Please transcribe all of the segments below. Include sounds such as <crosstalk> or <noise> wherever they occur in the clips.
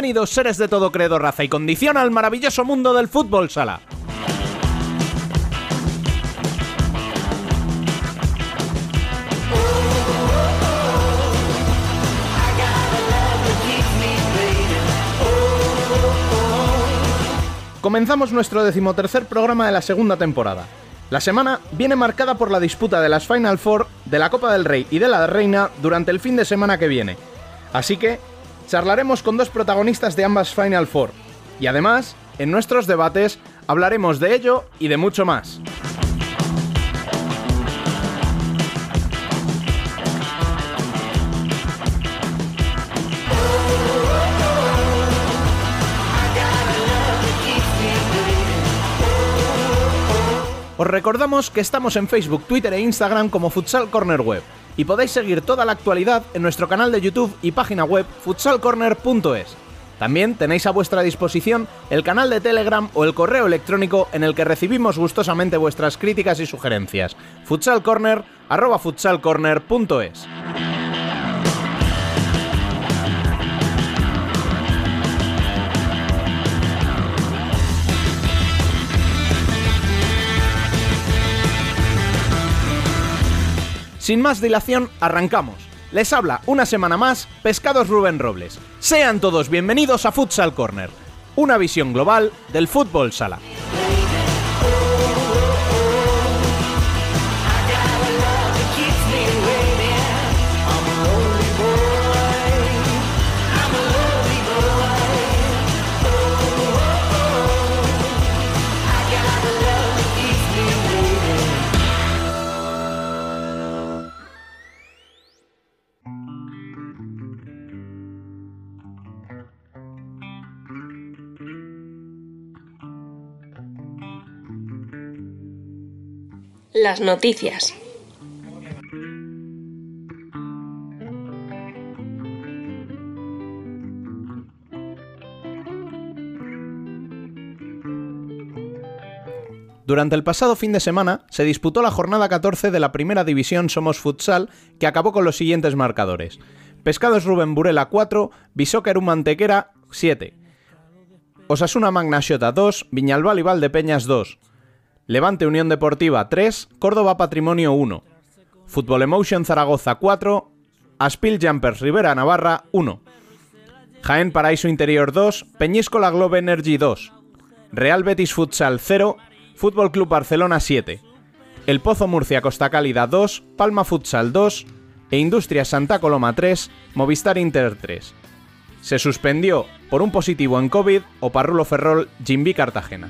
Bienvenidos seres de todo credo, raza y condición al maravilloso mundo del fútbol sala. Comenzamos nuestro decimotercer programa de la segunda temporada. La semana viene marcada por la disputa de las Final Four, de la Copa del Rey y de la Reina durante el fin de semana que viene. Así que charlaremos con dos protagonistas de ambas Final Four. Y además, en nuestros debates, hablaremos de ello y de mucho más. Os recordamos que estamos en Facebook, Twitter e Instagram como Futsal Corner Web y podéis seguir toda la actualidad en nuestro canal de YouTube y página web futsalcorner.es. También tenéis a vuestra disposición el canal de Telegram o el correo electrónico en el que recibimos gustosamente vuestras críticas y sugerencias. futsalcorner@futsalcorner.es. Sin más dilación, arrancamos. Les habla una semana más Pescados Rubén Robles. Sean todos bienvenidos a Futsal Corner, una visión global del fútbol sala. Las noticias. Durante el pasado fin de semana se disputó la jornada 14 de la primera división Somos Futsal, que acabó con los siguientes marcadores. Pescados Rubén Burela 4, Bisóquer Mantequera 7. Osasuna Magna Xota 2, Viñalbal y Valdepeñas 2. Levante Unión Deportiva 3, Córdoba Patrimonio 1. Fútbol Emotion Zaragoza 4, Aspil Jumpers Rivera Navarra 1. Jaén Paraíso Interior 2, Peñíscola Globe Energy 2. Real Betis Futsal 0, Fútbol Club Barcelona 7. El Pozo Murcia Costa Cálida 2, Palma Futsal 2 e Industria Santa Coloma 3, Movistar Inter 3. Se suspendió por un positivo en COVID o Parrulo Ferrol Jimby Cartagena.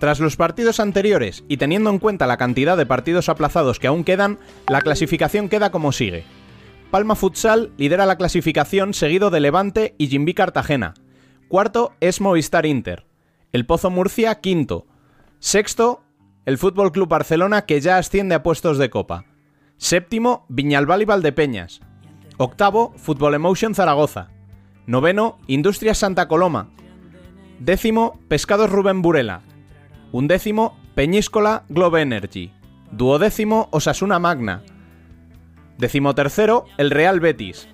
Tras los partidos anteriores y teniendo en cuenta la cantidad de partidos aplazados que aún quedan, la clasificación queda como sigue. Palma Futsal lidera la clasificación seguido de Levante y Jimby Cartagena. Cuarto es Movistar Inter. El Pozo Murcia quinto. Sexto, el Fútbol Club Barcelona que ya asciende a puestos de copa. Séptimo, Viñalbal y Valdepeñas. Octavo, Fútbol Emotion Zaragoza. Noveno, Industrias Santa Coloma. Décimo, Pescados Rubén Burela. Undécimo, Peñíscola Globe Energy. Duodécimo, Osasuna Magna. Decimotercero, el Real Betis.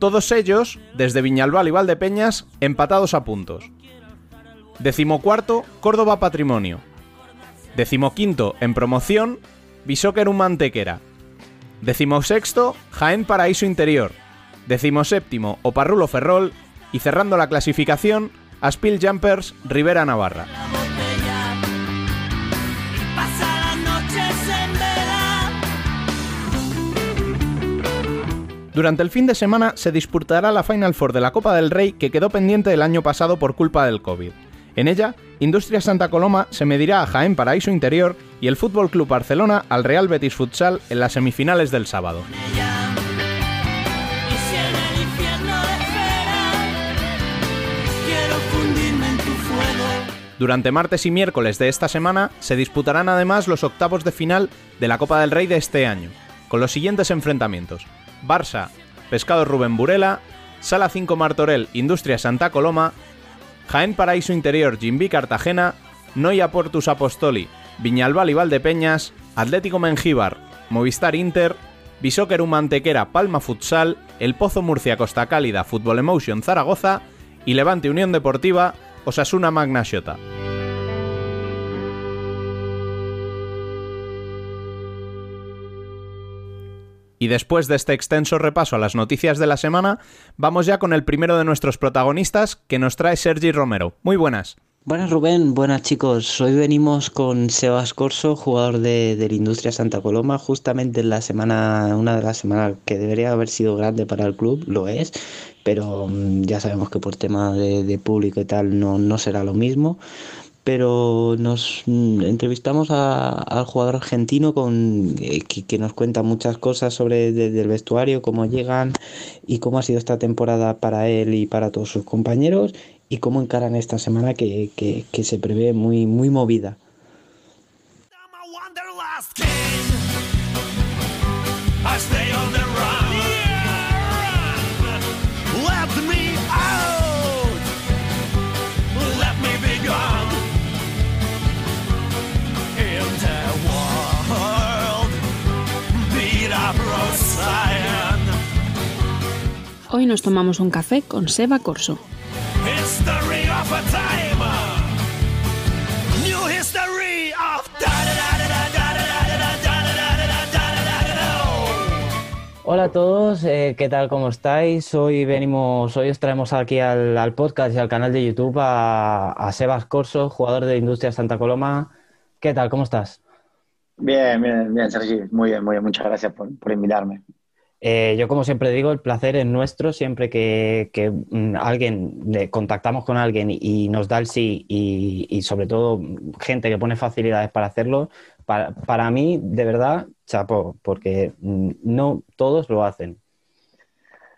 Todos ellos, desde Viñalbal y Valdepeñas, empatados a puntos. Decimocuarto, Córdoba Patrimonio. Decimoquinto, en promoción, Bisóquer Mantequera. Decimosexto, Jaén Paraíso Interior. Decimoséptimo, Oparrulo Ferrol. Y cerrando la clasificación, Aspil Jumpers Rivera Navarra. Durante el fin de semana se disputará la Final Four de la Copa del Rey que quedó pendiente el año pasado por culpa del COVID. En ella, Industria Santa Coloma se medirá a Jaén Paraíso Interior y el Fútbol Club Barcelona al Real Betis Futsal en las semifinales del sábado. Durante martes y miércoles de esta semana se disputarán además los octavos de final de la Copa del Rey de este año, con los siguientes enfrentamientos: Barça, Pescado Rubén Burela, Sala 5 Martorell, Industria Santa Coloma, Jaén Paraíso Interior, Jimbi Cartagena, Noia Portus Apostoli, Viñalbal y Valdepeñas, Atlético Mengíbar, Movistar Inter, Bisóqueru Mantequera Palma Futsal, El Pozo Murcia Costa Cálida Fútbol Emotion Zaragoza y Levante Unión Deportiva Osasuna Magna Xota. Y después de este extenso repaso a las noticias de la semana, vamos ya con el primero de nuestros protagonistas que nos trae Sergi Romero. Muy buenas. Buenas Rubén, buenas chicos. Hoy venimos con Sebas Corso, jugador de, la Industria Santa Coloma, justamente en la semana, una de las semanas que debería haber sido grande para el club, lo es, pero mm, ya sabemos que por tema de, de público y tal no, no será lo mismo pero nos mm, entrevistamos al jugador argentino con, eh, que, nos cuenta muchas cosas sobre desde el vestuario, cómo llegan y cómo ha sido esta temporada para él y para todos sus compañeros y cómo encaran esta semana que, que- que se prevé muy, muy movida. Hoy nos tomamos un café con Seba Corso. Hola a todos, ¿qué tal? ¿Cómo estáis? Hoy venimos, hoy os traemos aquí al, podcast y al canal de YouTube a, a Sebas Corso, jugador de Industria Santa Coloma. ¿Qué tal? ¿Cómo estás? Bien, bien, bien, Sergi. Muy bien, muy bien. Muchas gracias por, por invitarme. Eh, yo, como siempre digo, el placer es nuestro siempre que, que, mm, alguien le contactamos con alguien y, y nos da el sí y, y sobre todo gente que pone facilidades para hacerlo. Para, para mí, de verdad, chapo, porque mm, no todos lo hacen.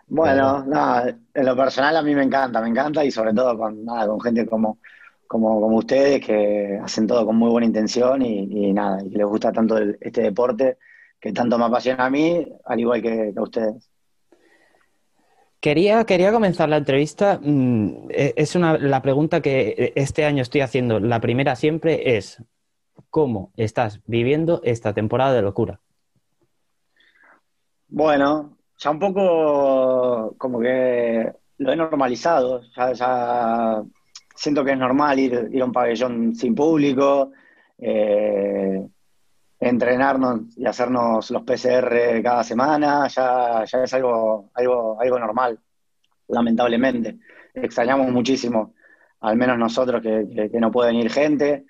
Bueno, nada, en lo personal a mí me encanta, me encanta y sobre todo con, nada, con gente como, como, como ustedes que hacen todo con muy buena intención y, y nada, y que les gusta tanto el- este deporte que tanto me apasiona a mí, al igual que, que a ustedes. Quería, quería comenzar la entrevista. mm, e- Es una, la pregunta que este año estoy haciendo. La primera siempre es, ¿cómo estás viviendo esta temporada de locura? Bueno, ya un poco como que lo he normalizado, ya, ya siento que es normal ir, ir a un pabellón sin público, eh, entrenarnos y hacernos los PCR cada semana, ya, ya es algo, algo, algo normal, lamentablemente. Extrañamos muchísimo, al menos nosotros que, no pueden ir gente.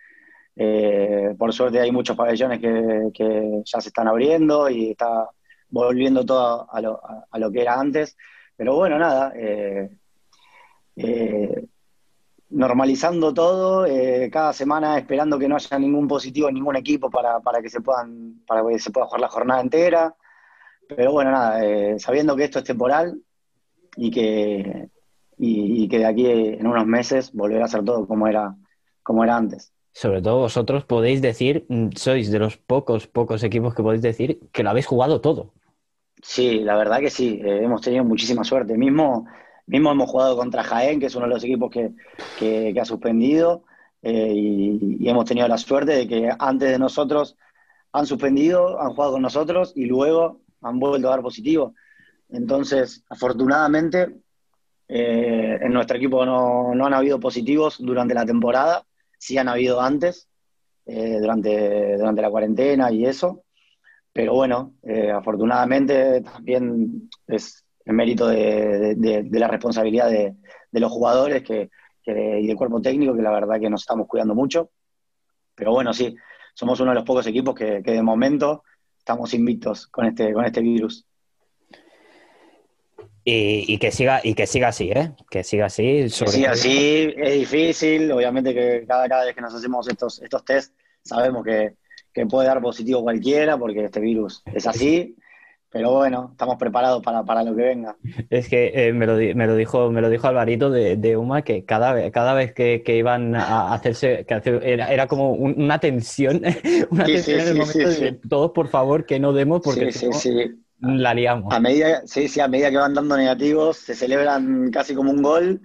Eh, por suerte hay muchos pabellones que, que ya se están abriendo y está volviendo todo a lo, a- a lo que era antes. Pero bueno, nada, eh, eh, normalizando todo, eh, cada semana esperando que no haya ningún positivo en ningún equipo para, para que se puedan, para que se pueda jugar la jornada entera. Pero bueno, nada, eh, sabiendo que esto es temporal y que, y, y que de aquí en unos meses volverá a ser todo como era, como era antes. Sobre todo vosotros podéis decir, mm, sois de los pocos, pocos equipos que podéis decir que lo habéis jugado todo. Sí, la verdad que sí, eh, hemos tenido muchísima suerte. Mismo, mismo hemos jugado contra Jaén, que es uno de los equipos que, que- ha suspendido, eh, y, hemos tenido la suerte de que antes de nosotros han suspendido, han jugado con nosotros y luego han vuelto a dar positivo. Entonces, afortunadamente, eh, en nuestro equipo no, no han habido positivos durante la temporada, sí han habido antes, eh, durante, durante la cuarentena y eso. Pero bueno, afortunadamente también es el mérito de, de- de- de la responsabilidad de, los jugadores que, que- y del cuerpo técnico, que la verdad que nos estamos cuidando mucho. Pero bueno, sí, somos uno de los pocos equipos que, que de momento estamos invictos con este, con este virus. Y, y que siga, y que siga así, ¿eh? Que siga así. Que sobre sí, todo- así es difícil, obviamente que cada, cada vez que nos hacemos estos, estos test sabemos que, que puede dar positivo cualquiera porque este virus es así, pero bueno, estamos preparados para, para lo que venga. Es que eh, me, lo, me lo dijo, me lo dijo Alvarito de, de Uma que cada vez, cada vez que, que iban a hacerse, que hace- era, era como un- una tensión, <laughs> una Sí, tensión sí, en el momento sí, de todos, por favor, que no demos porque la liamos. A medida, sí, sí, a medida que van dando negativos, se celebran casi como un gol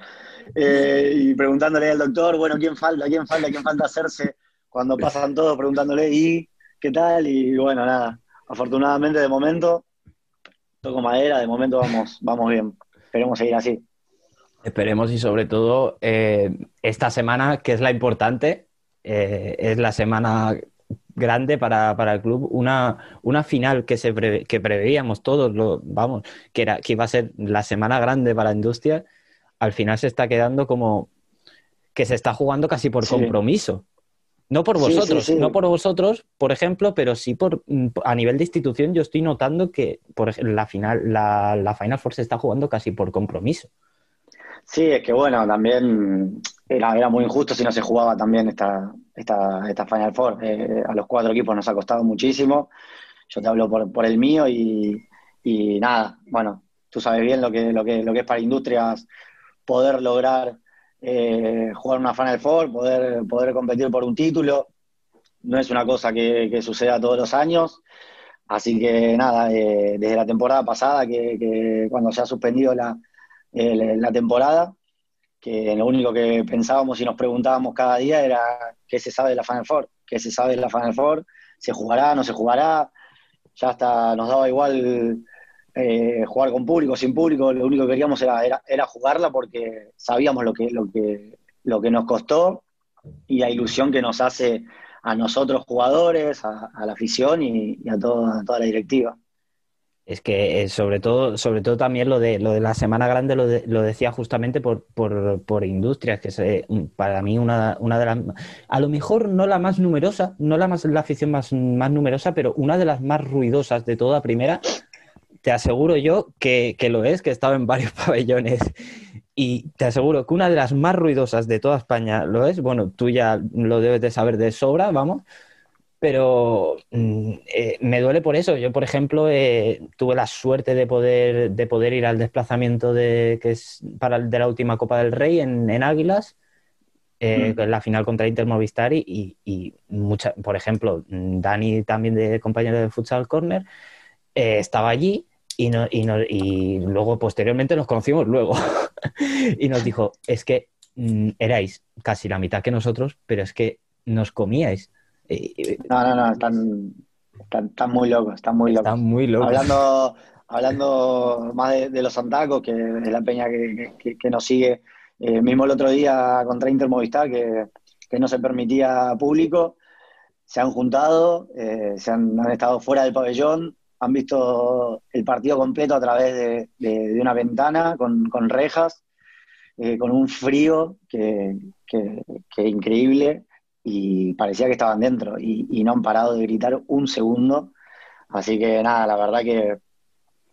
Eh, y preguntándole al doctor, bueno, ¿quién falta? ¿Quién falta? ¿Quién falta hacerse? Cuando pasan todos preguntándole, ¿y qué tal? Y bueno, nada, afortunadamente de momento, toco madera, de momento vamos, vamos bien. Esperemos seguir así. Esperemos y sobre todo eh, esta semana, que es la importante, eh, es la semana grande para, para el club, una, una final que, se preve- que preveíamos todos, lo, vamos, que, era, que iba a ser la semana grande para la industria, al final se está quedando como que se está jugando casi por Sí. compromiso. No por Sí, sí, vosotros, sí. no por vosotros, por ejemplo, pero sí por mm, a nivel de institución yo estoy notando que por ej- la final, la, la Final Four se está jugando casi por compromiso. Sí, es que bueno, también era, era muy injusto si no se jugaba también esta, esta, esta Final Four. Eh, a los cuatro equipos nos ha costado muchísimo. Yo te hablo por, por el mío y, y nada, bueno, tú sabes bien lo que, lo que, lo que es para industrias poder lograr eh, jugar una Final Four, poder, poder competir por un título. No es una cosa que, suceda todos los años. Así que nada, eh, desde la temporada pasada, que, cuando se ha suspendido la, la temporada, que lo único que pensábamos y nos preguntábamos cada día era qué se sabe de la Final Four, qué se sabe de la Final Four, se jugará, no se jugará, ya hasta nos daba igual eh, jugar con público, sin público, lo único que queríamos era, era, era jugarla porque sabíamos lo que, lo, que, lo que nos costó y la ilusión que nos hace a nosotros jugadores, a, a la afición y, y a, toda, a toda la directiva. Es que eh, sobre todo, sobre todo también lo de lo de la semana grande lo, de- lo decía justamente por, por, por industrias, que es eh, para mí una, una de las a lo mejor no la más numerosa, no la más la afición más, más numerosa, pero una de las más ruidosas de toda primera. Te aseguro yo que, que lo es, que he estado en varios <laughs> pabellones. Y te aseguro que una de las más ruidosas de toda España lo es. Bueno, tú ya lo debes de saber de sobra, vamos. Pero mm, eh, me duele por eso. Yo, por ejemplo, eh, tuve la suerte de poder, de poder ir al desplazamiento de, que es para el de la última Copa del Rey en, en Águilas, eh, Mm. la final contra Inter Movistar y, y, y mucha, por ejemplo, Dani también de compañero de Futsal Corner eh, estaba allí y, no, y, no- y luego posteriormente nos conocimos luego <laughs> y nos dijo, es que mm, erais casi la mitad que nosotros, pero es que nos comíais. No, no, no, están, están, están muy locos, están muy locos. Están muy locos. Hablando, hablando más de, de los Santacos, que es la peña que, que- que nos sigue, eh, mismo el otro día contra Inter Movistar, que, que no se permitía público, se han juntado, eh, se han, han estado fuera del pabellón, han visto el partido completo a través de, una ventana con, rejas, eh, con un frío que, que- increíble y parecía que estaban dentro y, no han parado de gritar un segundo. Así que nada, la verdad que,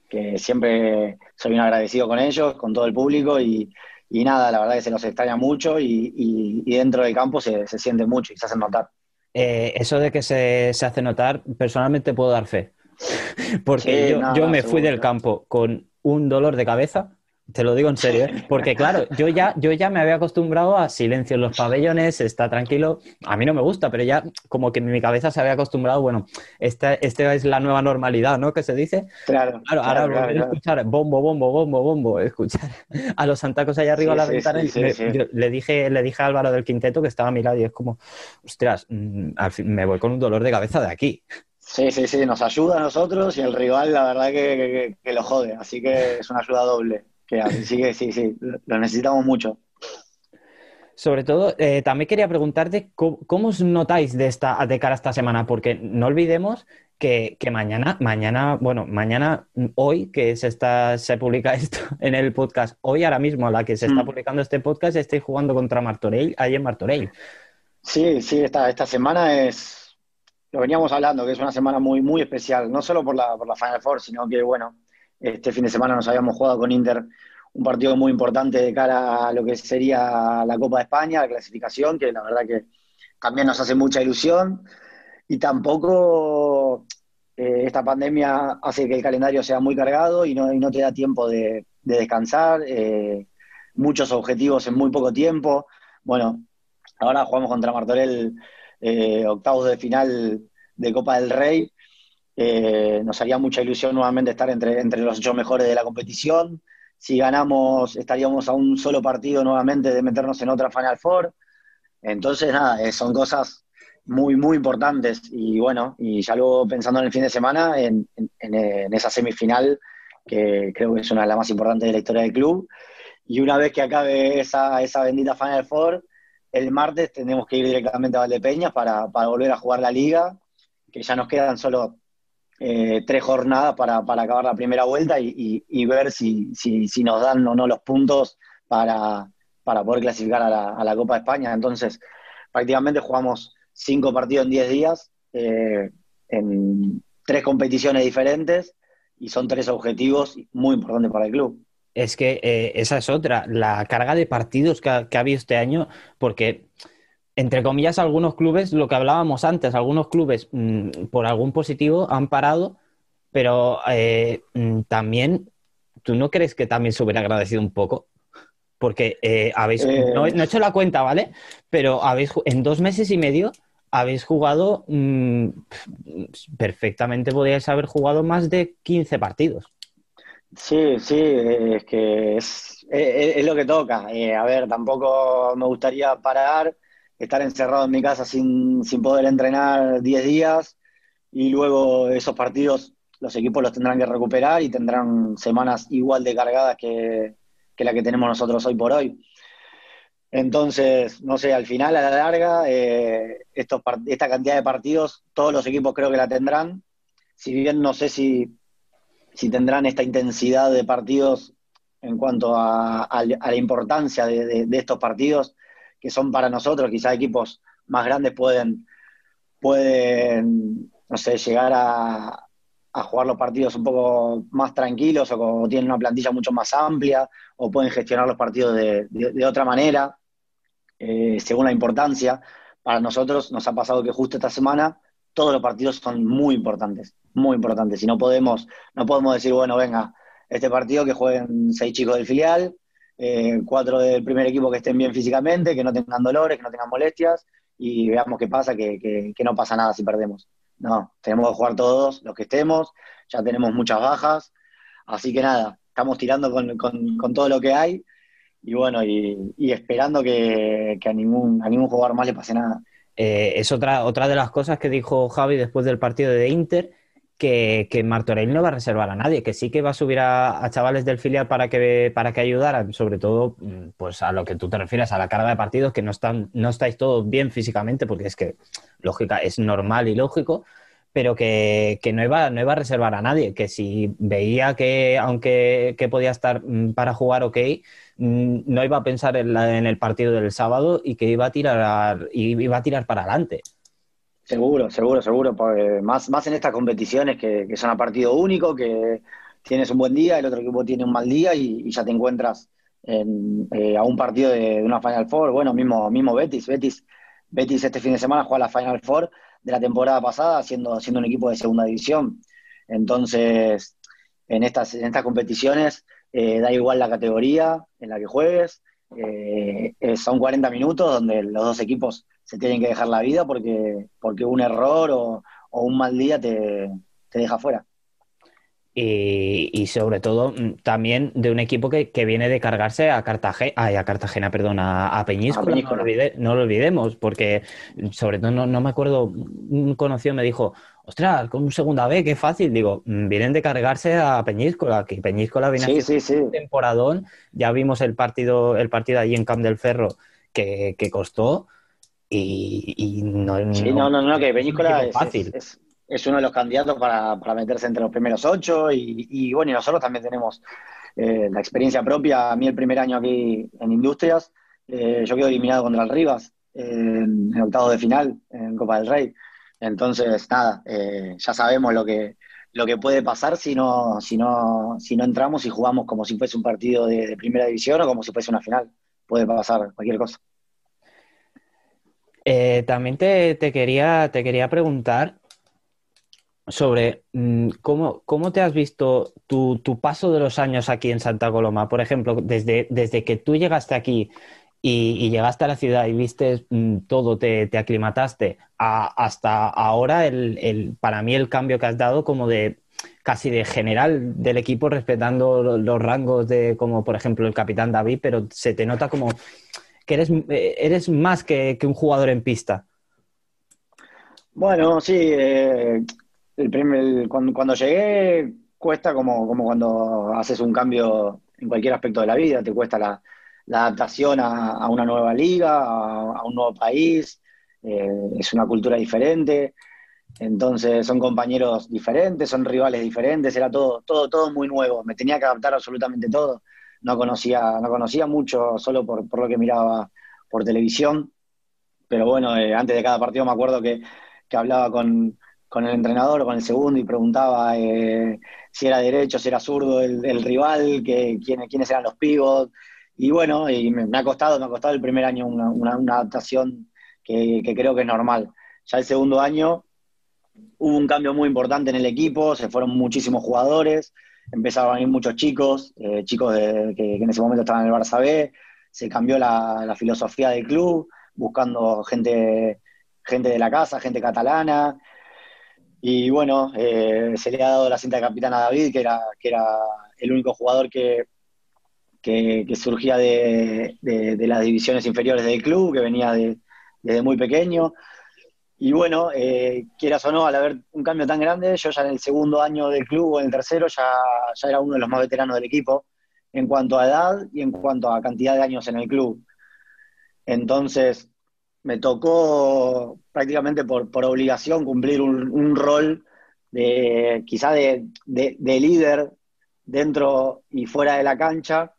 que siempre soy un agradecido con ellos, con todo el público y, y nada, la verdad que se los extraña mucho y, y- y dentro del campo se, se siente mucho y se hacen notar. Eh, eso de que se, se hace notar, personalmente puedo dar fe. <laughs> Porque Sí, yo, no, yo no, me fui del campo con un dolor de cabeza, te lo digo en serio, ¿eh? porque claro, yo ya, yo ya me había acostumbrado a silencio en los pabellones, está tranquilo. A mí no me gusta, pero ya como que mi cabeza se había acostumbrado, bueno, esta, esta es la nueva normalidad, ¿no? Que se dice. Claro, Claro, ahora claro, volver a escuchar bombo, bombo, bombo, bombo, escuchar a los santacos allá arriba Sí, a la sí, ventana. sí, y sí, me- sí. yo le, dije, le dije a Álvaro del Quinteto que estaba a mi lado y es como, ostras, mm, al fin, me voy con un dolor de cabeza de aquí. Sí, sí, sí, nos ayuda a nosotros y el rival la verdad que, que- que- lo jode, así que es una ayuda doble. Que así que sí, sí, lo necesitamos mucho. Sobre todo, eh, también quería preguntarte cómo, cómo os notáis de, esta, de cara a esta semana, porque no olvidemos que, que mañana, mañana, bueno, mañana, hoy, que se, está, se publica <laughs> esto en el podcast, hoy ahora mismo, a la que se está Mm. publicando este podcast, estáis jugando contra Martorell, ahí en Martorell. Sí, sí, esta, esta semana es, lo veníamos hablando, que es una semana muy, muy especial, no solo por la, por la Final Four, sino que, bueno, este fin de semana nos habíamos jugado con Inter un partido muy importante de cara a lo que sería la Copa de España, la clasificación, que la verdad que también nos hace mucha ilusión. Y tampoco eh, esta pandemia hace que el calendario sea muy cargado y no, no te da tiempo de, de descansar, eh, muchos objetivos en muy poco tiempo. Bueno, ahora jugamos contra Martorell eh, octavos de final de Copa del Rey. Eh, nos haría mucha ilusión nuevamente estar entre, entre los ocho mejores de la competición Si ganamos, estaríamos a un solo partido nuevamente de meternos en otra Final Four. Entonces, nada, eh, son cosas muy, muy importantes. Y bueno, y ya luego pensando en el fin de semana, en, en- en- esa semifinal, que creo que es una de las más importantes de la historia del club. Y una vez que acabe esa, esa bendita Final Four, el martes tenemos que ir directamente a Valdepeñas para, para volver a jugar la liga, que ya nos quedan solo eh, tres jornadas para, acabar la primera vuelta y, ver si, nos dan o no los puntos para, poder clasificar a la, a la Copa de España. Entonces, prácticamente jugamos cinco partidos en diez días, eh, en tres competiciones diferentes, y son tres objetivos muy importantes para el club. Es que eh, esa es otra, la carga de partidos que ha, que ha habido este año, porque, entre comillas, algunos clubes, lo que hablábamos antes, algunos clubes mm, por algún positivo han parado, pero eh, mm, también, ¿tú no crees que también se hubiera agradecido un poco? Porque eh, habéis, Eh. no, no he hecho la cuenta, ¿vale? Pero habéis, en dos meses y medio habéis jugado, mm, perfectamente podríais haber jugado más de 15 partidos. Sí, sí, es que es, lo que toca. Eh, a ver, tampoco me gustaría parar, estar encerrado en mi casa sin, sin poder entrenar 10 días y luego esos partidos los equipos los tendrán que recuperar y tendrán semanas igual de cargadas que, que la que tenemos nosotros hoy por hoy. Entonces, no sé, al final, a la larga, eh, estos, esta cantidad de partidos, todos los equipos creo que la tendrán. Si bien no sé si si tendrán esta intensidad de partidos en cuanto a, la importancia de, estos partidos que son para nosotros, quizás equipos más grandes pueden, pueden no sé, llegar a, jugar los partidos un poco más tranquilos o tienen una plantilla mucho más amplia o pueden gestionar los partidos de otra manera, eh, según la importancia. Para nosotros nos ha pasado que justo esta semana todos los partidos son muy importantes, muy importantes. Y no podemos, no podemos decir, bueno, venga, este partido que jueguen seis chicos del filial, eh, cuatro del primer equipo que estén bien físicamente, que no tengan dolores, que no tengan molestias, y veamos qué pasa, que, que- no pasa nada si perdemos. No, tenemos que jugar todos los que estemos, ya tenemos muchas bajas, así que nada, estamos tirando con, con- con todo lo que hay, y bueno, y, y esperando que, que a, ningún, a ningún jugador más le pase nada. Eh, es otra, otra de las cosas que dijo Javi después del partido de Inter, que, que Martorell no va a reservar a nadie, que sí que va a subir a, a chavales del filial para que, para que ayudaran, sobre todo mm, pues a lo que tú te refieres, a la carga de partidos, que no, están, no estáis todos bien físicamente, porque es que lógica es normal y lógico, pero que, que no, iba, no iba a reservar a nadie, que si veía que aunque que podía estar mm, para jugar ok, no iba a pensar en, la- el partido del sábado y que iba a tirar, iba a tirar para adelante. Seguro, seguro, seguro, más, más en estas competiciones que, son a partido único, que tienes un buen día, el otro equipo tiene un mal día y, y ya te encuentras en, eh, a un partido de, de una Final Four. Bueno, mismo, mismo Betis, Betis, Betis este fin de semana juega la Final Four de la temporada pasada, siendo, siendo un equipo de segunda división. Entonces, en estas, en estas competiciones eh, da igual la categoría en la que juegues, eh, eh, son 40 minutos donde los dos equipos se tienen que dejar la vida porque, porque un error o, o un mal día te, te deja fuera. Y, y sobre todo mm, también de un equipo que, que viene de cargarse a Cartagena, a Cartagena, perdón, a, a Peñíscola, A Peñíscola. No, lo olvide- no lo olvidemos, porque sobre todo no, no me acuerdo, un conocido me dijo, ostras, con un segunda B, qué fácil. Digo, "Mm, vienen de cargarse a Peñíscola, que Peñíscola viene Sí, haciendo sí, sí. un temporadón, ya vimos el partido, el partido allí en Camp del Ferro que, que costó y, y no, no, no, no, que Peñíscola es, fácil. es- es- es uno de los candidatos para, para meterse entre los primeros ocho y, y bueno, y nosotros también tenemos eh, la experiencia propia. A mí el primer año aquí en Industrias, eh, yo quedo eliminado contra el Rivas eh, en, octavos de final en Copa del Rey. Entonces, nada, ya sabemos lo que, lo que puede pasar si no, si no, si no entramos y jugamos como si fuese un partido de, de primera división o como si fuese una final. Puede pasar cualquier cosa. También te, te quería, te quería preguntar sobre mm, cómo, cómo te has visto tu, tu paso de los años aquí en Santa Coloma. Por ejemplo, desde, desde que tú llegaste aquí y, llegaste a la ciudad y viste mm, todo, te, te aclimataste, hasta ahora, el, el- para mí el cambio que has dado como de casi de general del equipo, respetando lo- los rangos de, como por ejemplo el capitán David, pero se te nota como que eres, eh, eres más que, que un jugador en pista. Bueno, sí, eh, el primer- cuando, cuando llegué cuesta como, como cuando haces un cambio en cualquier aspecto de la vida, te cuesta la, adaptación a, a una nueva liga, a, un nuevo país, eh, es una cultura diferente, entonces son compañeros diferentes, son rivales diferentes, era todo, todo, todo muy nuevo, me tenía que adaptar absolutamente todo, no conocía, no conocía mucho solo por, por lo que miraba por televisión, pero bueno, eh, antes de cada partido me acuerdo que que hablaba con, con el entrenador con el segundo y preguntaba eh, si era derecho, si era zurdo el, rival, que, quién, quiénes eran los pivots. Y bueno, me, ha costado, me ha costado el primer año una, una- adaptación que, que creo que es normal. Ya el segundo año hubo un cambio muy importante en el equipo, se fueron muchísimos jugadores, empezaron a venir muchos chicos, eh, chicos que en ese momento estaban en el Barça B, se cambió la, la filosofía del club, buscando gente, gente de la casa, gente catalana, y bueno, eh, se le ha dado la cinta de capitán a David, que era, que era el único jugador que, que, surgía de, de- de las divisiones inferiores del club, que venía de- desde muy pequeño. Y bueno, eh, quieras o no, al haber un cambio tan grande, yo ya en el segundo año del club o en el tercero ya, ya era uno de los más veteranos del equipo en cuanto a edad y en cuanto a cantidad de años en el club. Entonces, me tocó prácticamente por, por obligación cumplir un, rol de quizá de, de- de líder dentro y fuera de la cancha,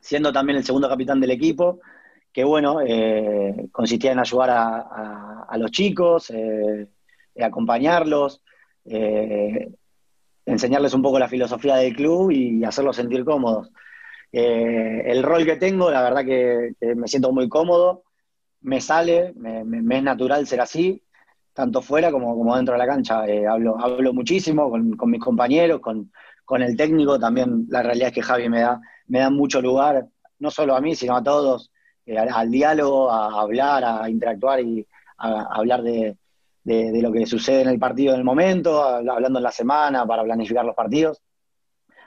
siendo también el segundo capitán del equipo, que bueno, eh, consistía en ayudar a, a- los chicos, eh, acompañarlos, eh, enseñarles un poco la filosofía del club y hacerlos sentir cómodos. El rol que tengo, la verdad que me siento muy cómodo, me sale, me, es natural ser así, tanto fuera como, como dentro de la cancha. Eh, hablo, hablo muchísimo con, con mis compañeros, con, con el técnico, también la realidad es que Javi me da, me da mucho lugar, no solo a mí, sino a todos, eh, al, diálogo, a hablar, a interactuar y a, hablar de, de- de lo que sucede en el partido en el momento, hablando en la semana para planificar los partidos.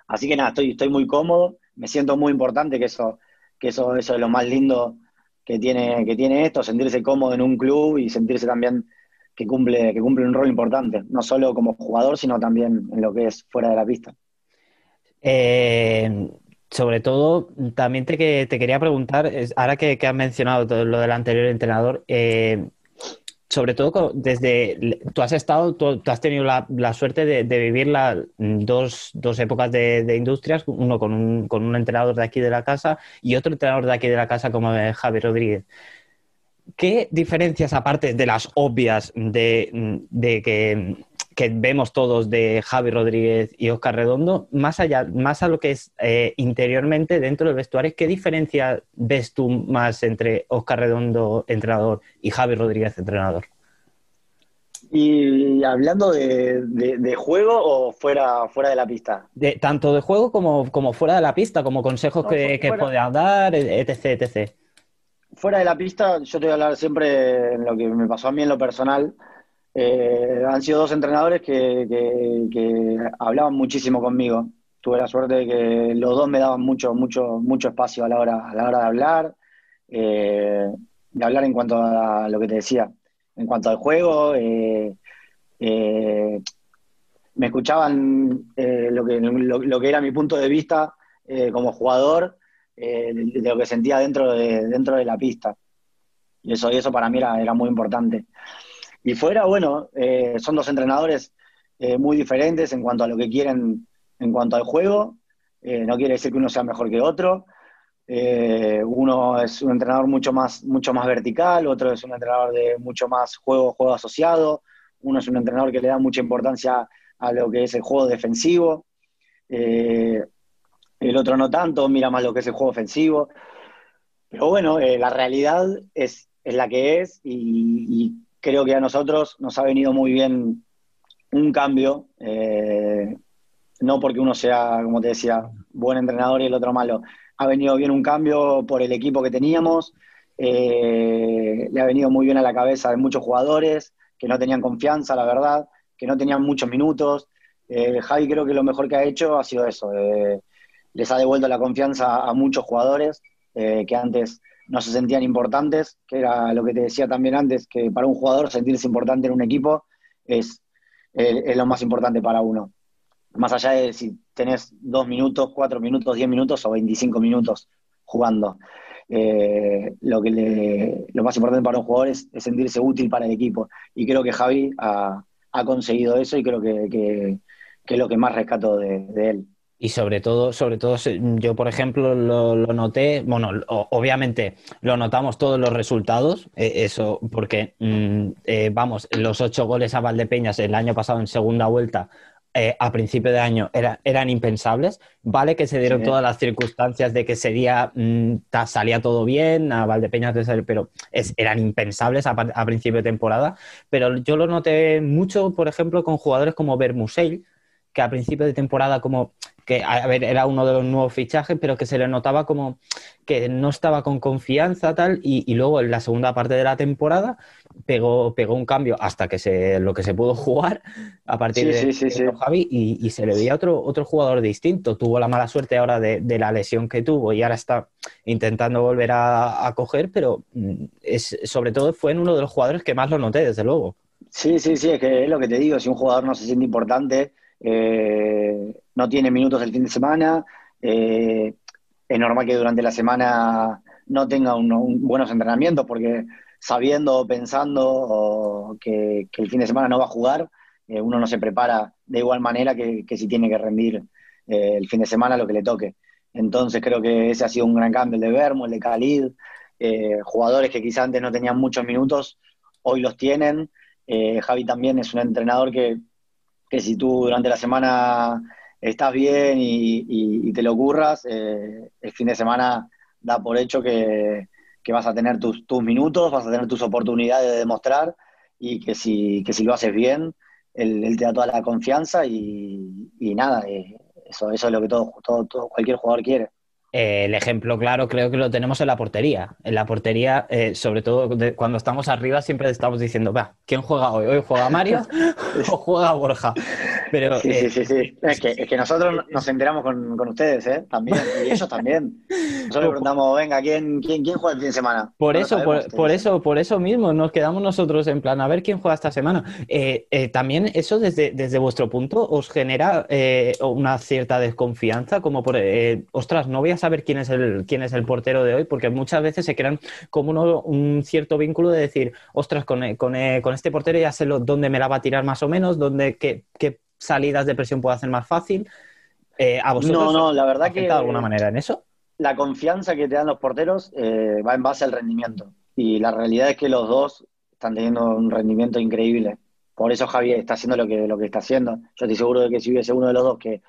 Así que nada, estoy, estoy muy cómodo, me siento muy importante, que eso, que eso, eso es lo más lindo que tiene, que tiene esto, sentirse cómodo en un club y sentirse también que cumple, que cumple un rol importante, no solo como jugador, sino también en lo que es fuera de la pista. Eh, sobre todo, también te, te quería preguntar, ahora que, que has mencionado todo lo del anterior entrenador, eh, sobre todo desde, tú has estado, tú, has tenido la, la suerte de, vivir la- dos, dos épocas de, de industrias, uno con un, con un entrenador de aquí de la casa y otro entrenador de aquí de la casa como es Javi Rodríguez. ¿Qué diferencias, aparte de las obvias de, de que, que vemos todos de Javi Rodríguez y Oscar Redondo, más allá, más a lo que es eh, interiormente dentro del vestuario, ¿qué diferencia ves tú más entre Oscar Redondo, entrenador, y Javi Rodríguez, entrenador? Y hablando de, de- de juego o fuera, fuera de la pista. De, tanto de juego como, como fuera de la pista, como consejos No, que, que puedas dar, etc, etc. Fuera de la pista, yo te voy a hablar siempre en lo que me pasó a mí en lo personal. Eh, han sido dos entrenadores que, hablaban muchísimo conmigo. Tuve la suerte de que los dos me daban mucho, mucho, mucho espacio a la hora, a la hora de hablar, eh, de hablar en cuanto a lo que te decía, en cuanto al juego. eh, me escuchaban lo que, lo, que era mi punto de vista como jugador, de, de lo que sentía dentro de, dentro de la pista. Y eso, y eso para mí era, era muy importante. Y fuera, bueno, eh, son dos entrenadores eh, muy diferentes en cuanto a lo que quieren, en cuanto al juego. Eh, no quiere decir que uno sea mejor que otro. Uno es un entrenador mucho más, mucho más vertical, otro es un entrenador de mucho más juego, juego asociado. Uno es un entrenador que le da mucha importancia a lo que es el juego defensivo. El otro no tanto, mira más lo que es el juego ofensivo. Pero bueno, la realidad es, es la que es y creo que a nosotros nos ha venido muy bien un cambio, eh, no porque uno sea, como te decía, buen entrenador y el otro malo, ha venido bien un cambio por el equipo que teníamos, eh, le ha venido muy bien a la cabeza de muchos jugadores que no tenían confianza, la verdad, que no tenían muchos minutos, Eh, Javi creo que lo mejor que ha hecho ha sido eso. eh, les ha devuelto la confianza a muchos jugadores que antes no se sentían importantes, que era lo que te decía también antes, que para un jugador sentirse importante en un equipo es, eh, es lo más importante para uno. Más allá de si tenés dos minutos, cuatro minutos, diez minutos o 25 minutos jugando. Eh, lo, que lo más importante para un jugador es, sentirse útil para el equipo. Y creo que Javi ha, conseguido eso y creo que, que- es lo que más rescato de él. Y sobre todo, sobre todo, yo por ejemplo lo, lo noté, bueno, obviamente lo notamos todos los resultados, eh, eso, porque mm, eh, vamos, los ocho goles a Valdepeñas el año pasado en segunda vuelta, eh, a principio de año, era- eran impensables. Vale que se dieron Sí. todas las circunstancias de que sería, mm, ta- salía todo bien, a Valdepeñas, pero es- eran impensables a, a principio de temporada. Pero yo lo noté mucho, por ejemplo, con jugadores como Bermusell, que a principio de temporada como que a ver, era uno de los nuevos fichajes, pero que se le notaba como que no estaba con confianza tal, y, y luego en la segunda parte de la temporada pegó, pegó un cambio hasta que se, lo que se pudo <laughs> jugar a partir Sí, de, sí, sí, de sí. Javi y, y se le veía otro, otro jugador distinto. Tuvo la mala suerte ahora de, de la lesión que tuvo y ahora está intentando volver a, a coger, pero mm, es, sobre todo fue en uno de los jugadores que más lo noté, desde luego. Sí, sí, sí, es que es lo que te digo, si un jugador no se siente importante, eh, no tiene minutos el fin de semana, eh, es normal que durante la semana no tenga buenos entrenamientos, porque sabiendo o pensando que, el fin de semana no va a jugar, eh, uno no se prepara de igual manera que, que si tiene que rendir el fin de semana lo que le toque. Entonces creo que ese ha sido un gran cambio, el de Vermo, el de Khalid, jugadores que quizás antes no tenían muchos minutos, hoy los tienen. Javi también es un entrenador que, que si tú durante la semana estás bien y, te lo curras, eh, el fin de semana da por hecho que, que vas a tener tus, tus minutos, vas a tener tus oportunidades de demostrar y que si, que si lo haces bien, él, él te da toda la confianza y, y nada, eh, eso, eso es lo que todo, todo, todo- cualquier jugador quiere. Eh, el ejemplo claro creo que lo tenemos en la portería. En la portería, eh, sobre todo de- cuando estamos arriba, siempre estamos diciendo, va, ¿quién juega hoy? ¿Hoy juega Mario <laughs> o juega Borja? Pero Sí, eh, sí, sí, sí. Es que, es que nosotros nos enteramos con, con ustedes, ¿eh? También, y ellos también. Nosotros le <laughs> preguntamos, venga, ¿quién, quién, quién juega el fin de semana? Por No eso, por, por eso, por eso mismo nos quedamos nosotros en plan a ver quién juega esta semana. Eh, eh, también eso desde, desde vuestro punto os genera eh, una cierta desconfianza, como por, eh, ostras, no voy a saber quién es el quién es el portero de hoy, porque muchas veces se crean como uno- un cierto vínculo de decir, ostras, con, eh, con, eh, con este portero ya sé lo- dónde me la va a tirar más o menos, dónde qué, qué salidas de presión puedo hacer más fácil. Eh, ¿A vosotros No, no, la verdad que de alguna manera en eso? la confianza que te dan los porteros eh, va en base al rendimiento. Y la realidad es que los dos están teniendo un rendimiento increíble. Por eso Javi está haciendo lo que, lo que está haciendo. Yo estoy seguro de que si hubiese uno de los dos que,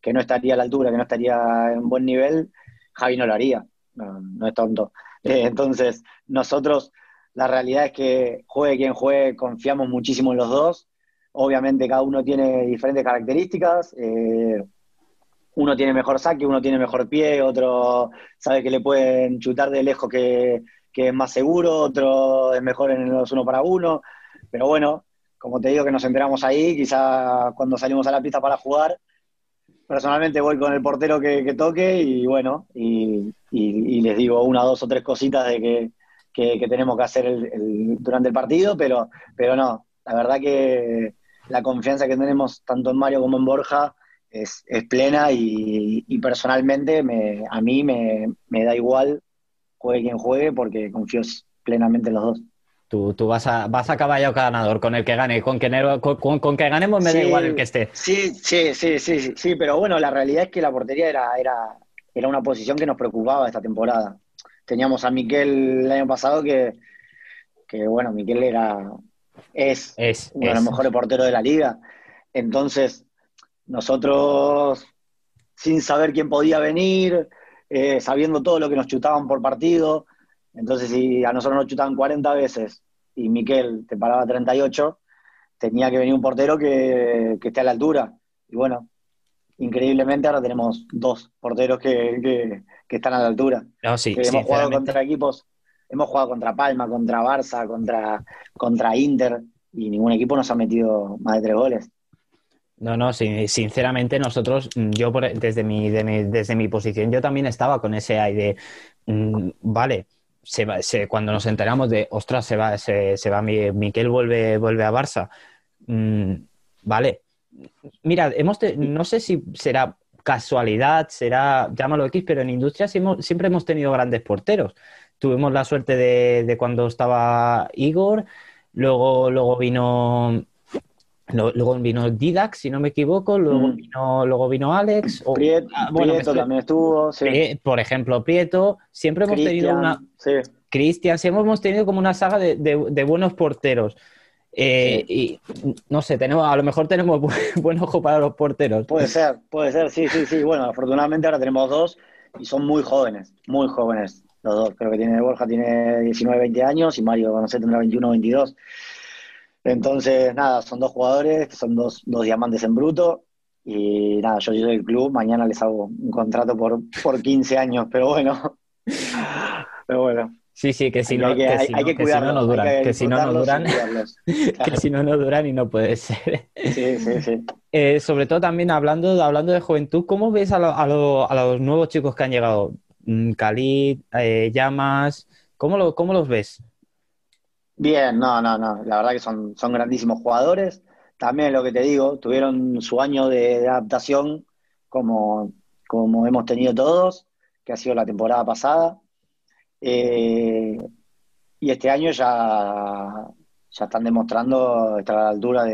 que no estaría a la altura, que no estaría en buen nivel, Javi no lo haría. No, no es tonto. Eh, <laughs> entonces, nosotros, la realidad es que juegue quien juegue, confiamos muchísimo en los dos. Obviamente cada uno tiene diferentes características. eh, uno tiene mejor saque, uno tiene mejor pie, otro sabe que le pueden chutar de lejos que, que es más seguro, otro es mejor en los uno para uno. Pero bueno, como te digo que nos enteramos ahí, quizá cuando salimos a la pista para jugar, personalmente voy con el portero que, que toque y bueno, y, les digo una, dos o tres cositas de que, que- tenemos que hacer el- durante el partido, pero, pero no, la verdad que la confianza que tenemos tanto en Mario como en Borja es, es plena y, y personalmente me, a mí me, me da igual juegue quien juegue porque confío plenamente en los dos. Tú, tú vas, a, vas a caballo ganador con el que gane, con que, con, con- con que ganemos me da igual el que esté. Sí, sí, sí, sí, sí, sí, pero bueno, la realidad es que la portería era, era, era una posición que nos preocupaba esta temporada. Teníamos a Miquel el año pasado que, que bueno, Miquel era, es Es, uno de los es. mejores porteros de la liga. Entonces, nosotros, sin saber quién podía venir, eh, sabiendo todo lo que nos chutaban por partido, entonces si a nosotros nos chutaban 40 veces y Miquel te paraba 38, tenía que venir un portero que, que esté a la altura. Y bueno, increíblemente ahora tenemos dos porteros que, que- que están a la altura. No, sí, Que hemos jugado contra equipos, hemos jugado contra Palma, contra Barça, contra, contra Inter, y ningún equipo nos ha metido más de tres goles. No, no, sinceramente nosotros, mm, yo por- desde mi, de mi- desde mi posición, yo también estaba con ese aire, mm, vale, se va- se- cuando nos enteramos de, ostras, se va, se, va, Mi- Miquel vuelve, vuelve a Barça, mm, vale, mira, hemos te- no sé si será casualidad, será, llámalo X, pero en Industria siempre hemos tenido grandes porteros. Tuvimos la suerte de, de cuando estaba Igor, luego, luego vino... Luego vino Didac, si no me equivoco, luego Mm. vino, luego vino Alex, o- Priet- ah, bueno, Prieto me- también estuvo, sí. Pri- por ejemplo, Prieto, siempre hemos tenido una, sí. Cristian, siempre hemos tenido como una saga de, de- de buenos porteros. Eh, Y no sé, tenemos, a lo mejor tenemos bu- <laughs> buen ojo para los porteros. Puede ser, puede ser, sí, sí, sí. Bueno, afortunadamente ahora tenemos dos y son muy jóvenes, muy jóvenes los dos. Creo que tiene Borja tiene 19, 20 años y Mario, no sé, tendrá 21, 22. Entonces, nada, son dos jugadores, que son dos, dos diamantes en bruto. Y nada, yo soy del club, mañana les hago un contrato por, por 15 años, pero bueno. <laughs> Pero bueno, Sí, sí, que si no, que, que si no- que que si no, duran, que si no, no duran, que si no, no duran y no puede ser. Sí, sí, sí. Eh, sobre todo también hablando, hablando de juventud, ¿cómo ves a, lo- a lo- a los nuevos chicos que han llegado? Mm, Khalid, eh, Llamas, ¿cómo, lo- cómo los ves? Bien, no, no, no. La verdad que son, son grandísimos jugadores. También lo que te digo, tuvieron su año de, adaptación como, como hemos tenido todos, que ha sido la temporada pasada. Eh, y este año ya, ya están demostrando estar a la altura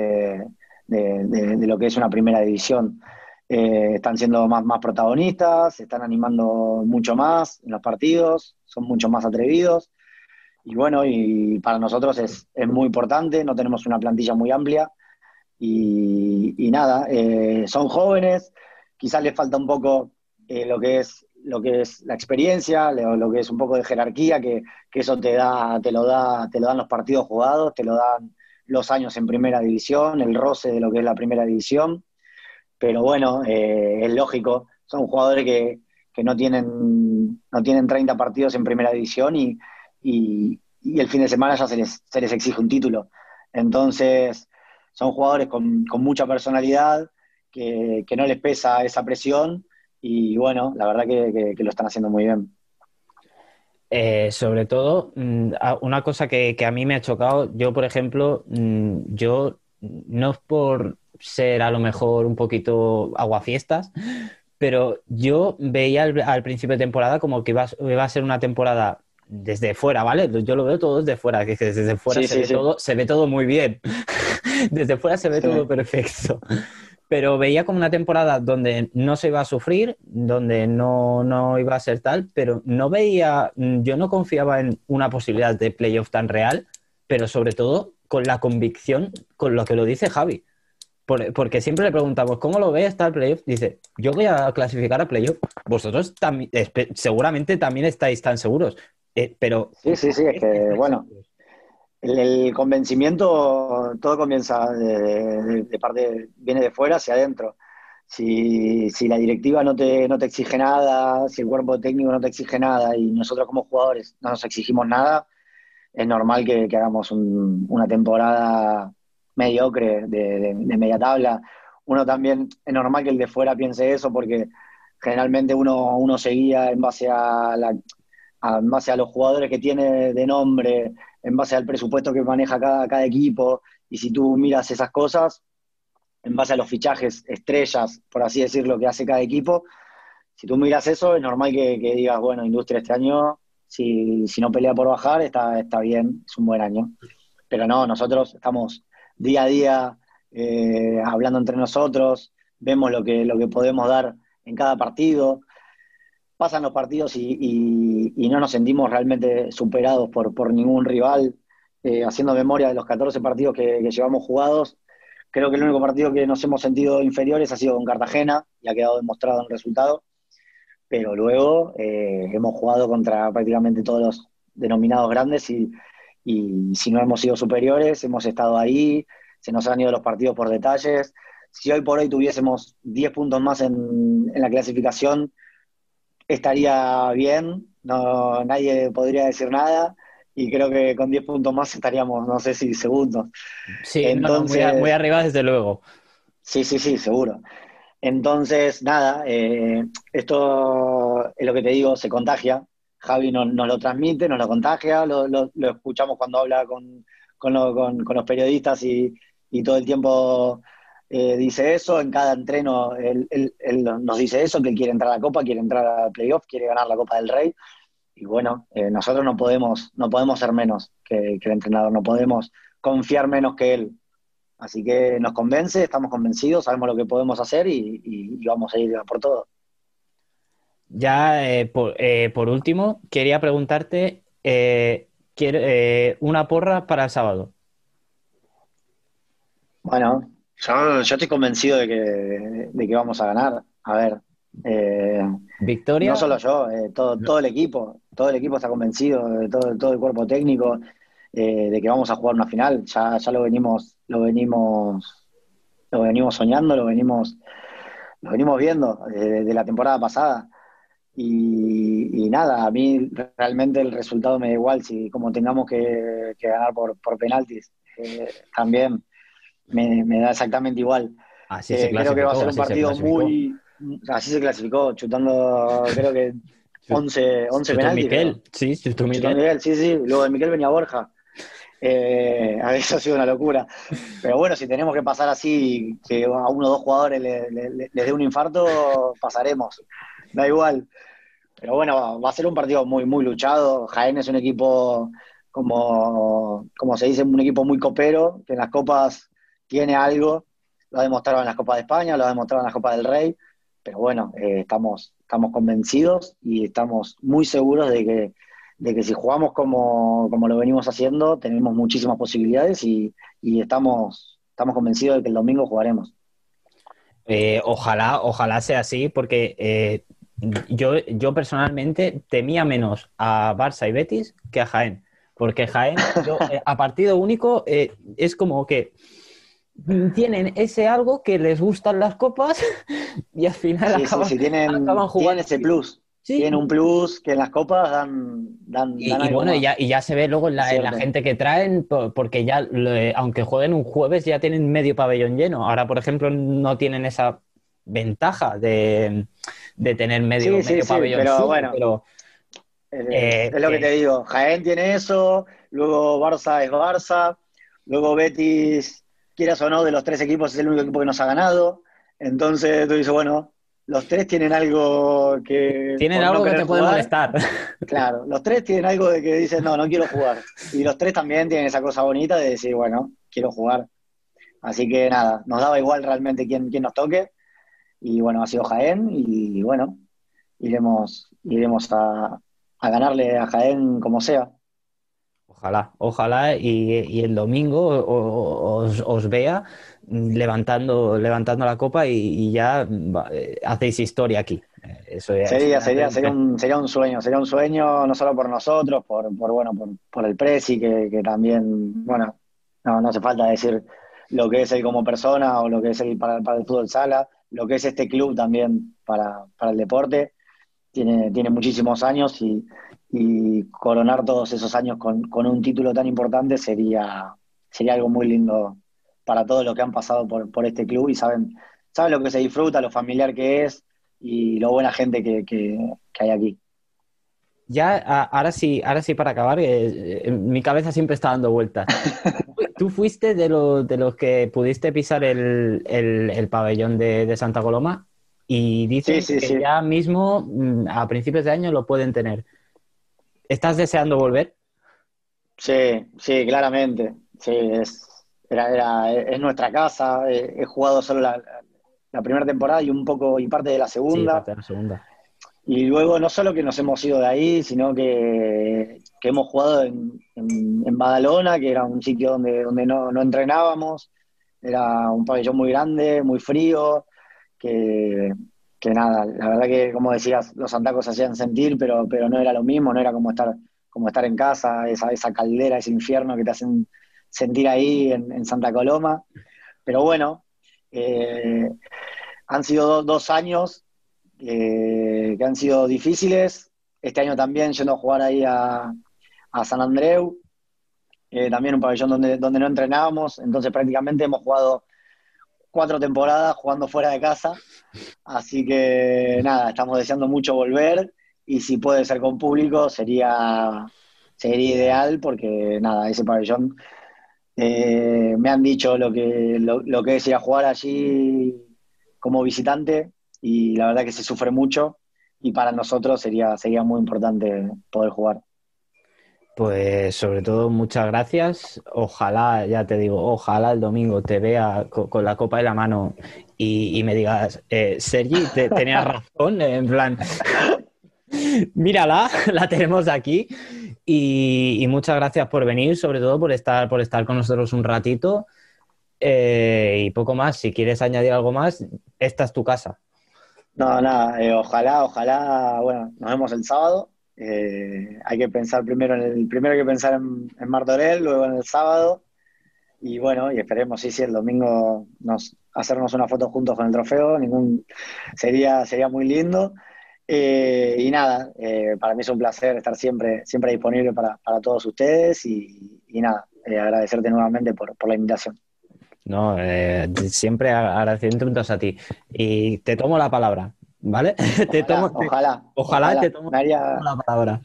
de- de lo que es una primera división. Eh, están siendo más, más protagonistas, se están animando mucho más en los partidos, son mucho más atrevidos. Y bueno, y para nosotros es, es muy importante, no tenemos una plantilla muy amplia. Y, nada, eh, son jóvenes, quizás les falta un poco eh, lo que es lo que es la experiencia, lo, lo que es un poco de jerarquía, que, que eso te da, te lo da, te lo dan los partidos jugados, te lo dan los años en primera división, el roce de lo que es la primera división. Pero bueno, eh, es lógico, son jugadores que, que no tienen, no tienen 30 partidos en primera división y, y, el fin de semana ya se les, se les exige un título. Entonces, son jugadores con, con mucha personalidad, que, que no les pesa esa presión y bueno, la verdad que, lo están haciendo muy bien. Eh, sobre todo, mm, una cosa que, a mí me ha chocado, yo, por ejemplo, mm, yo no es por ser a lo mejor un poquito aguafiestas, pero yo veía al, principio de temporada como que iba, iba a ser una temporada desde fuera, ¿vale? Yo lo veo todo desde fuera, que desde fuera Sí, se, sí, ve sí. todo, se ve todo muy bien. <laughs> Desde fuera se ve todo perfecto. Pero veía como una temporada donde no se iba a sufrir, donde no, no iba a ser tal, pero no veía, yo no confiaba en una posibilidad de playoff tan real, pero sobre todo con la convicción con lo que lo dice Javi. Por- porque siempre le preguntamos, ¿cómo lo ves tal playoff? Dice, yo voy a clasificar a playoff. Vosotros espe- seguramente también estáis tan seguros. Eh, pero Sí, sí, sí, es que, bueno, el, el convencimiento, todo comienza de, de- de parte, viene de fuera hacia adentro. Si, si la directiva no te, no te exige nada, si el cuerpo técnico no te exige nada y nosotros como jugadores no nos exigimos nada, es normal que, que hagamos un- una temporada mediocre de, de- de media tabla. Uno también, es normal que el de fuera piense eso porque generalmente uno, uno seguía en base a la, en base a los jugadores que tiene de nombre, en base al presupuesto que maneja cada, cada equipo, y si tú miras esas cosas, en base a los fichajes estrellas, por así decirlo, que hace cada equipo, si tú miras eso, es normal que, que digas, bueno, Industria este año, si, si no pelea por bajar, está, está bien, es un buen año. Pero no, nosotros estamos día a día eh, hablando entre nosotros, vemos lo que, lo que podemos dar en cada partido, pasan los partidos y, no nos sentimos realmente superados por, por ningún rival. Eh, haciendo memoria de los 14 partidos que, que llevamos jugados, creo que el único partido que nos hemos sentido inferiores ha sido con Cartagena y ha quedado demostrado en el resultado. Pero luego eh, hemos jugado contra prácticamente todos los denominados grandes y, y si no hemos sido superiores, hemos estado ahí, se nos han ido los partidos por detalles. Si hoy por hoy tuviésemos 10 puntos más en, en la clasificación, estaría bien, no, nadie podría decir nada y creo que con 10 puntos más estaríamos, no sé si segundos. sí, no, no, muy, a- Entonces- muy arriba desde luego. Sí, sí, sí, seguro. Entonces, nada, eh, esto es lo que te digo, se contagia. Javi nos, nos lo transmite, nos lo contagia, lo, lo- lo escuchamos cuando habla con, con, lo- con- con los periodistas y, y todo el tiempo eh, dice eso. En cada entreno él, él- él nos dice eso, que él quiere entrar a la Copa, quiere entrar al playoff, quiere ganar la Copa del Rey. Y bueno, eh, nosotros no podemos, no podemos ser menos que, que el entrenador, no podemos confiar menos que él. Así que nos convence, estamos convencidos, sabemos lo que podemos hacer y, y- y vamos a ir a por todo. Ya, eh, por, por último, quería preguntarte quiero- una porra para el sábado. Bueno, yo, yo estoy convencido de que, de que vamos a ganar. A ver, eh, Victoria. no solo yo, eh, todo, todo el equipo, todo el equipo está convencido, todo, todo el cuerpo técnico, eh, de que vamos a jugar una final. Ya, ya lo venimos, lo venimos, lo venimos soñando, lo venimos, lo venimos viendo eh, de la temporada pasada. Y, y nada, a mí realmente el resultado me da igual, si como tengamos que, que ganar por, por penaltis, eh, también me, me da exactamente igual. Así Eh, se creo que va a ser un se partido muy... Así se clasificó, chutando creo que <laughs> 11, 11 Chutó penaltis. Miquel, sí, chutó Miquel. Miguel, sí, sí. Luego de Miquel venía Borja. Eh, <laughs> a veces ha sido una locura. Pero bueno, si tenemos que pasar así, que a uno o dos jugadores le- le- le- les dé un infarto, pasaremos. Da igual. Pero bueno, va, va a ser un partido muy, muy luchado. Jaén es un equipo, como, como se dice, un equipo muy copero, que en las copas tiene algo. Lo ha demostrado en las Copas de España, lo ha demostrado en las Copas del Rey. Pero bueno, eh, estamos, estamos convencidos y estamos muy seguros de que, de que si jugamos como, como lo venimos haciendo, tenemos muchísimas posibilidades y, y estamos, estamos convencidos de que el domingo jugaremos. Eh, ojalá, ojalá sea así, porque eh, yo, yo personalmente temía menos a Barça y Betis que a Jaén. Porque Jaén, a partido único, es como que tienen ese algo que les gustan las copas <laughs> y al final Sí, acaban, sí, tienen, <laughs> acaban tienen jugando. ese plus. Tienen un plus que en las copas dan, dan, Y, dan y bueno, y ya, y ya se ve luego en la, en la Cierto. gente que traen, po- porque ya, aunque jueguen un jueves, ya tienen medio pabellón lleno. Ahora, por ejemplo, no tienen esa ventaja de, de tener medio, medio pabellón pero sur, bueno. pero Es, Eh, es lo que eh. te digo, Jaén tiene eso, luego Barça es Barça, luego Betis, quieras o no, de los tres equipos es el único equipo que nos ha ganado. Entonces tú dices, bueno, los tres tienen algo que... tienen no algo que te puede jugar, molestar. <laughs> Claro, los tres tienen algo de que dicen, no, no quiero jugar. Y los tres también tienen esa cosa bonita de decir, bueno, quiero jugar. Así que nada, nos daba igual realmente quién, quién nos toque. Y bueno, ha sido Jaén y bueno, iremos, iremos a, a ganarle a Jaén como sea. Ojalá, ojalá y, y el domingo os, os vea levantando, levantando la copa y, y ya eh, hacéis historia aquí. Eh, Eso ya- Sería, sería, sería un, sería un sueño, sería un sueño no solo por nosotros, por, por bueno, por, por el Prezi, que, que también, bueno, no, no hace falta decir lo que es él como persona o lo que es él para, para el fútbol sala, lo que es este club también para, para el deporte. Tiene, tiene muchísimos años y, y coronar todos esos años con, con un título tan importante sería, sería algo muy lindo para todos los que han pasado por, por este club y saben, saben lo que se disfruta, lo familiar que es y lo buena gente que, que- que hay aquí. Ya, ahora sí, ahora sí para acabar, eh, eh, mi cabeza siempre está dando vueltas. <laughs> Tú fuiste de, los de los que pudiste pisar el, el- el pabellón de, de Santa Coloma y Sí, sí, que sí. ya mismo, mm, a principios de año, lo pueden tener. ¿Estás deseando volver? Sí, sí, claramente. Sí, es, era, era, es nuestra casa. eh, He, jugado solo la, la primera temporada y un poco y parte de la Sí, segunda. parte de la segunda. Y luego no solo que nos hemos ido de ahí, sino que, que hemos jugado en, en- en Badalona, que era un sitio donde, donde no, no entrenábamos. Era un pabellón muy grande, muy frío, que, que nada, la verdad que como decías, los santacos se hacían sentir, pero, pero no era lo mismo, no era como estar, como estar en casa, esa, esa caldera, ese infierno que te hacen sentir ahí en, en Santa Coloma. Pero bueno, eh, han sido do- dos años eh, que han sido difíciles. Este año también yendo a jugar ahí a, a San Andreu, eh, también un pabellón donde, donde no entrenábamos, entonces prácticamente hemos jugado cuatro temporadas jugando fuera de casa. Así que nada, estamos deseando mucho volver y si puede ser con público sería, sería ideal porque nada, ese pabellón eh, me han dicho lo que, lo, lo que es ir a jugar allí como visitante y la verdad que se sufre mucho y para nosotros sería, sería muy importante poder jugar. Pues sobre todo muchas gracias. Ojalá, ya te digo, ojalá el domingo te vea co- con, la copa en la mano y, y me digas, eh, Sergi, te, tenías <laughs> razón, en plan, mírala, la tenemos aquí. Y, y muchas gracias por venir, sobre todo por estar, por estar con nosotros un ratito. Eh, y poco más, si quieres añadir algo más, esta es tu casa. No, nada, eh, ojalá, ojalá, bueno, nos vemos el sábado. Eh, hay que pensar primero en el, primero hay que pensar en, Martorell, luego en el sábado. Y bueno, y esperemos, sí, sí, el domingo nos, hacernos una foto juntos con el trofeo, ningún, sería, sería muy lindo. Eh, y nada, eh, para mí es un placer estar siempre, siempre disponible para, para todos ustedes y, nada, agradecerte nuevamente por, por la invitación. No, siempre agradeciéndote a ti. Y te tomo la palabra, ¿vale? <laughs> te Ojalá, tomo, te- ojalá, ojalá te tomo me haría, la palabra.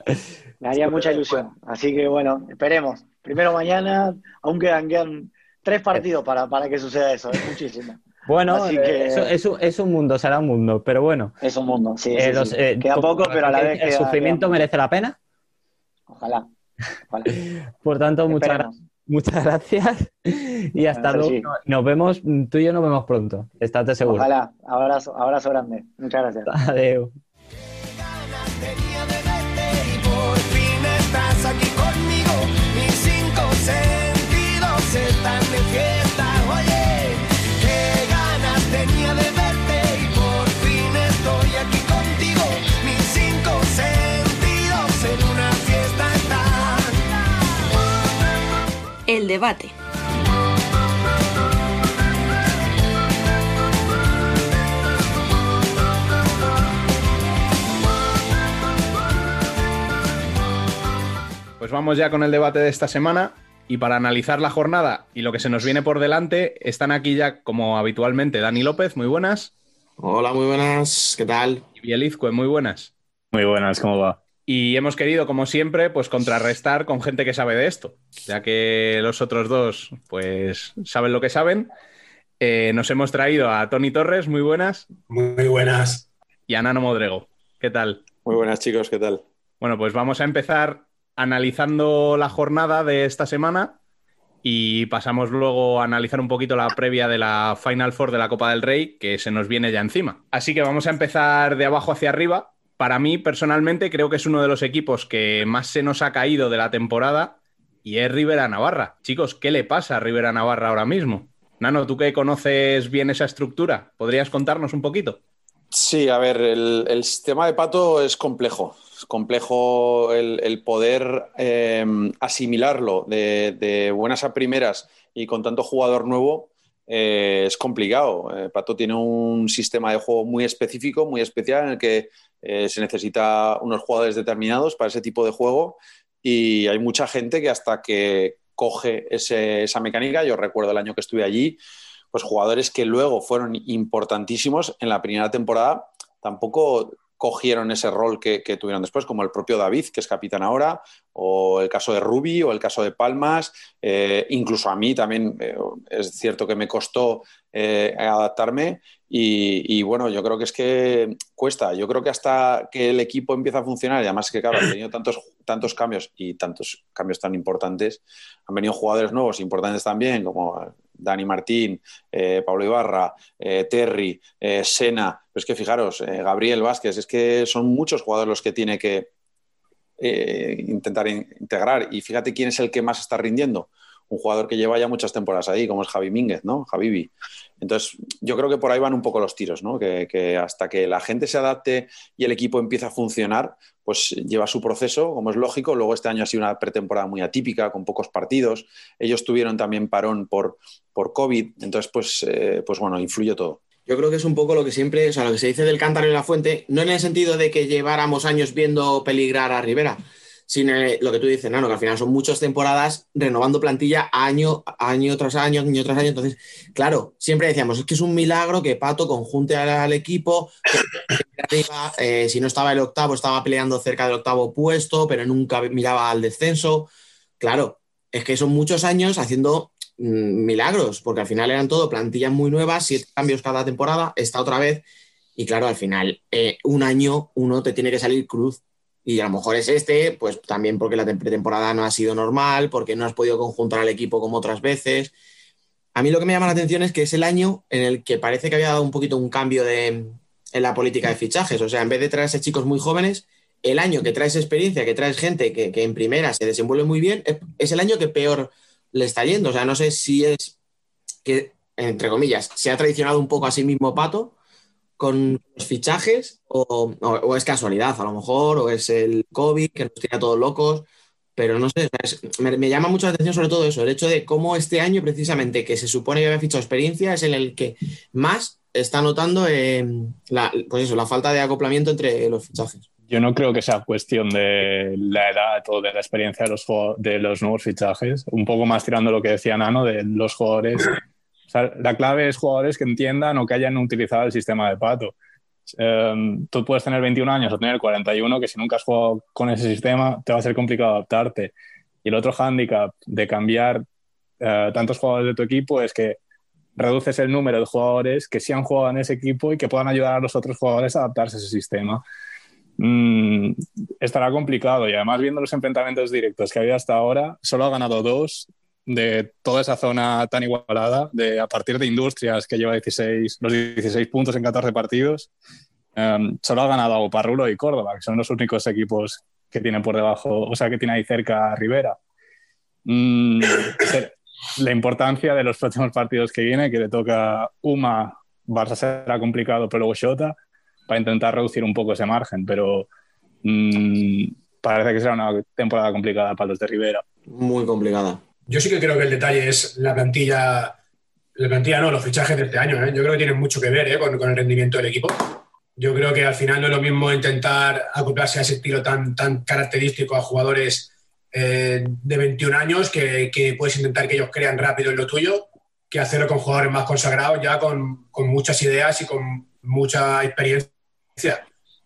Me haría <laughs> mucha ilusión. Así que bueno, esperemos. Primero mañana, aún quedan, quedan tres partidos para, para que suceda eso, es muchísimo. Bueno, Así eh, que- eso- es, un- es un mundo, será un mundo, pero bueno. Es un mundo, sí, Eh, sí, los- sí. eh, Queda poco, pero a la vez ¿El queda- sufrimiento queda- merece la pena? Ojalá. ojalá. <laughs> Por tanto, muchas, Esperemos. Muchas gracias y hasta luego. Sergi. Nos vemos, tú y yo nos vemos pronto, estate seguro. Ojalá. Abrazo, abrazo grande. Muchas gracias. Adiós. Tenía de verte y por fin estás aquí conmigo. Mis cinco sentidos están de fiesta. El debate. Pues vamos ya con el debate de esta semana. Y para analizar la jornada y lo que se nos viene por delante, están aquí ya, como habitualmente, Dani López, muy buenas. Hola, muy buenas. ¿Qué tal? Y Bielizque, muy buenas. Muy buenas, ¿cómo va? Y hemos querido, como siempre, pues contrarrestar con gente que sabe de esto, ya que los otros dos, pues, saben lo que saben. Eh, nos hemos traído a Tony Torres, muy buenas, Muy buenas. y a Nano Modrego. ¿Qué tal? Muy buenas, chicos. ¿Qué tal? Bueno, pues vamos a empezar analizando la jornada de esta semana y pasamos luego a analizar un poquito la previa de la Final Four de la Copa del Rey, que se nos viene ya encima. Así que vamos a empezar de abajo hacia arriba. Para mí, personalmente, creo que es uno de los equipos que más se nos ha caído de la temporada y es Rivera Navarra. Chicos, ¿qué le pasa a Rivera Navarra ahora mismo? Nano, tú que conoces bien esa estructura, ¿podrías contarnos un poquito? Sí, a ver, el, sistema de Pato es complejo. Es complejo el, poder eh, asimilarlo de, de buenas a primeras y con tanto jugador nuevo. eh, es complicado. Eh, Pato tiene un sistema de juego muy específico, muy especial, en el que eh, se necesita unos jugadores determinados para ese tipo de juego y hay mucha gente que hasta que coge esa mecánica, yo recuerdo el año que estuve allí, pues jugadores que luego fueron importantísimos en la primera temporada, tampoco cogieron ese rol que, tuvieron después, como el propio David, que es capitán ahora, o el caso de Rubi, o el caso de Palmas, eh, incluso a mí también eh, es cierto que me costó adaptarme y, bueno, yo creo que es que cuesta, yo creo que hasta que el equipo empieza a funcionar, y además que claro, han tenido tantos, tantos cambios y tantos cambios tan importantes, han venido jugadores nuevos importantes también, como Dani Martín, eh, Pablo Ibarra, eh, Terry, eh, Sena, pero es que fijaros, eh, Gabriel Vázquez, es que son muchos jugadores los que tiene que intentar in integrar. Y fíjate quién es el que más está rindiendo, un jugador que lleva ya muchas temporadas ahí, como es Javi Mínguez, ¿no? Javibi. Entonces, yo creo que por ahí van un poco los tiros, ¿no? Que, que, hasta que la gente se adapte y el equipo empiece a funcionar, pues lleva su proceso, como es lógico. Luego este año ha sido una pretemporada muy atípica, con pocos partidos. Ellos tuvieron también parón por, por COVID, entonces, pues, eh, pues bueno, influye todo. Yo creo que es un poco lo que siempre, o sea, lo que se dice del cántaro y la fuente, no en el sentido de que lleváramos años viendo peligrar a Rivera, sin eh, lo que tú dices, Nano, que al final son muchas temporadas renovando plantilla año, año tras año, año tras año. Entonces, claro, siempre decíamos, es que es un milagro que Pato conjunte al, equipo, arriba, eh, si no estaba el octavo, estaba peleando cerca del octavo puesto, pero nunca miraba al descenso. Claro, es que son muchos años haciendo mm, milagros, porque al final eran todo plantillas muy nuevas, siete cambios cada temporada, esta otra vez. Y claro, al final, eh, un año uno te tiene que salir cruz y a lo mejor es este, pues también porque la pretemporada no ha sido normal, porque no has podido conjuntar al equipo como otras veces. A mí lo que me llama la atención es que es el año en el que parece que había dado un poquito un cambio de, en la política de fichajes. O sea, en vez de traerse chicos muy jóvenes, el año que traes experiencia, que traes gente que, que en primera se desenvuelve muy bien, es, el año que peor le está yendo. O sea, no sé si es que, entre comillas, se ha traicionado un poco a sí mismo Pato con los fichajes o, o, es casualidad a lo mejor, o es el COVID que nos tiene a todos locos, pero no sé, me, llama mucho la atención sobre todo eso, el hecho de cómo este año precisamente que se supone que había fichado experiencia es el que más está notando eh, la, pues eso, la falta de acoplamiento entre los fichajes. Yo no creo que sea cuestión de la edad o de la experiencia de los, de los nuevos fichajes, un poco más tirando lo que decía Nano de los jugadores o sea, la clave es jugadores que entiendan o que hayan utilizado el sistema de pato. Um, tú puedes tener 21 años o tener 41, que si nunca has jugado con ese sistema te va a ser complicado adaptarte. Y el otro hándicap de cambiar uh, tantos jugadores de tu equipo es que reduces el número de jugadores que sí han jugado en ese equipo y que puedan ayudar a los otros jugadores a adaptarse a ese sistema. Mm, estará complicado y además viendo los enfrentamientos directos que había hasta ahora, solo ha ganado dos de toda esa zona tan igualada, de a partir de Industrias, que lleva 16, los 16 puntos en 14 partidos, um, solo ha ganado Oparrulo y Córdoba, que son los únicos equipos que tienen por debajo, o sea, que tiene ahí cerca a Rivera. Mm, la importancia de los próximos partidos que viene, que le toca Uma, Barça será complicado, pero luego Xota, para intentar reducir un poco ese margen, pero mm, parece que será una temporada complicada para los de Rivera. Muy complicada. Yo sí que creo que el detalle es la plantilla, la plantilla no, los fichajes de este año. ¿eh? Yo creo que tienen mucho que ver ¿eh? con, con, el rendimiento del equipo. Yo creo que al final no es lo mismo intentar acoplarse a ese estilo tan, tan característico a jugadores eh, de 21 años que, que, puedes intentar que ellos crean rápido en lo tuyo, que hacerlo con jugadores más consagrados, ya con, con muchas ideas y con mucha experiencia.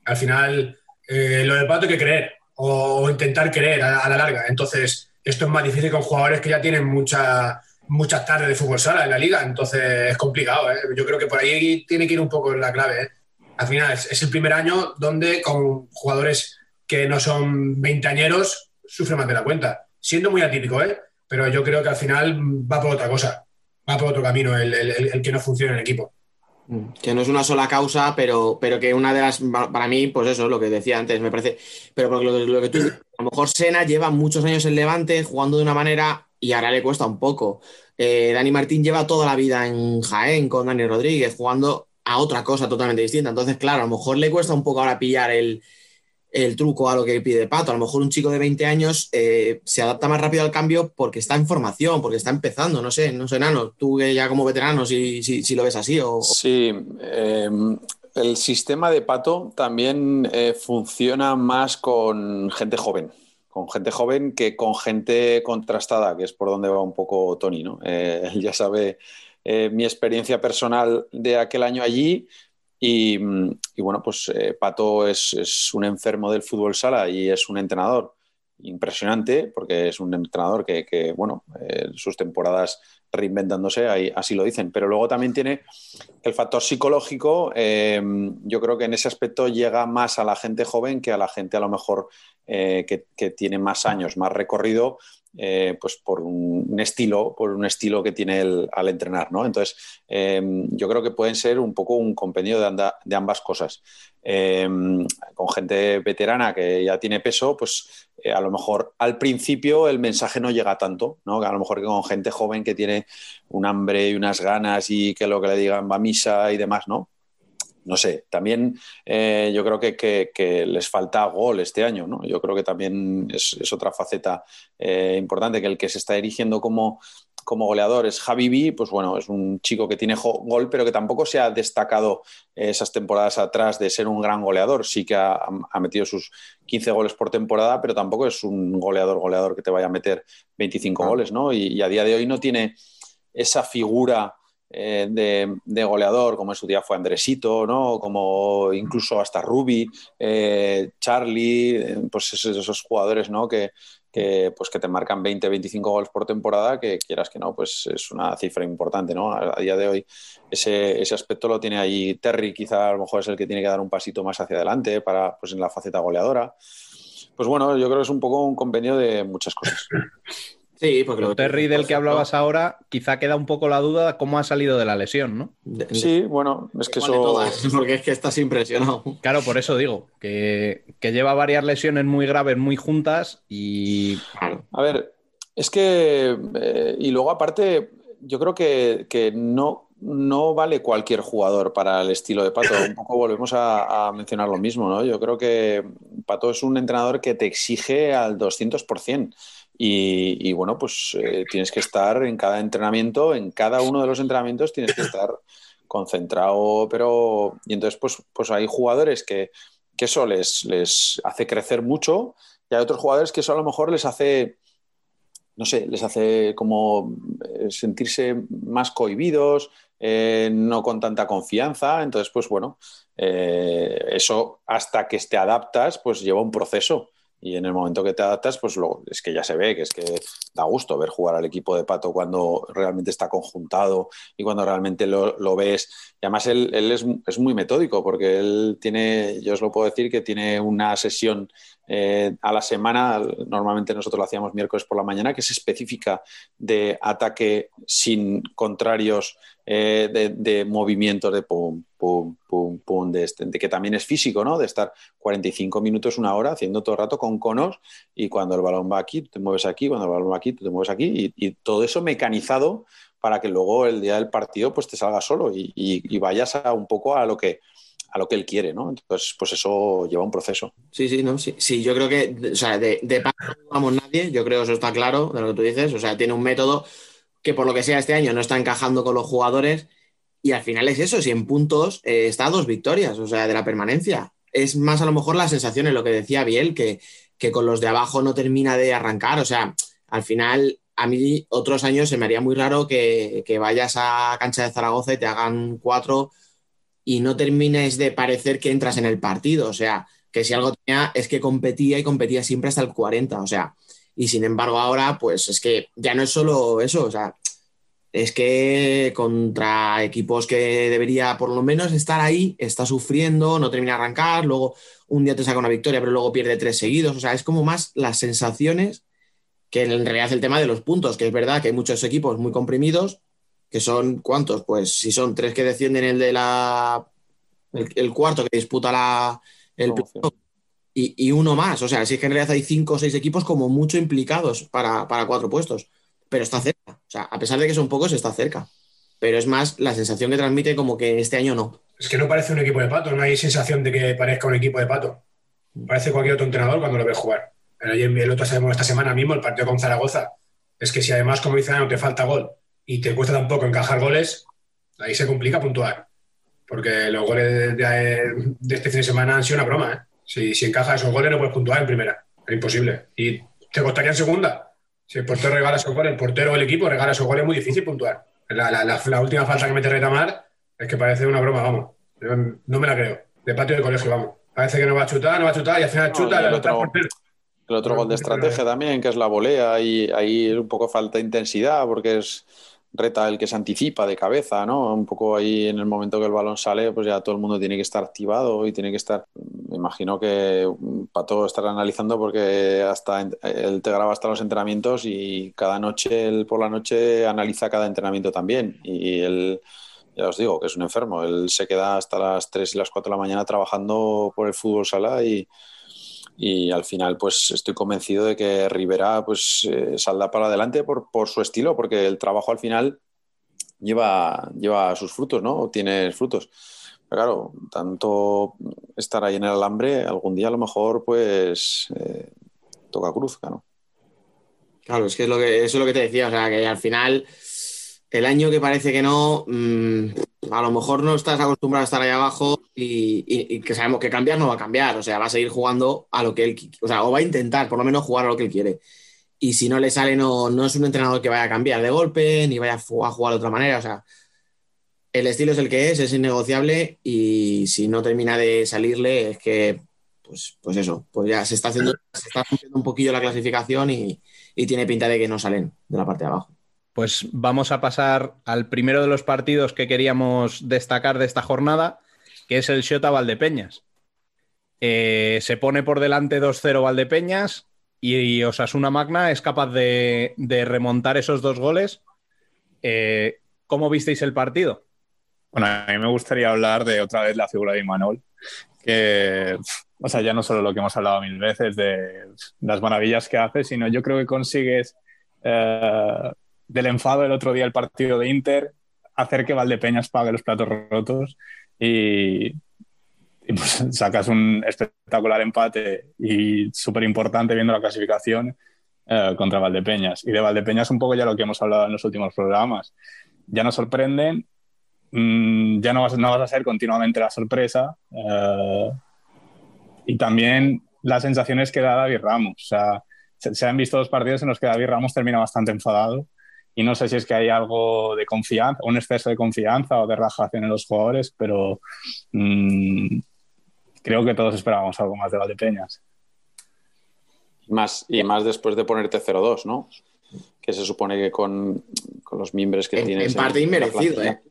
Al final, eh, lo del pato hay que creer o, o intentar creer a, a la larga. Entonces, esto es más difícil con jugadores que ya tienen mucha, muchas tardes de fútbol sala en la liga, entonces es complicado. ¿eh? Yo creo que por ahí tiene que ir un poco la clave. ¿eh? Al final es, el primer año donde con jugadores que no son veinteañeros sufre más de la cuenta, siendo muy atípico, ¿eh? pero yo creo que al final va por otra cosa, va por otro camino el, el, el que no funciona en el equipo. Que no es una sola causa, pero, pero que una de las, para mí, pues eso, lo que decía antes, me parece, pero porque lo, que tú, a lo mejor Sena lleva muchos años en Levante jugando de una manera y ahora le cuesta un poco. Eh, Dani Martín lleva toda la vida en Jaén con Dani Rodríguez jugando a otra cosa totalmente distinta. Entonces, claro, a lo mejor le cuesta un poco ahora pillar el, el truco a lo que pide Pato. A lo mejor un chico de 20 años eh, se adapta más rápido al cambio porque está en formación, porque está empezando, no sé, no sé, Nano, tú ya como veterano, si, si, lo ves así o... Sí, eh, el sistema de Pato también eh, funciona más con gente joven, con gente joven que con gente contrastada, que es por donde va un poco Tony, ¿no? Eh, <laughs> él ya sabe mi experiencia personal de aquel año allí, y, y, bueno, pues eh, Pato es, un enfermo del fútbol sala y es un entrenador impresionante, porque es un entrenador que, bueno, eh, sus temporadas reinventándose, ahí, así lo dicen. Pero luego también tiene el factor psicológico. Eh, yo creo que en ese aspecto llega más a la gente joven que a la gente a lo mejor que, tiene más años, más recorrido. Eh, pues por un estilo, por un estilo que tiene el, al entrenar, ¿no? Entonces, eh, yo creo que pueden ser un poco un compendio de, anda, de ambas cosas. Eh, con gente veterana que ya tiene peso, pues a lo mejor al principio el mensaje no llega tanto, ¿no? A lo mejor que con gente joven que tiene un hambre y unas ganas y que lo que le digan va a misa y demás, ¿no? No sé, también eh, yo creo que, que, que, les falta gol este año, ¿no? Yo creo que también es, es otra faceta eh, importante, que el que se está erigiendo como como goleador es Javi B, pues bueno, es un chico que tiene gol, pero que tampoco se ha destacado esas temporadas atrás de ser un gran goleador. Sí que ha, ha metido sus 15 goles por temporada, pero tampoco es un goleador, goleador que te vaya a meter 25 goles, ¿no? Y, y a día de hoy no tiene esa figura eh, de, goleador, como en su día fue Andresito, ¿no? Como incluso hasta Ruby, eh, Charlie, eh, pues esos, jugadores, ¿no? Que, que, pues que te marcan 20, 25 goles por temporada, que quieras que no, pues es una cifra importante, ¿no? A, a día de hoy ese, ese aspecto lo tiene ahí Terry, quizá a lo mejor es el que tiene que dar un pasito más hacia adelante para, pues en la faceta goleadora. Pues bueno, yo creo que es un poco un convenio de muchas cosas. <laughs> Sí, porque Pero Terry, del que hablabas ahora, quizá queda un poco la duda de cómo ha salido de la lesión, ¿no? Sí, bueno, es que ¿Cuál de eso... todas? <laughs> Porque es que estás impresionado. Claro, por eso digo, que, que lleva varias lesiones muy graves, muy juntas y... A ver, es que, eh, y luego aparte, yo creo que, que no, no vale cualquier jugador para el estilo de Pato. Un poco volvemos a, a mencionar lo mismo, ¿no? Yo creo que Pato es un entrenador que te exige al 200%. Y, bueno, pues eh, tienes que estar en cada entrenamiento, en cada uno de los entrenamientos tienes que estar concentrado, pero... Y entonces, pues, pues hay jugadores que, que eso les, les hace crecer mucho y hay otros jugadores que eso a lo mejor les hace no sé, les hace como eh, sentirse más cohibidos, eh, no con tanta confianza. Entonces, pues bueno, eso hasta que te adaptas, pues lleva un proceso. Y en el momento que te adaptas, pues lo, es que ya se ve que es que da gusto ver jugar al equipo de Pato cuando realmente está conjuntado y cuando realmente lo, lo ves. Y además él, él es, es, muy metódico porque él tiene, yo os lo puedo decir, que tiene una sesión eh, a la semana, normalmente nosotros lo hacíamos miércoles por la mañana, que es específica de ataque sin contrarios, eh, de, movimientos de pum, pum, pum, pum, de, este, que también es físico, ¿no? De estar 45 minutos, una hora, haciendo todo el rato con conos y cuando el balón va aquí, te mueves aquí, cuando el balón va aquí, tú te mueves aquí y, todo eso mecanizado para que luego el día del partido pues te salga solo y, vayas a un poco a lo que a lo que él quiere, ¿no? Entonces, pues eso lleva un proceso. Sí, sí, no, sí, sí yo creo que, o sea, de, de paso no vamos nadie, yo creo que eso está claro de lo que tú dices, o sea, tiene un método que por lo que sea este año no está encajando con los jugadores y al final es eso, si en puntos eh, está dos victorias, o sea, de la permanencia. Es más a lo mejor la sensación en lo que decía Biel, que, que con los de abajo no termina de arrancar, o sea, al final a mí otros años se me haría muy raro que, que vayas a cancha de Zaragoza y te hagan cuatro y no termines de parecer que entras en el partido. O sea, que si algo tenía es que competía y competía siempre hasta el 40. O sea, y sin embargo ahora, pues es que ya no es solo eso. O sea, es que contra equipos que debería por lo menos estar ahí, está sufriendo, no termina de arrancar, luego un día te saca una victoria, pero luego pierde tres seguidos. O sea, es como más las sensaciones que en realidad el tema de los puntos, que es verdad que hay muchos equipos muy comprimidos, que son ¿cuántos? Pues si son tres que defienden el de la el, el cuarto que disputa la el y, uno más. O sea, si es que en realidad hay cinco o seis equipos como mucho implicados para, para, cuatro puestos. Pero está cerca. O sea, a pesar de que son pocos, está cerca. Pero es más la sensación que transmite como que este año no. Es que no parece un equipo de pato, no hay sensación de que parezca un equipo de pato. Parece cualquier otro entrenador cuando lo ve jugar. El, el otro sabemos esta semana mismo, el partido con Zaragoza. Es que si además, como dice no te falta gol y te cuesta tampoco encajar goles, ahí se complica puntuar. Porque los goles de, de este fin de semana han sido una broma. ¿eh? Si, si encajas esos goles no puedes puntuar en primera. Es imposible. Y te costaría en segunda. Si el portero regala esos goles, el portero o el equipo regala esos goles, es muy difícil puntuar. La, la, la, la última falta que mete Retamar es que parece una broma, vamos. No me la creo. De patio de colegio, vamos. Parece que no va a chutar, no va a chutar y al final chuta no, y el otro, portero. El otro gol de estrategia también, que es la volea, y ahí es un poco falta de intensidad porque es reta el que se anticipa de cabeza, ¿no? Un poco ahí en el momento que el balón sale, pues ya todo el mundo tiene que estar activado y tiene que estar. Me imagino que Pato estará analizando porque hasta él te graba hasta los entrenamientos y cada noche, él por la noche analiza cada entrenamiento también. Y él, ya os digo, que es un enfermo. Él se queda hasta las 3 y las 4 de la mañana trabajando por el fútbol sala y y al final pues estoy convencido de que Rivera pues eh, saldrá para adelante por, por, su estilo, porque el trabajo al final lleva, lleva sus frutos, ¿no? Tiene frutos. Pero claro, tanto estar ahí en el alambre, algún día a lo mejor pues eh, toca cruz, claro. Claro, es que, es lo que eso es lo que te decía, o sea, que al final el año que parece que no, mm, a lo mejor no estás acostumbrado a estar ahí abajo y, que sabemos que cambiar no va a cambiar, o sea, va a seguir jugando a lo que él, o sea, o va a intentar por lo menos jugar a lo que él quiere. Y si no le sale, no, no es un entrenador que vaya a cambiar de golpe, ni vaya a jugar de otra manera, o sea, el estilo es el que es, es innegociable y si no termina de salirle es que, pues, pues eso, pues ya se está haciendo, un poquillo la clasificación y, y tiene pinta de que no salen de la parte de abajo. Pues vamos a pasar al primero de los partidos que queríamos destacar de esta jornada, que es el Xota Valdepeñas. Eh, se pone por delante 2-0 Valdepeñas y Osasuna Magna es capaz de, de remontar esos dos goles. Eh, ¿Cómo visteis el partido? Bueno, a mí me gustaría hablar de otra vez la figura de Imanol, que, o sea, ya no solo lo que hemos hablado mil veces de las maravillas que hace, sino yo creo que consigues eh, del enfado el otro día el partido de Inter, hacer que Valdepeñas pague los platos rotos y, pues <laughs> sacas un espectacular empate y súper importante viendo la clasificación eh, contra Valdepeñas. Y de Valdepeñas un poco ya lo que hemos hablado en los últimos programas. Ya nos sorprenden, mm, ya no vas, no vas a ser continuamente la sorpresa. eh, y también la sensación es que da David Ramos. Se, se han visto dos partidos en los que David Ramos termina bastante enfadado. Y no sé si es que hay algo de confianza, un exceso de confianza o de relajación en los jugadores, pero mm, creo que todos esperábamos algo más de Valdepeñas. Y más, y más después de ponerte 0-2, ¿no? Que se supone que con, con los miembros que En, tienes. en parte inmerecido. ¿eh?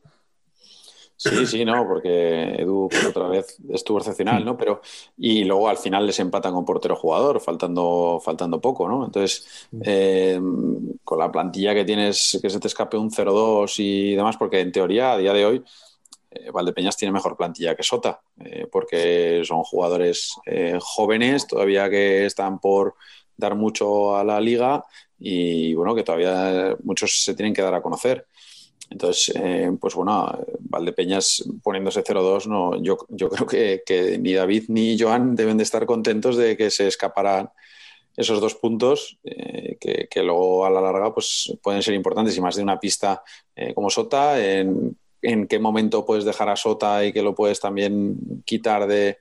Sí, sí, no, porque Edu pues, otra vez estuvo excepcional, ¿no? Pero, y luego al final les empatan con portero jugador, faltando, faltando poco, ¿no? Entonces, eh, con la plantilla que tienes, que se te escape un 0-2 y demás, porque en teoría, a día de hoy, eh, Valdepeñas tiene mejor plantilla que Sota, eh, porque son jugadores eh, jóvenes, todavía que están por dar mucho a la liga y bueno, que todavía muchos se tienen que dar a conocer. Entonces, eh, pues bueno, Valdepeñas poniéndose 0-2, no, yo, yo creo que, ni David ni Joan deben de estar contentos de que se escaparan esos dos puntos eh, que, luego a la larga pues, pueden ser importantes. Y más de una pista eh, como Sota, en, qué momento puedes dejar a Sota y que lo puedes también quitar de,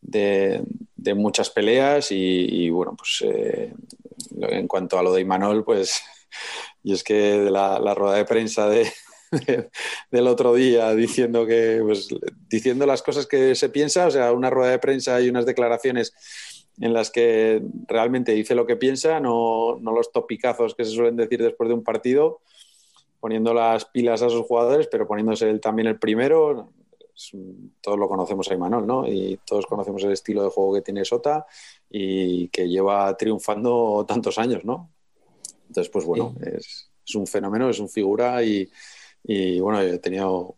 de, muchas peleas. Y, bueno, pues en cuanto a lo de Imanol, pues <laughs> y es que la rueda de prensa de, de- <laughs> del otro día diciendo que pues, diciendo las cosas que se piensa, o sea, una rueda de prensa y unas declaraciones en las que realmente dice lo que piensa, no, no los topicazos que se suelen decir después de un partido, poniendo las pilas a sus jugadores, pero poniéndose él también el primero. Todos lo conocemos a Imanol, ¿no? Y todos conocemos el estilo de juego que tiene Sota y que lleva triunfando tantos años, ¿no? Entonces, pues bueno, es, es un fenómeno, es un figura y, y, bueno, he tenido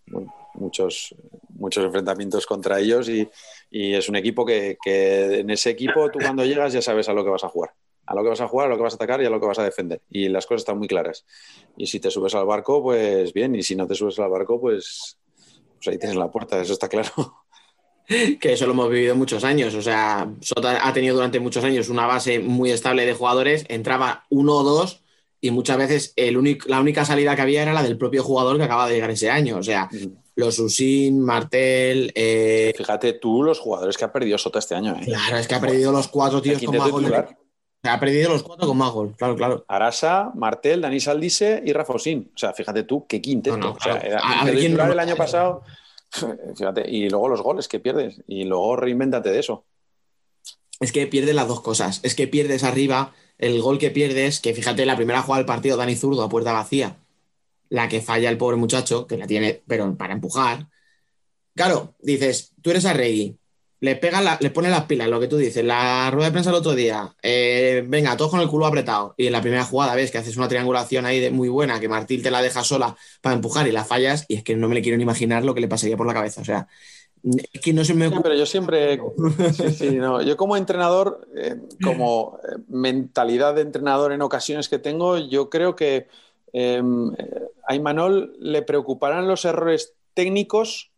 muchos, muchos enfrentamientos contra ellos y, y es un equipo que, que en ese equipo tú cuando llegas ya sabes a lo que vas a jugar. A lo que vas a jugar, a lo que vas a atacar y a lo que vas a defender. Y las cosas están muy claras. Y si te subes al barco, pues bien. Y si no te subes al barco, pues, pues ahí tienes la puerta, eso está claro. <laughs> que eso lo hemos vivido muchos años. O sea, Sota ha tenido durante muchos años una base muy estable de jugadores, entraba uno o dos y muchas veces el único, la única salida que había era la del propio jugador que acaba de llegar ese año. O sea, los Usin, Martel. eh, Fíjate tú los jugadores que ha perdido Sota este año. ¿eh? Claro, es que ha perdido los cuatro tíos con más gol. ha perdido los cuatro con más gol, claro, claro. Arasa, Martel, Dani Saldise y Rafa Osín. O sea, fíjate tú qué quinteto. No, no, o sea, claro. era A- ver quién titular no- el año pasado. <laughs> Fíjate, y luego los goles que pierdes. Y luego reinvéntate de eso. Es que pierdes las dos cosas. Es que pierdes arriba el gol que pierdes, que fíjate, la primera jugada del partido, Dani Zurdo a puerta vacía. La que falla el pobre muchacho, que la tiene, pero para empujar. Claro, dices, tú eres a Regui, le pega la- le pone las pilas, lo que tú dices, la rueda de prensa el otro día, eh, venga, todos con el culo apretado. Y en la primera jugada ves que haces una triangulación ahí de muy buena, que Martín te la deja sola para empujar y la fallas, y es que no me le quiero ni imaginar lo que le pasaría por la cabeza. O sea, es que no se me Sí, pero yo siempre. Sí, sí, no. Yo como entrenador, eh, como eh, mentalidad de entrenador en ocasiones que tengo, yo creo que eh, a Imanol le preocuparán los errores técnicos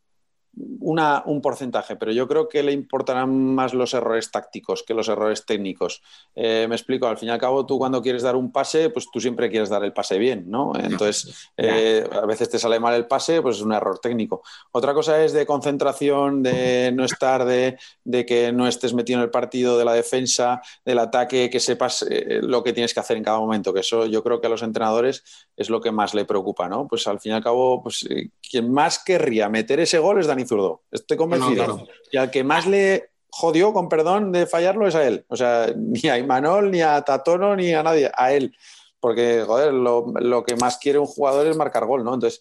una, un porcentaje, pero yo creo que le importarán más los errores tácticos que los errores técnicos. Eh, me explico, al fin y al cabo, tú cuando quieres dar un pase, pues tú siempre quieres dar el pase bien, ¿no? Entonces, <laughs> eh, a veces te sale mal el pase, pues es un error técnico. Otra cosa es de concentración, de no estar, de, de que no estés metido en el partido, de la defensa, del ataque, que sepas eh, lo que tienes que hacer en cada momento, que eso yo creo que a los entrenadores es lo que más le preocupa, ¿no? Pues al fin y al cabo, pues quien más querría meter ese gol es Dani Zurdo, estoy convencido. No, claro. Y al que más le jodió, con perdón de fallarlo, es a él. O sea, <laughs> ni a Imanol, ni a Tatono, ni a nadie, a él. Porque, joder, lo, lo que más quiere un jugador es marcar gol, ¿no? Entonces,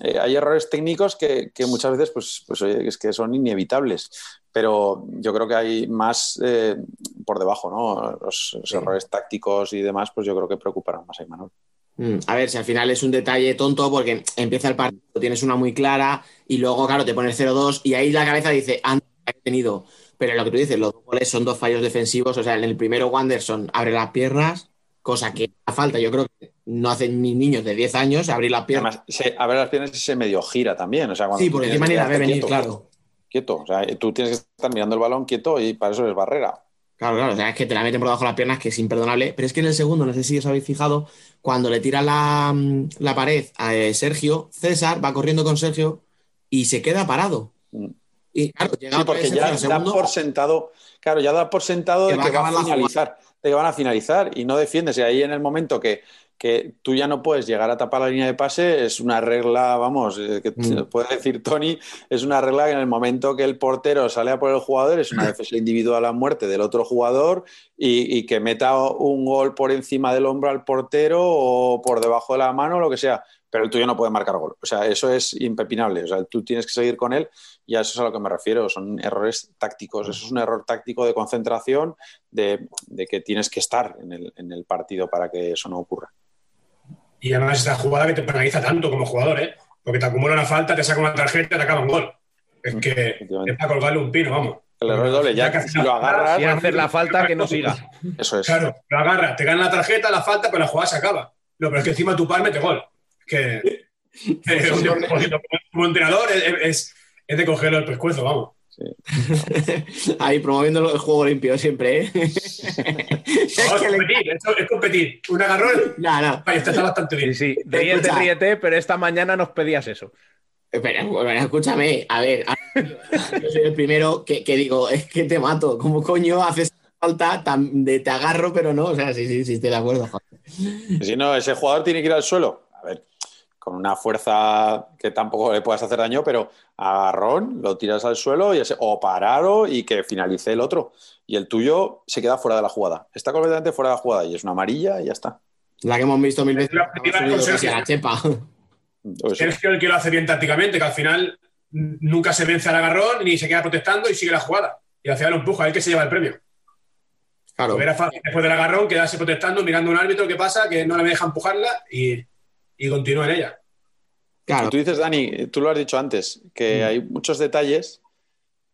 eh, hay errores técnicos que, que, muchas veces, pues, pues oye, es que son inevitables. Pero yo creo que hay más eh, por debajo, ¿no? Los, los sí. errores tácticos y demás, pues yo creo que preocuparán más a Imanol. Mm, a ver, si al final es un detalle tonto porque empieza el partido, tienes una muy clara y luego, claro, te pones 0-2 y ahí la cabeza dice, antes he tenido. Pero lo que tú dices, los dos goles son dos fallos defensivos. O sea, en el primero, Wanderson abre las piernas, cosa que a falta, yo creo que no hacen ni niños de 10 años abrir las piernas. Además, se, abrir las piernas y se medio gira también. O sea, sí, porque encima ni la ve venir, quieto, claro. Quieto. O sea, tú tienes que estar mirando el balón quieto y para eso es barrera. Claro, claro, o sea, es que te la meten por debajo de las piernas, que es imperdonable. Pero es que en el segundo, no sé si os habéis fijado, cuando le tira la, la pared a eh, Sergio, César va corriendo con Sergio y se queda parado. Mm. Y claro, llega sí, porque ya da segundo, por sentado, claro, ya da por sentado de que, va a finalizar, de que van a finalizar y no defiendes. Y ahí en el momento que, que tú ya no puedes llegar a tapar la línea de pase, es una regla, vamos, eh, que mm. puede decir Tony, es una regla que en el momento que el portero sale a por el jugador es una defensa individual a muerte del otro jugador y, y, que meta un gol por encima del hombro al portero o por debajo de la mano, lo que sea. Pero el tuyo no puede marcar gol. O sea, eso es impepinable. O sea, tú tienes que seguir con él y a eso es a lo que me refiero. Son errores tácticos. Eso es un error táctico de concentración, de, de que tienes que estar en el, en el partido para que eso no ocurra. Y además esta jugada que te penaliza tanto como jugador, ¿eh? Porque te acumula una falta, te saca una tarjeta y te acaba un gol. Es que es para colgarle un pino, vamos. El error es doble, ya, ya que si lo agarras. Y hacer la falta que no siga. Eso es. Claro, lo agarras, te gana la tarjeta, la falta, pero la jugada se acaba. No, pero es que encima tu par mete gol. Que, <laughs> eh, como entrenador es, es, es, de cogerlo el pescuezo, vamos. Sí. <laughs> Ahí promoviendo el juego limpio siempre, ¿eh? <laughs> es, no, es, competir, le... es, competir, Un agarrón. No, no. Este está bastante bien. Sí, sí. Ríete, ríete, pero esta mañana nos pedías eso. Espera, escúchame, a ver, yo soy el primero que, que, digo, es que te mato, ¿cómo coño haces falta de te agarro, pero no? O sea, sí, sí, sí, estoy de acuerdo. Si no, ese jugador tiene que ir al suelo. A ver, con una fuerza que tampoco le puedas hacer daño, pero agarrón, lo tiras al suelo y ese, o parado y que finalice el otro. Y el tuyo se queda fuera de la jugada. Está completamente fuera de la jugada y es una amarilla y ya está. La que hemos visto mil veces. La chepa. Sergio el que lo hace bien tácticamente, que al final nunca se vence al agarrón ni se queda protestando y sigue la jugada. Y al final lo empuja, él que se lleva el premio. Claro. Era fácil después del agarrón quedarse protestando, mirando a un árbitro qué pasa, que no le deja empujarla y, y continúa en ella. Claro. Tú dices, Dani, tú lo has dicho antes, que mm. hay muchos detalles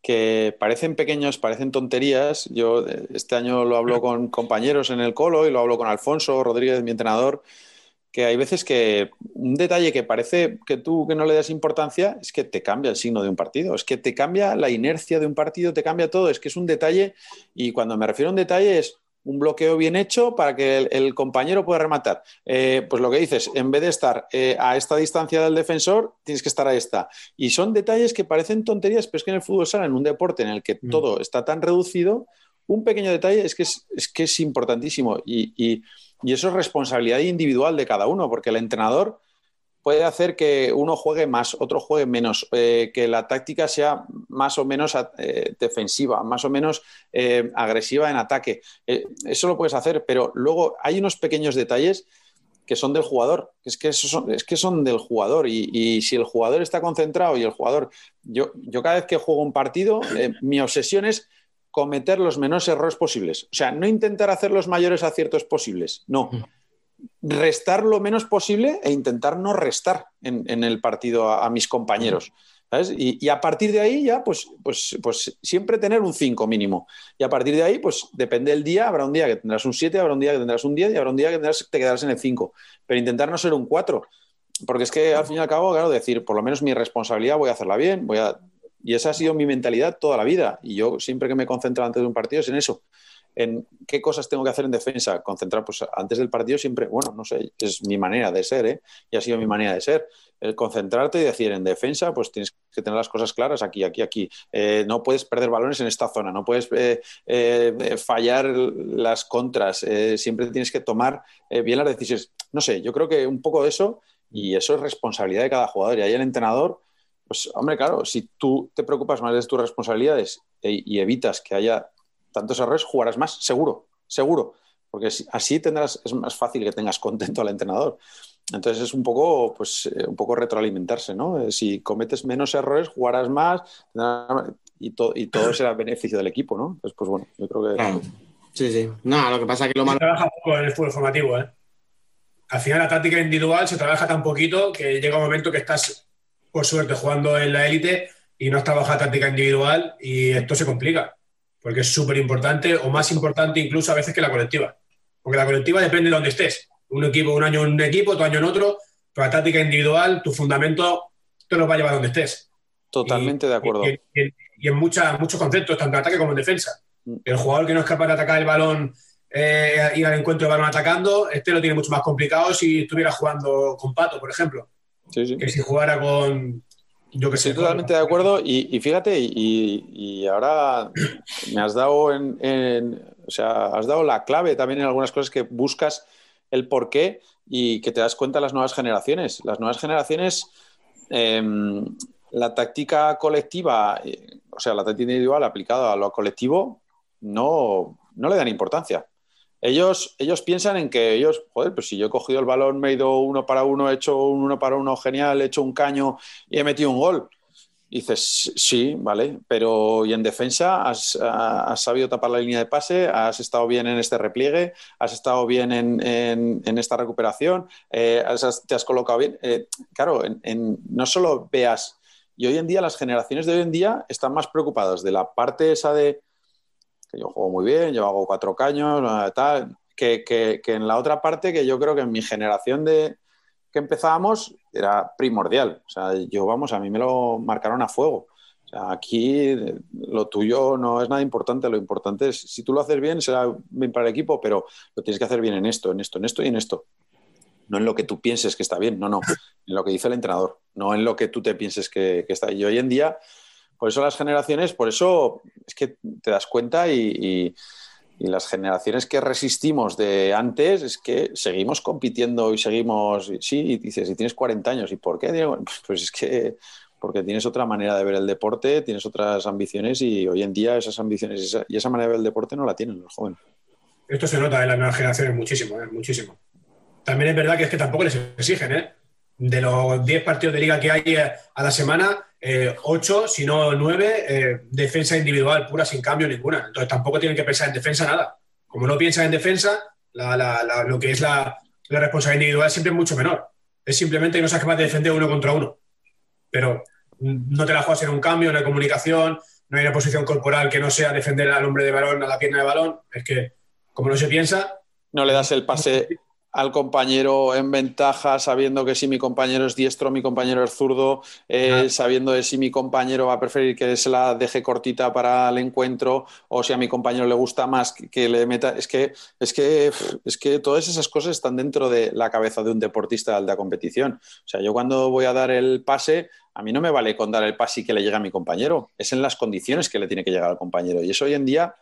que parecen pequeños, parecen tonterías. Yo este año lo hablo con compañeros en el colo y lo hablo con Alfonso Rodríguez, mi entrenador, que hay veces que un detalle que parece que tú que no le das importancia es que te cambia el signo de un partido, es que te cambia la inercia de un partido, te cambia todo, es que es un detalle y cuando me refiero a un detalle es un bloqueo bien hecho para que el, el compañero pueda rematar. Eh, pues lo que dices, en vez de estar eh, a esta distancia del defensor, tienes que estar a esta. Y son detalles que parecen tonterías, pero es que en el fútbol sala, en un deporte en el que mm. todo está tan reducido, un pequeño detalle es que es, es, que es importantísimo. y, y y eso es responsabilidad individual de cada uno, porque el entrenador puede hacer que uno juegue más, otro juegue menos, eh, que la táctica sea más o menos eh, defensiva, más o menos eh, agresiva en ataque. Eh, eso lo puedes hacer, pero luego hay unos pequeños detalles que son del jugador, es que son, es que son del jugador y, y, si el jugador está concentrado y el jugador, yo, yo cada vez que juego un partido, mi obsesión es cometer los menores errores posibles. O sea, no intentar hacer los mayores aciertos posibles, no. Restar lo menos posible e intentar no restar en, el partido a, mis compañeros. y, a partir de ahí ya, pues, pues, pues siempre tener un 5 mínimo. Y a partir de ahí, pues depende del día, habrá un día que tendrás un 7, habrá un día que tendrás un 10 y habrá un día que tendrás, te quedarás en el 5. Pero intentar no ser un 4. Porque es que al fin y al cabo, claro, decir, por lo menos mi responsabilidad voy a hacerla bien, voy a Y esa ha sido mi mentalidad toda la vida. Y yo siempre que me concentro antes de un partido es en eso. En qué cosas tengo que hacer en defensa. Concentrar, pues antes del partido siempre, bueno, no sé, es mi manera de ser, ¿eh? Y ha sido mi manera de ser. El concentrarte y decir en defensa, pues tienes que tener las cosas claras aquí, aquí, aquí. Eh, no puedes perder balones en esta zona, no puedes eh, eh, fallar las contras. siempre tienes que tomar bien las decisiones. No sé, yo creo que un poco de eso, y eso es responsabilidad de cada jugador. Y ahí el entrenador, pues hombre, claro, si tú te preocupas más de tus responsabilidades y evitas que haya tantos errores, jugarás más, seguro, seguro. Porque así tendrás, es más fácil que tengas contento al entrenador. Entonces es un poco, pues, eh, un poco retroalimentarse, ¿no? Eh, Si cometes menos errores, jugarás más tendrás- y, to- y todo será beneficio del equipo, ¿no? Entonces, pues bueno, yo creo que... Claro. Sí, sí. No, lo que pasa es que lo malo. trabaja poco en el fútbol formativo, ¿eh? Al final la táctica individual se trabaja tan poquito que llega un momento que estás, por suerte, jugando en la élite y no has trabajado táctica individual y esto se complica. Porque es súper importante o más importante incluso a veces que la colectiva. Porque la colectiva depende de donde estés. Un equipo, un año en un equipo, otro año en otro. Pero la táctica individual, tu fundamento, te lo va a llevar donde estés. Totalmente de acuerdo. Y, y- y en mucha- muchos conceptos, tanto en ataque como en defensa. Mm. El jugador que no es capaz de atacar el balón, eh, ir al encuentro del balón atacando, este lo tiene mucho más complicado si estuviera jugando con Pato, por ejemplo, Sí, sí. que si jugara con. Yo que sé. Estoy totalmente de acuerdo y, y fíjate, y, y ahora me has dado en, en- o sea, has dado la clave también en algunas cosas que buscas el por qué y que te das cuenta las nuevas generaciones. Las nuevas generaciones, em, la táctica colectiva, eh, o sea, la táctica individual aplicada a lo colectivo, no, no le dan importancia. Ellos, ellos piensan en que ellos, joder, pues si yo he cogido el balón, me he ido uno para uno, he hecho un uno para uno genial, he hecho un caño y he metido un gol. Y dices, sí, vale, pero ¿y en defensa? ¿Has, ha- has sabido tapar la línea de pase? ¿Has estado bien en este repliegue? ¿Has estado bien en, en- esta recuperación? Eh, has- ¿Te has colocado bien? Eh, claro, en- no solo veas, y hoy en día las generaciones de hoy en día están más preocupadas de la parte esa de que yo juego muy bien, yo hago cuatro caños, eh, tal, que, que- que en la otra parte que yo creo que en mi generación de que empezábamos era primordial. O sea, yo, vamos, a mí me lo marcaron a fuego. O sea, aquí eh, lo tuyo no es nada importante, lo importante es, si tú lo haces bien, será bien para el equipo, pero lo tienes que hacer bien en esto, en esto, en esto y en esto. No en lo que tú pienses que está bien, no, no, en lo que dice el entrenador, no en lo que tú te pienses que, que está. Y hoy en día, por eso las generaciones, por eso es que te das cuenta y, las generaciones que resistimos de antes es que seguimos compitiendo y seguimos, sí, y dices, y tienes 40 años, ¿y por qué? <laughs> Pues es que porque tienes otra manera de ver el deporte, tienes otras ambiciones y hoy en día esas ambiciones y esa manera de ver el deporte no la tienen los jóvenes. Esto se nota en las nuevas generaciones muchísimo, ¿eh? muchísimo. También es verdad que es que tampoco les exigen, ¿eh? De los 10 partidos de liga que hay eh, a la semana, 8, si no 9, defensa individual, pura, sin cambio ninguna. Entonces tampoco tienen que pensar en defensa nada. Como no piensan en defensa, la- la- la- lo que es la, responsabilidad individual siempre mucho menor. Es simplemente que no seas capaz de defender uno contra uno. Pero no te la juegas en un cambio, no hay comunicación, no hay una posición corporal que no sea defender al hombre de balón, a la pierna de balón. Es que, como no se piensa, No le das el pase al compañero en ventaja, sabiendo que si mi compañero es diestro, mi compañero es zurdo, eh, sabiendo de si mi compañero va a preferir que se la deje cortita para el encuentro, o si a mi compañero le gusta más que, que le meta. Es que, es que, es que todas esas cosas están dentro de la cabeza de un deportista de alta competición. O sea, yo cuando voy a dar el pase, a mí no me vale con dar el pase y que le llegue a mi compañero. Es en las condiciones que le tiene que llegar al compañero. Y eso hoy en día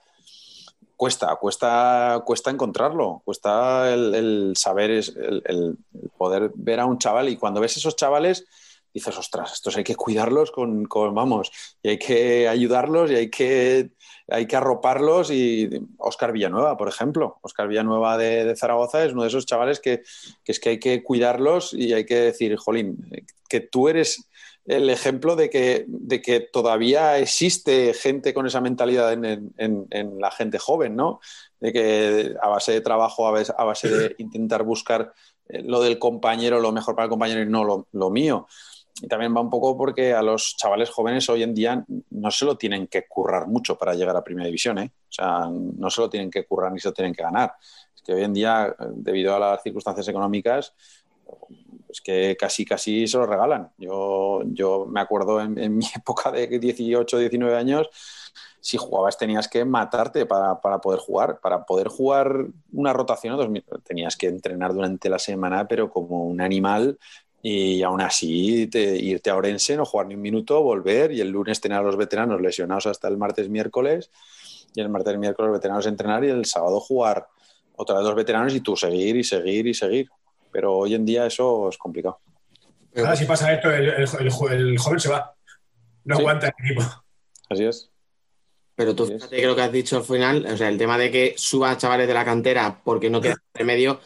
cuesta, cuesta, cuesta encontrarlo, cuesta el, saber, el, el poder ver a un chaval y cuando ves esos chavales dices, ostras, estos hay que cuidarlos con, con- vamos, y hay que ayudarlos y hay que, hay que arroparlos y Oscar Villanueva, por ejemplo, Oscar Villanueva de, de Zaragoza es uno de esos chavales que, que es que hay que cuidarlos y hay que decir, jolín, que tú eres el ejemplo de que, de que todavía existe gente con esa mentalidad en, en- en- en la gente joven, ¿no? De que a base de trabajo, a base, a base de <laughs> intentar buscar eh, lo del compañero, lo mejor para el compañero y no lo, lo mío. Y también va un poco porque a los chavales jóvenes hoy en día no se lo tienen que currar mucho para llegar a Primera División, ¿eh? O sea, no se lo tienen que currar ni se lo tienen que ganar. Es que hoy en día, eh, debido a las circunstancias económicas, es que casi, casi se lo regalan. Yo, yo me acuerdo en, mi <laughs> época de 18, 19 años, si jugabas tenías que matarte para, para poder jugar. Para poder jugar una rotación tenías que entrenar durante la semana, pero como un animal. Y aún así, te- irte a Orense, no jugar ni un minuto, volver y el lunes tener a los veteranos lesionados hasta el martes, miércoles. Y el martes, miércoles, los veteranos entrenar y el sábado jugar otra vez los veteranos y tú seguir y seguir y seguir. Pero hoy en día eso es complicado. Ahora si pasa esto, el, el- el jo- el joven se va. No Sí. aguanta el equipo. Así es. Pero tú fíjate que lo que has dicho al final, o sea, el tema de que suban chavales de la cantera porque no queda remedio,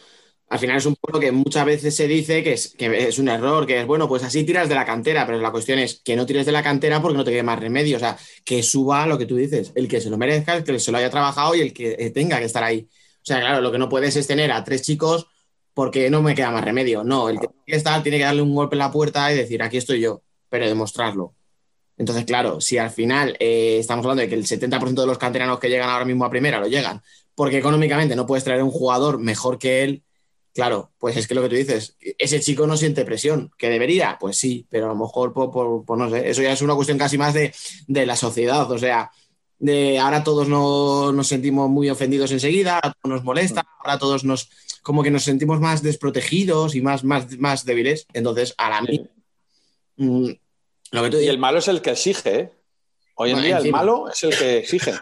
al final es un poco que muchas veces se dice que es, que es un error, que es bueno, pues así tiras de la cantera, pero la cuestión es que no tires de la cantera porque no te quede más remedio, o sea, que suba lo que tú dices, el que se lo merezca, el que se lo haya trabajado y el que eh, tenga que estar ahí. O sea, claro, lo que no puedes es tener a tres chicos porque no me queda más remedio. No, el que tiene que estar tiene que darle un golpe en la puerta y decir, aquí estoy yo, pero demostrarlo. Entonces, claro, si al final eh, estamos hablando de que el 70% de los canteranos que llegan ahora mismo a primera lo llegan porque económicamente no puedes traer un jugador mejor que él, claro, pues es que lo que tú dices, ese chico no siente presión, que debería, pues sí, pero a lo mejor por, por- por no sé, eso ya es una cuestión casi más de, de la sociedad, o sea, de ahora todos no- nos sentimos muy ofendidos enseguida, ahora todo nos molesta, ahora todos nos, como que nos sentimos más desprotegidos y más, más, más débiles, entonces a la mí, mm, lo que tú Y el malo es el que exige, ¿eh? Hoy en Bueno, día el malo es el que exige.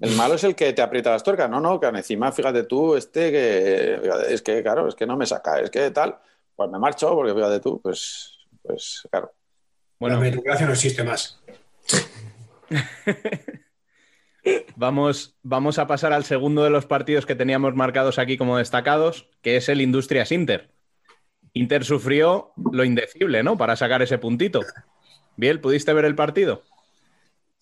El malo es el que te aprieta las tuercas. No, no, que encima, fíjate tú, este que fíjate, es que, claro, es que no me saca, es que tal, pues me marcho, porque fíjate tú, pues, pues claro. La meritocracia no existe más. <laughs> Vamos, vamos a pasar al segundo de los partidos que teníamos marcados aquí como destacados, que es el Industrias Inter. Inter sufrió lo indecible, ¿no? Para sacar ese puntito. Bien, ¿pudiste ver el partido?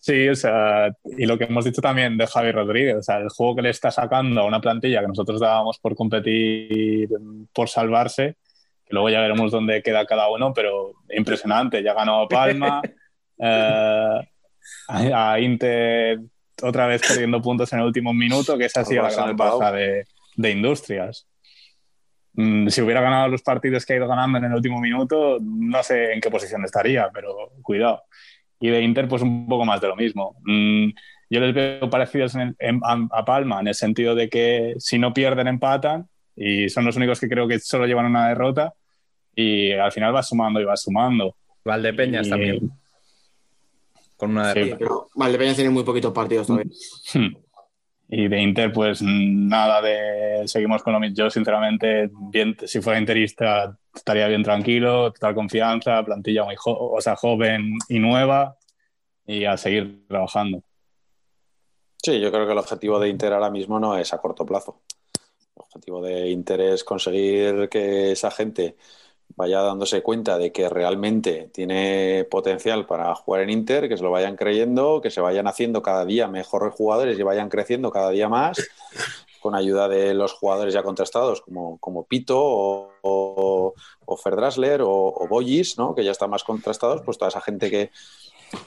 Sí, o sea, y lo que hemos dicho también de Javi Rodríguez, o sea, el juego que le está sacando a una plantilla que nosotros dábamos por competir, por salvarse, que luego ya veremos dónde queda cada uno, pero impresionante, ya ganó Palma, <laughs> eh, a Inter otra vez perdiendo puntos en el último minuto, que esa ha sido la gran baza de, de Industrias. Mm, Si hubiera ganado los partidos que ha ido ganando en el último minuto, no sé en qué posición estaría, pero cuidado. Y de Inter, pues un poco más de lo mismo. Mm, yo les veo parecidos en el- en- a, a Palma, en el sentido de que si no pierden, empatan, y son los únicos que creo que solo llevan una derrota, y al final va sumando y va sumando. Valdepeñas Y- también. Con una Sí, derrota. pero Valdepeñas tiene muy poquitos partidos todavía. <laughs> Y de Inter, pues nada de. Seguimos con lo mismo. Yo, sinceramente, bien, si fuera interista, estaría bien tranquilo, total confianza, plantilla muy jo- o sea, joven y nueva, y a seguir trabajando. Sí, yo creo que el objetivo de Inter ahora mismo no es a corto plazo. El objetivo de Inter es conseguir que esa gente vaya dándose cuenta de que realmente tiene potencial para jugar en Inter, que se lo vayan creyendo, que se vayan haciendo cada día mejores jugadores y vayan creciendo cada día más, con ayuda de los jugadores ya contrastados como, como Pito o, o, o Ferdrasler o, o Boyis, ¿no? que ya están más contrastados, pues toda esa gente que,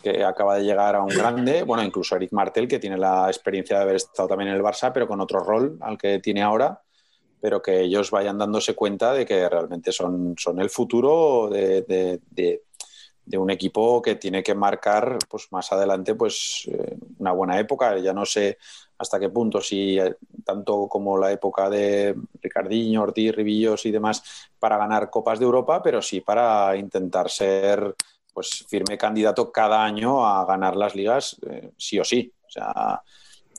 que acaba de llegar a un grande, bueno, incluso Eric Martel, que tiene la experiencia de haber estado también en el Barça, pero con otro rol al que tiene ahora, pero que ellos vayan dándose cuenta de que realmente son, son el futuro de, de- un equipo que tiene que marcar pues, más adelante pues, eh, una buena época. Ya no sé hasta qué punto, si eh, tanto como la época de Ricardinho, Ortiz, Ribillos y demás, para ganar Copas de Europa, pero sí para intentar ser pues firme candidato cada año a ganar las ligas, eh, sí o sí. O sea,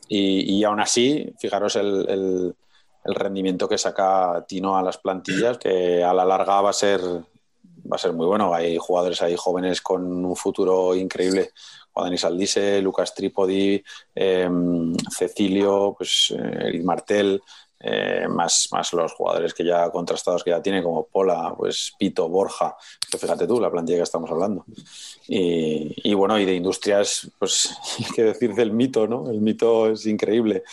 y, aún así, fijaros el- el rendimiento que saca Tino a las plantillas, que a la larga va a ser, va a ser muy bueno. Hay jugadores ahí jóvenes con un futuro increíble. Juan Aldise, Lucas Trípodi, eh, Cecilio, pues, eh, Eric Martel, eh, más, más los jugadores que ya contrastados que ya tiene, como Pola, pues Pito, Borja, que fíjate tú, la plantilla que estamos hablando. Y, y bueno, y de industrias, pues <laughs> hay que decir del mito, ¿no? El mito es increíble.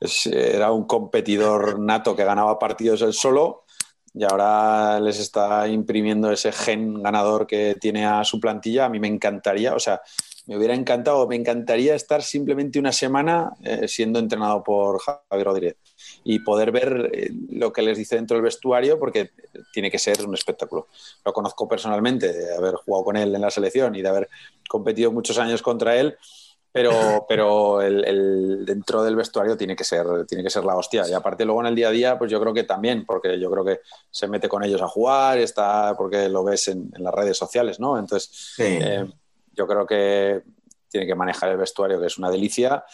Era un competidor nato que ganaba partidos él solo y ahora les está imprimiendo ese gen ganador que tiene a su plantilla. A mí me encantaría, o sea, me hubiera encantado, me encantaría estar simplemente una semana eh, siendo entrenado por Javi Rodríguez y poder ver eh, lo que les dice dentro del vestuario, porque tiene que ser un espectáculo. Lo conozco personalmente, de haber jugado con él en la selección y de haber competido muchos años contra él, pero, pero el, el- dentro del vestuario tiene que, ser, tiene que ser la hostia. Y aparte luego en el día a día, pues yo creo que también, porque yo creo que se mete con ellos a jugar, está porque lo ves en, en las redes sociales, ¿no? Entonces, eh, yo creo que tiene que manejar el vestuario, que es una delicia.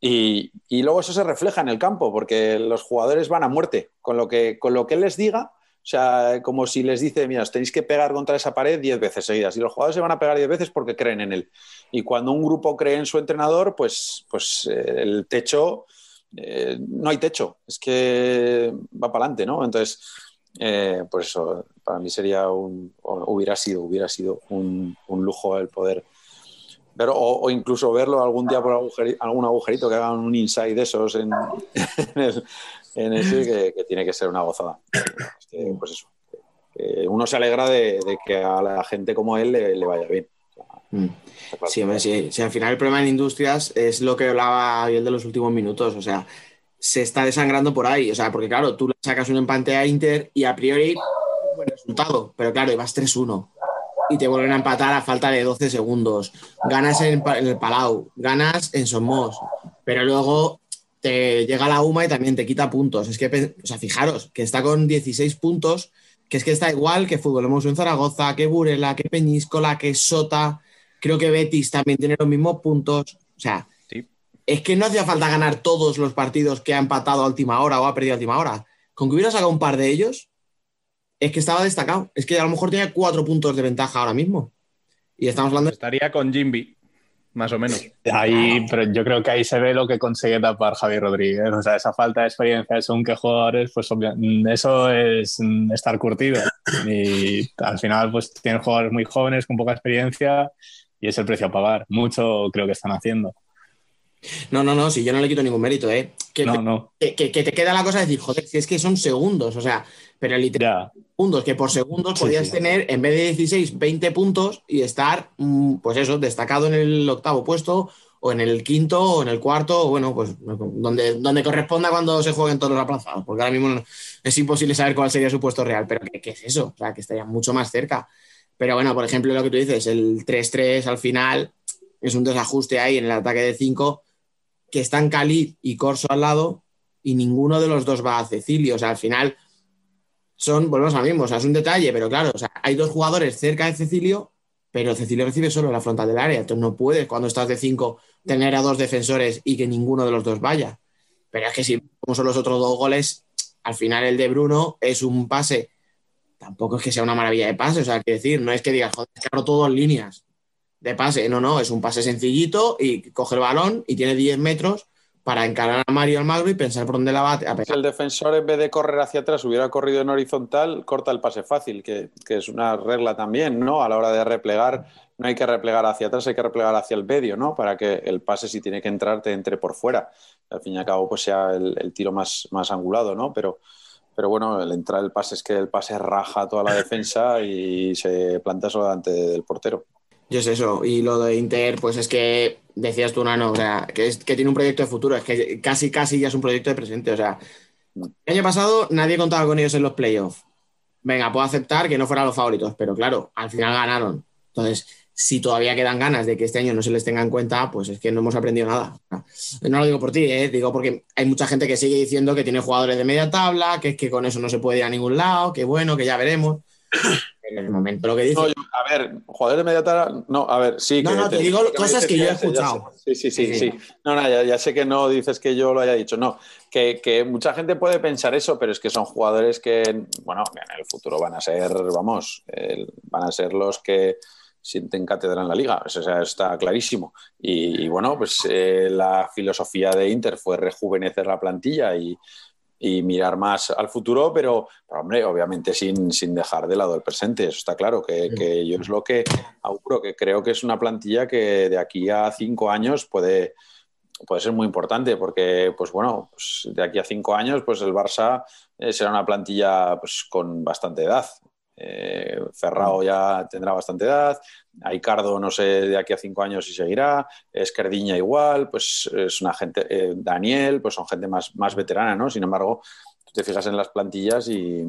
Y, y luego eso se refleja en el campo, porque los jugadores van a muerte. Con lo que, con lo que él les diga, o sea, como si les dice, mira, os tenéis que pegar contra esa pared 10 veces seguidas. Y los jugadores se van a pegar 10 veces porque creen en él. Y cuando un grupo cree en su entrenador, pues, pues eh, el techo, eh, no hay techo, es que va para adelante, ¿no? Entonces, eh, pues eso, para mí sería un, hubiera sido, hubiera sido un, un lujo el poder ver, o, incluso verlo algún día por agujeri- algún agujerito, que hagan un inside de esos en, <laughs> en el, en ese, que, que tiene que ser una gozada. Es que, pues eso, que uno se alegra de, de que a la gente como él le, le vaya bien. Mm. Sí, hombre, sí. Sí, al final el problema en industrias es lo que hablaba de los últimos minutos. O sea, se está desangrando por ahí. O sea, porque claro, tú le sacas un empate a Inter y a priori, buen resultado. Pero claro, y vas 3-1 y te vuelven a empatar a falta de 12 segundos. Ganas en el Palau, ganas en Somos, pero luego te llega la UMA y también te quita puntos. Es que, o sea, fijaros, que está con 16 puntos, que es que está igual que Fútbol Hemos en Zaragoza, que Burela, que Peñíscola, que Sota. Creo que Betis también tiene los mismos puntos. O sea, es que no hacía falta ganar todos los partidos que ha empatado a última hora o ha perdido a última hora. Con que hubiera sacado un par de ellos, es que estaba destacado. Es que a lo mejor tenía cuatro puntos de ventaja ahora mismo. Y estamos hablando Estaría con Jimby, más o menos. Ahí, pero yo creo que ahí se ve lo que consigue tapar Javier Rodríguez. O sea, esa falta de experiencia según qué jugadores, pues obvia- eso es mm, estar curtido. Y al final, pues tienen jugadores muy jóvenes con poca experiencia y es el precio a pagar. Mucho creo que están haciendo. No, no, no, si yo no le quito ningún mérito, ¿eh? Que, No, no. que, que- que te queda la cosa de decir, joder, si es que son segundos, o sea, pero literal, segundos, que por segundos Sí, podías sí. tener, en vez de 16, 20 puntos y estar, mm, pues eso, destacado en el octavo puesto, o en el quinto, o en el cuarto, o bueno, pues donde, donde corresponda cuando se jueguen todos los aplazados, porque ahora mismo no- es imposible saber cuál sería su puesto real, pero ¿qué, qué es eso? O sea, que estaría mucho más cerca. Pero bueno, por ejemplo, lo que tú dices, el 3-3 al final es un desajuste ahí en el ataque de 5 que están Cali y Corso al lado y ninguno de los dos va a Cecilio. O sea, al final son, volvemos a lo mismo, o sea, es un detalle, pero claro, o sea, hay dos jugadores cerca de Cecilio, pero Cecilio recibe solo la frontal del área. Entonces no puedes, cuando estás de 5, tener a dos defensores y que ninguno de los dos vaya. Pero es que si como son los otros dos goles, al final el de Bruno es un pase. Tampoco es que sea una maravilla de pase, o sea, que decir, no es que digas, joder, abro todo en líneas de pase. No, no, es un pase sencillito y coge el balón y tiene 10 metros para encarar a Mario Almagro y pensar por dónde la va a el defensor en vez de correr hacia atrás hubiera corrido en horizontal, corta el pase fácil, que, que es una regla también, ¿no? A la hora de replegar, no hay que replegar hacia atrás, hay que replegar hacia el medio, ¿no? Para que el pase, si tiene que entrar, te entre por fuera. Al fin y al cabo, pues sea el, el tiro más, más angulado, ¿no? Pero, pero bueno, el entrar el pase es que el pase raja toda la defensa y se planta solo delante del portero. Yo es eso. Y lo de Inter, pues es que decías tú, Nano, o sea, que, es, que tiene un proyecto de futuro, es que casi, casi ya es un proyecto de presente. O sea, el año pasado nadie contaba con ellos en los playoffs. Venga, puedo aceptar que no fueran los favoritos, pero claro, al final ganaron. Entonces, si todavía quedan ganas de que este año no se les tenga en cuenta, pues es que no hemos aprendido nada. No lo digo por ti, ¿eh? digo porque hay mucha gente que sigue diciendo que tiene jugadores de media tabla, que es que con eso no se puede ir a ningún lado, que bueno, que ya veremos. En el momento lo que dice. No, yo- a ver, jugadores de media tabla, no, a ver, sí. No, no, te digo cosas que yo he escuchado. sé. Sí, sí, sí, Sí. No, no, ya, ya sé que no dices que yo lo haya dicho, no. Que, que mucha gente puede pensar eso, pero es que son jugadores que, bueno, que en el futuro van a ser, vamos, van a ser los que sienten cátedra en la liga, eso sea, está clarísimo. Y, y bueno, pues eh, la filosofía de Inter fue rejuvenecer la plantilla y, y mirar más al futuro, pero, pero, hombre, obviamente sin, sin dejar de lado el presente, eso está claro, que, que yo es lo que auguro, que creo que es una plantilla que de aquí a cinco años puede, puede ser muy importante, porque, pues bueno, pues de aquí a cinco años, pues el Barça eh, será una plantilla pues, con bastante edad. Eh, Ferrao ya tendrá bastante edad. Aicardo, no sé de aquí a cinco años si seguirá. Esquerdiña igual. Pues es una gente. eh, Daniel, pues son gente más, más veterana, ¿no? Sin embargo, tú te fijas en las plantillas y.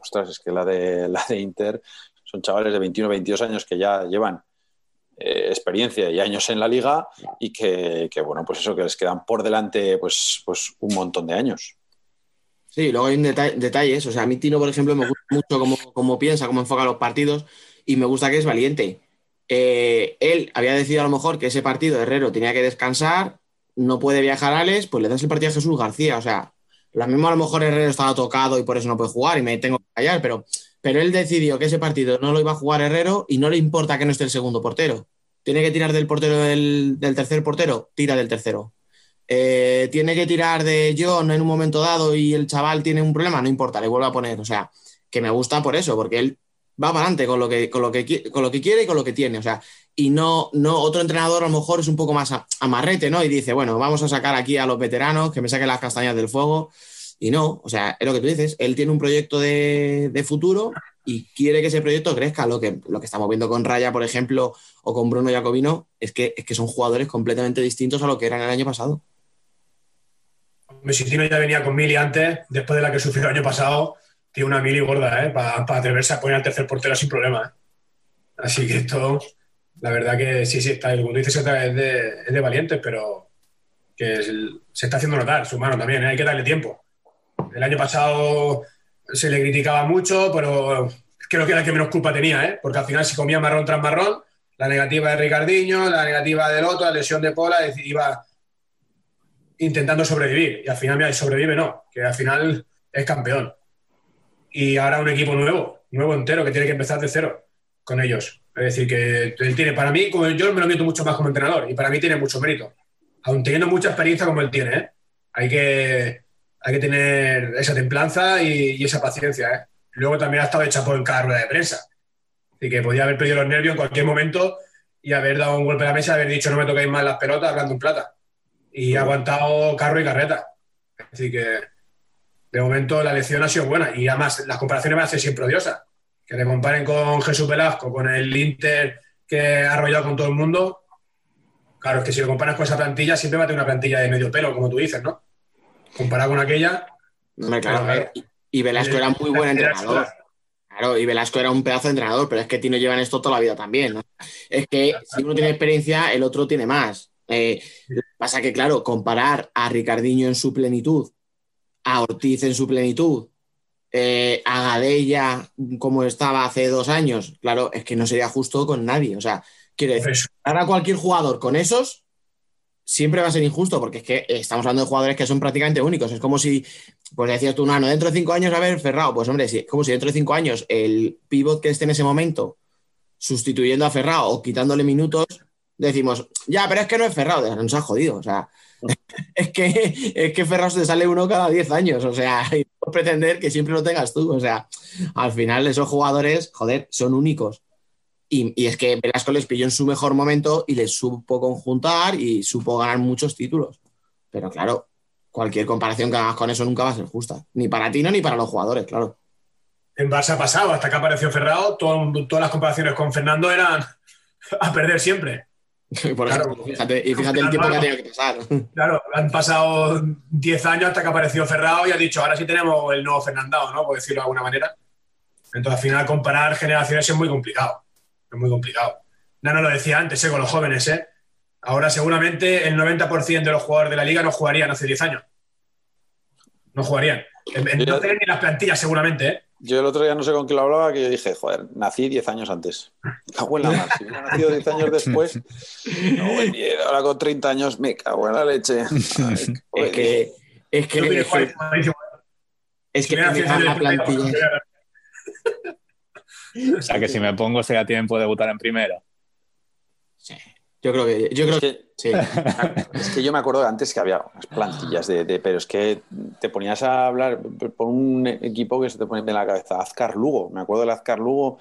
Ostras, es que la de, <laughs> la de Inter son chavales de 21, 22 años que ya llevan eh, experiencia y años en la liga y que, que, bueno, pues eso, que les quedan por delante pues, pues un montón de años. Sí, luego hay un deta- detalles. O sea, a mí Tino, por ejemplo, me gusta mucho cómo, cómo piensa, cómo enfoca los partidos y me gusta que es valiente. Eh, él había decidido a lo mejor que ese partido Herrero tenía que descansar, no puede viajar Alex, pues le das el partido a Jesús García. O sea, lo mismo a lo mejor Herrero estaba tocado y por eso no puede jugar y me tengo que callar, pero, pero él decidió que ese partido no lo iba a jugar Herrero y no le importa que no esté el segundo portero. Tiene que tirar del portero del, del tercer portero, tira del tercero. Eh, tiene que tirar de John en un momento dado y el chaval tiene un problema, no importa, le vuelvo a poner. O sea, que me gusta por eso, porque él va para adelante con lo que, con lo que, con lo que quiere y con lo que tiene. O sea, y no, no, otro entrenador a lo mejor es un poco más amarrete, ¿no? Y dice, bueno, vamos a sacar aquí a los veteranos, que me saquen las castañas del fuego. Y no, o sea, es lo que tú dices, él tiene un proyecto de, de futuro y quiere que ese proyecto crezca. Lo que, lo que estamos viendo con Raya, por ejemplo, o con Bruno Jacobino, es que, es que son jugadores completamente distintos a lo que eran el año pasado. Mesitino ya venía con Mili antes, después de la que sufrió el año pasado, tiene una Mili gorda, ¿eh? Para atreverse a poner al tercer portero sin problema, ¿eh? Así que esto, la verdad que sí, sí, está, como tú dices, es de, es de valientes, pero que el- se está haciendo notar su mano también, ¿eh? Hay que darle tiempo. El año pasado se le criticaba mucho, pero creo que era el que menos culpa tenía, ¿eh? Porque al final se comía marrón tras marrón, la negativa de Ricardiño, la negativa del otro, la lesión de Pola, iba intentando sobrevivir. Y al final, sobrevive no, que al final es campeón. Y ahora un equipo nuevo, nuevo entero, que tiene que empezar de cero con ellos. Es decir, que él tiene, para mí, yo me lo meto mucho más como entrenador, y para mí tiene mucho mérito. Aun teniendo mucha experiencia como él tiene, ¿eh? hay, que, hay que tener esa templanza y, y esa paciencia. ¿eh? Luego también ha estado de chapó en cada rueda de prensa. Así que podía haber perdido los nervios en cualquier momento y haber dado un golpe a la mesa, haber dicho no me toquéis más las pelotas hablando en plata. Y ha aguantado carro y carreta. Así que de momento la lección ha sido buena. Y además las comparaciones van a ser siempre odiosas. Que le comparen con Jesús Velasco, con el Inter que ha arrollado con todo el mundo. Claro, es que si lo comparas con esa plantilla, siempre va a tener una plantilla de medio pelo, como tú dices, ¿no? Comparado con aquella. Hombre, claro, Claro, y- Velasco era muy buen entrenador. Claro, y Velasco era un pedazo de entrenador, pero es que Tino lleva en esto toda la vida también. ¿no? Es que si uno tiene experiencia, el otro tiene más. Eh, pasa que, claro, comparar a Ricardiño en su plenitud, a Ortiz en su plenitud, eh, a Gadella como estaba hace dos años, claro, es que no sería justo con nadie. O sea, quiero decir, ahora cualquier jugador con esos siempre va a ser injusto, porque es que estamos hablando de jugadores que son prácticamente únicos. Es como si, pues decías tú, Nano, dentro de cinco años, a ver, Ferrao, pues hombre, sí, es como si dentro de cinco años el pivot que esté en ese momento sustituyendo a Ferrao o quitándole minutos, decimos, ya, pero es que no es Ferrao, no nos ha jodido, o sea, <laughs> es que, es que Ferrao te sale uno cada 10 años, o sea, <laughs> y no pretender que siempre lo tengas tú, o sea, al final esos jugadores, joder, son únicos. Y, y es que Velasco les pilló en su mejor momento y les supo conjuntar y supo ganar muchos títulos. Pero claro, cualquier comparación que hagas con eso nunca va a ser justa. Ni para Tino ni para los jugadores, claro. En Barça ha pasado, hasta que apareció Ferrao, todo- todas las comparaciones con Fernando eran <laughs> a perder siempre. <laughs> Por ejemplo, fíjate, y fíjate el tiempo que ha tenido que pasar. Claro, han pasado 10 años hasta que apareció Ferrao y ha dicho, ahora sí tenemos el nuevo Fernandao, ¿no? Por decirlo de alguna manera. Entonces, al final, comparar generaciones es muy complicado. Es muy complicado. Nano lo decía antes, ¿eh? con los jóvenes, ¿eh? Ahora seguramente el 90% de los jugadores de la liga no jugarían hace 10 años. No jugarían. No tienen ni las plantillas seguramente, ¿eh? Yo el otro día no sé con quién lo hablaba, que yo dije, joder, nací 10 años antes. Me cago en la mar. Si hubiera nacido 10 años después, no, ahora con 30 años, me cago en la leche. <laughs> Ay, Es que, es que, mire, es que, la plantilla. <laughs> O sea que si me pongo sería tiempo de debutar en primera. Yo creo que, yo creo es que, sí. <laughs> es que yo me acuerdo de antes que había unas plantillas de, de- pero es que te ponías a hablar por un equipo que se te pone en la cabeza, Azcar Lugo, me acuerdo del Azcar Lugo,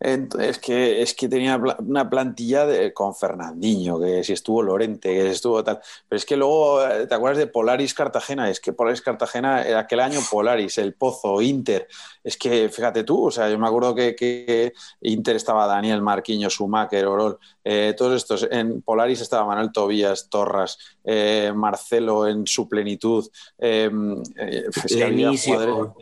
Es que, es que tenía una plantilla de- con Fernandinho, que si estuvo Lorente, que si estuvo tal. Pero es que luego, eh, ¿te acuerdas de Polaris Cartagena? Es que Polaris Cartagena, aquel año Polaris, el Pozo, Inter. Es que fíjate tú, o sea, yo me acuerdo que, que Inter estaba Daniel Marquinhos, Schumacher, Orol, eh, todos estos. En Polaris estaba Manuel Tobías, Torras, eh, Marcelo en su plenitud. eh, eh,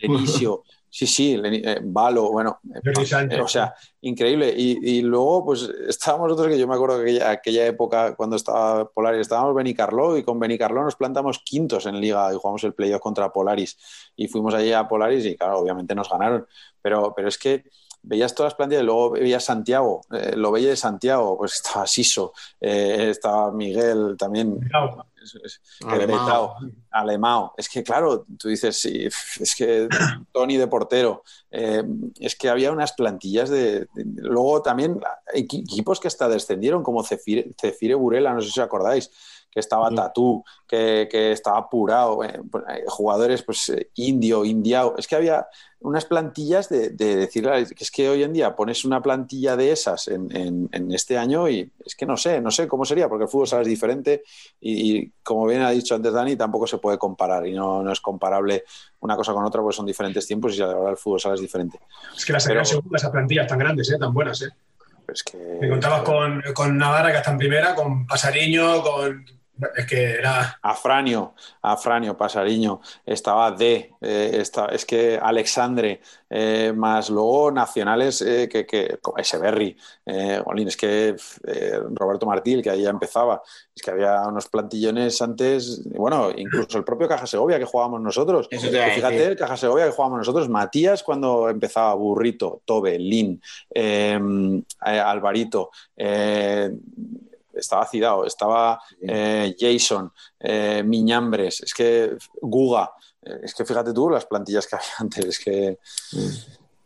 <laughs> Sí, sí, eh, Valo, bueno, eh, eh, o sea, increíble. Y, y luego, pues estábamos nosotros, que yo me acuerdo que aquella, aquella época, cuando estaba Polaris, estábamos Benicarló y con Benicarló nos plantamos quintos en Liga y jugamos el playoff contra Polaris. Y fuimos allí a Polaris y, claro, obviamente nos ganaron. Pero, pero es que veías todas las plantillas y luego veías Santiago, eh, lo veía de Santiago, pues estaba Siso, eh, estaba Miguel también. Es- es- que, claro, tú dices, sí, es que Tony de portero. eh, es que había unas plantillas de. de- luego también equi- equipos que hasta descendieron, como Cefire, Cefire Burela, no sé si os acordáis, que estaba. Tatú, que, que estaba Purao, eh, pues, eh, jugadores, pues eh, Indio, Indiao. Es que había unas plantillas de, de decir que es que hoy en día pones una plantilla de esas en, en- en este año y es que no sé, no sé cómo sería, porque el fútbol es diferente y, y como bien ha dicho antes Dani, tampoco se puede comparar y no, no es comparable una cosa con otra porque son diferentes tiempos y ahora el fútbol sala es diferente. Es que las Pero- plantillas tan grandes, ¿eh? tan buenas. ¿eh? Que, Me contabas con, con Navarra, que está en primera, con Pasariño, con. Es que era. Afranio, Afranio, Pasariño, estaba D, eh, está- es que Alexandre, eh, más luego nacionales eh, que, que como Echeverry, eh, es que eh, Roberto Martí, que ahí ya empezaba, es que había unos plantillones antes, bueno, incluso el propio Caja Segovia que jugábamos nosotros. Eso te fíjate, decir. el Caja Segovia que jugábamos nosotros, Matías cuando empezaba Burrito, Tobe, Lin, Alvarito, eh, estaba Cidao, estaba eh, Jason, eh, Miñambres, es que Guga, eh, es que fíjate tú las plantillas que <laughs> había antes, es que...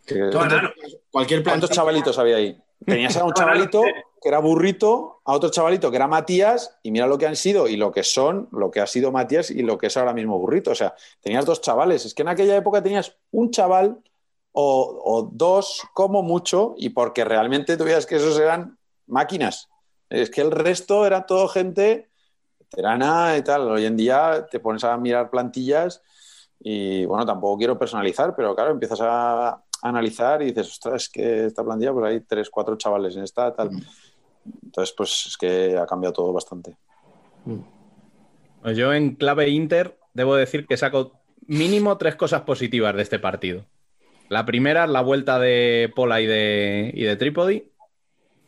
que- Todo enano. Cualquier ¿Cuántos chavalitos había ahí? Tenías a un chavalito que era burrito, a otro chavalito que era Matías, y mira lo que han sido y lo que son, lo que ha sido Matías y lo que es ahora mismo burrito. O sea, tenías dos chavales. Es que en aquella época tenías un chaval o, o dos como mucho, y porque realmente tú veías que esos eran máquinas. Es que el resto era todo gente veterana y tal. Hoy en día te pones a mirar plantillas y bueno, tampoco quiero personalizar, pero claro, empiezas a analizar y dices, ostras, es que esta plantilla, pues hay tres, cuatro chavales en esta, tal. Entonces, pues es que ha cambiado todo bastante. Pues yo en clave Inter debo decir que saco mínimo tres cosas positivas de este partido. La primera es la vuelta de Pola y de, y de Trípodi,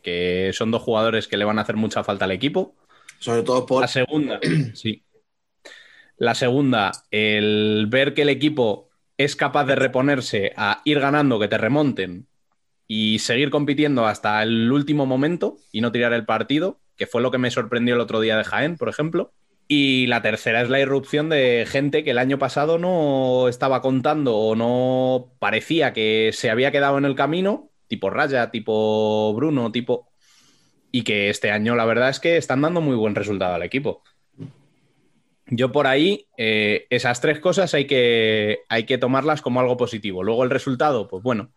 que son dos jugadores que le van a hacer mucha falta al equipo. Sobre todo por. La segunda, sí. La segunda, el ver que el equipo es capaz de reponerse a ir ganando, que te remonten y seguir compitiendo hasta el último momento y no tirar el partido, que fue lo que me sorprendió el otro día de Jaén, por ejemplo. Y la tercera es la irrupción de gente que el año pasado no estaba contando o no parecía que se había quedado en el camino, tipo Raya, tipo Bruno, tipo... Y que este año la verdad es que están dando muy buen resultado al equipo. Yo por ahí, eh, esas tres cosas hay que, hay que tomarlas como algo positivo. Luego el resultado, pues bueno,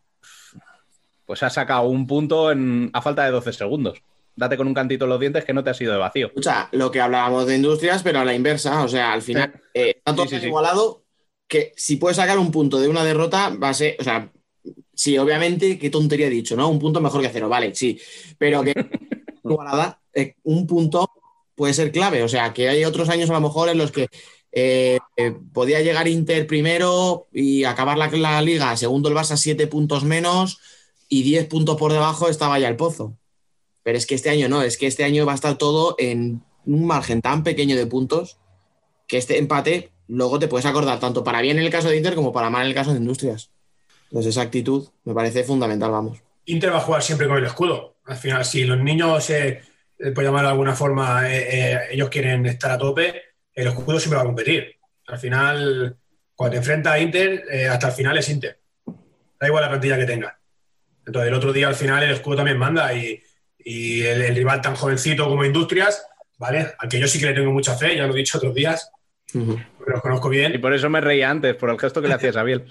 pues has sacado un punto en, a falta de 12 segundos. Date con un cantito en los dientes que no te ha sido de vacío. Escucha, lo que hablábamos de industrias, pero a la inversa. O sea, al final eh, está todo Sí, sí, tan sí. igualado que si puedes sacar un punto de una derrota, va a ser. O sea, sí, obviamente, qué tontería he dicho, ¿no? Un punto mejor que cero, vale, sí. Pero que <laughs> eh, un punto puede ser clave. O sea, que hay otros años a lo mejor en los que eh, eh, podía llegar Inter primero y acabar la, la liga, segundo el Barça, siete puntos menos y diez puntos por debajo estaba ya el pozo. Pero es que este año no, es que este año va a estar todo en un margen tan pequeño de puntos que este empate luego te puedes acordar tanto para bien en el caso de Inter como para mal en el caso de Industrias. Entonces esa actitud me parece fundamental, vamos. Inter va a jugar siempre con el escudo. Al final, si los niños, eh, por llamarlo de alguna forma, eh, eh, ellos quieren estar a tope, el escudo siempre va a competir. Al final, cuando te enfrentas a Inter, hasta el final es Inter. Da igual la plantilla que tenga. Entonces, el otro día, al final, el escudo también manda y, y el, el rival tan jovencito como Industrias, ¿vale? Al que yo sí que le tengo mucha fe, ya lo he dicho otros días, porque los conozco bien. Y por eso me reía antes, por el gesto que le hacías a Biel.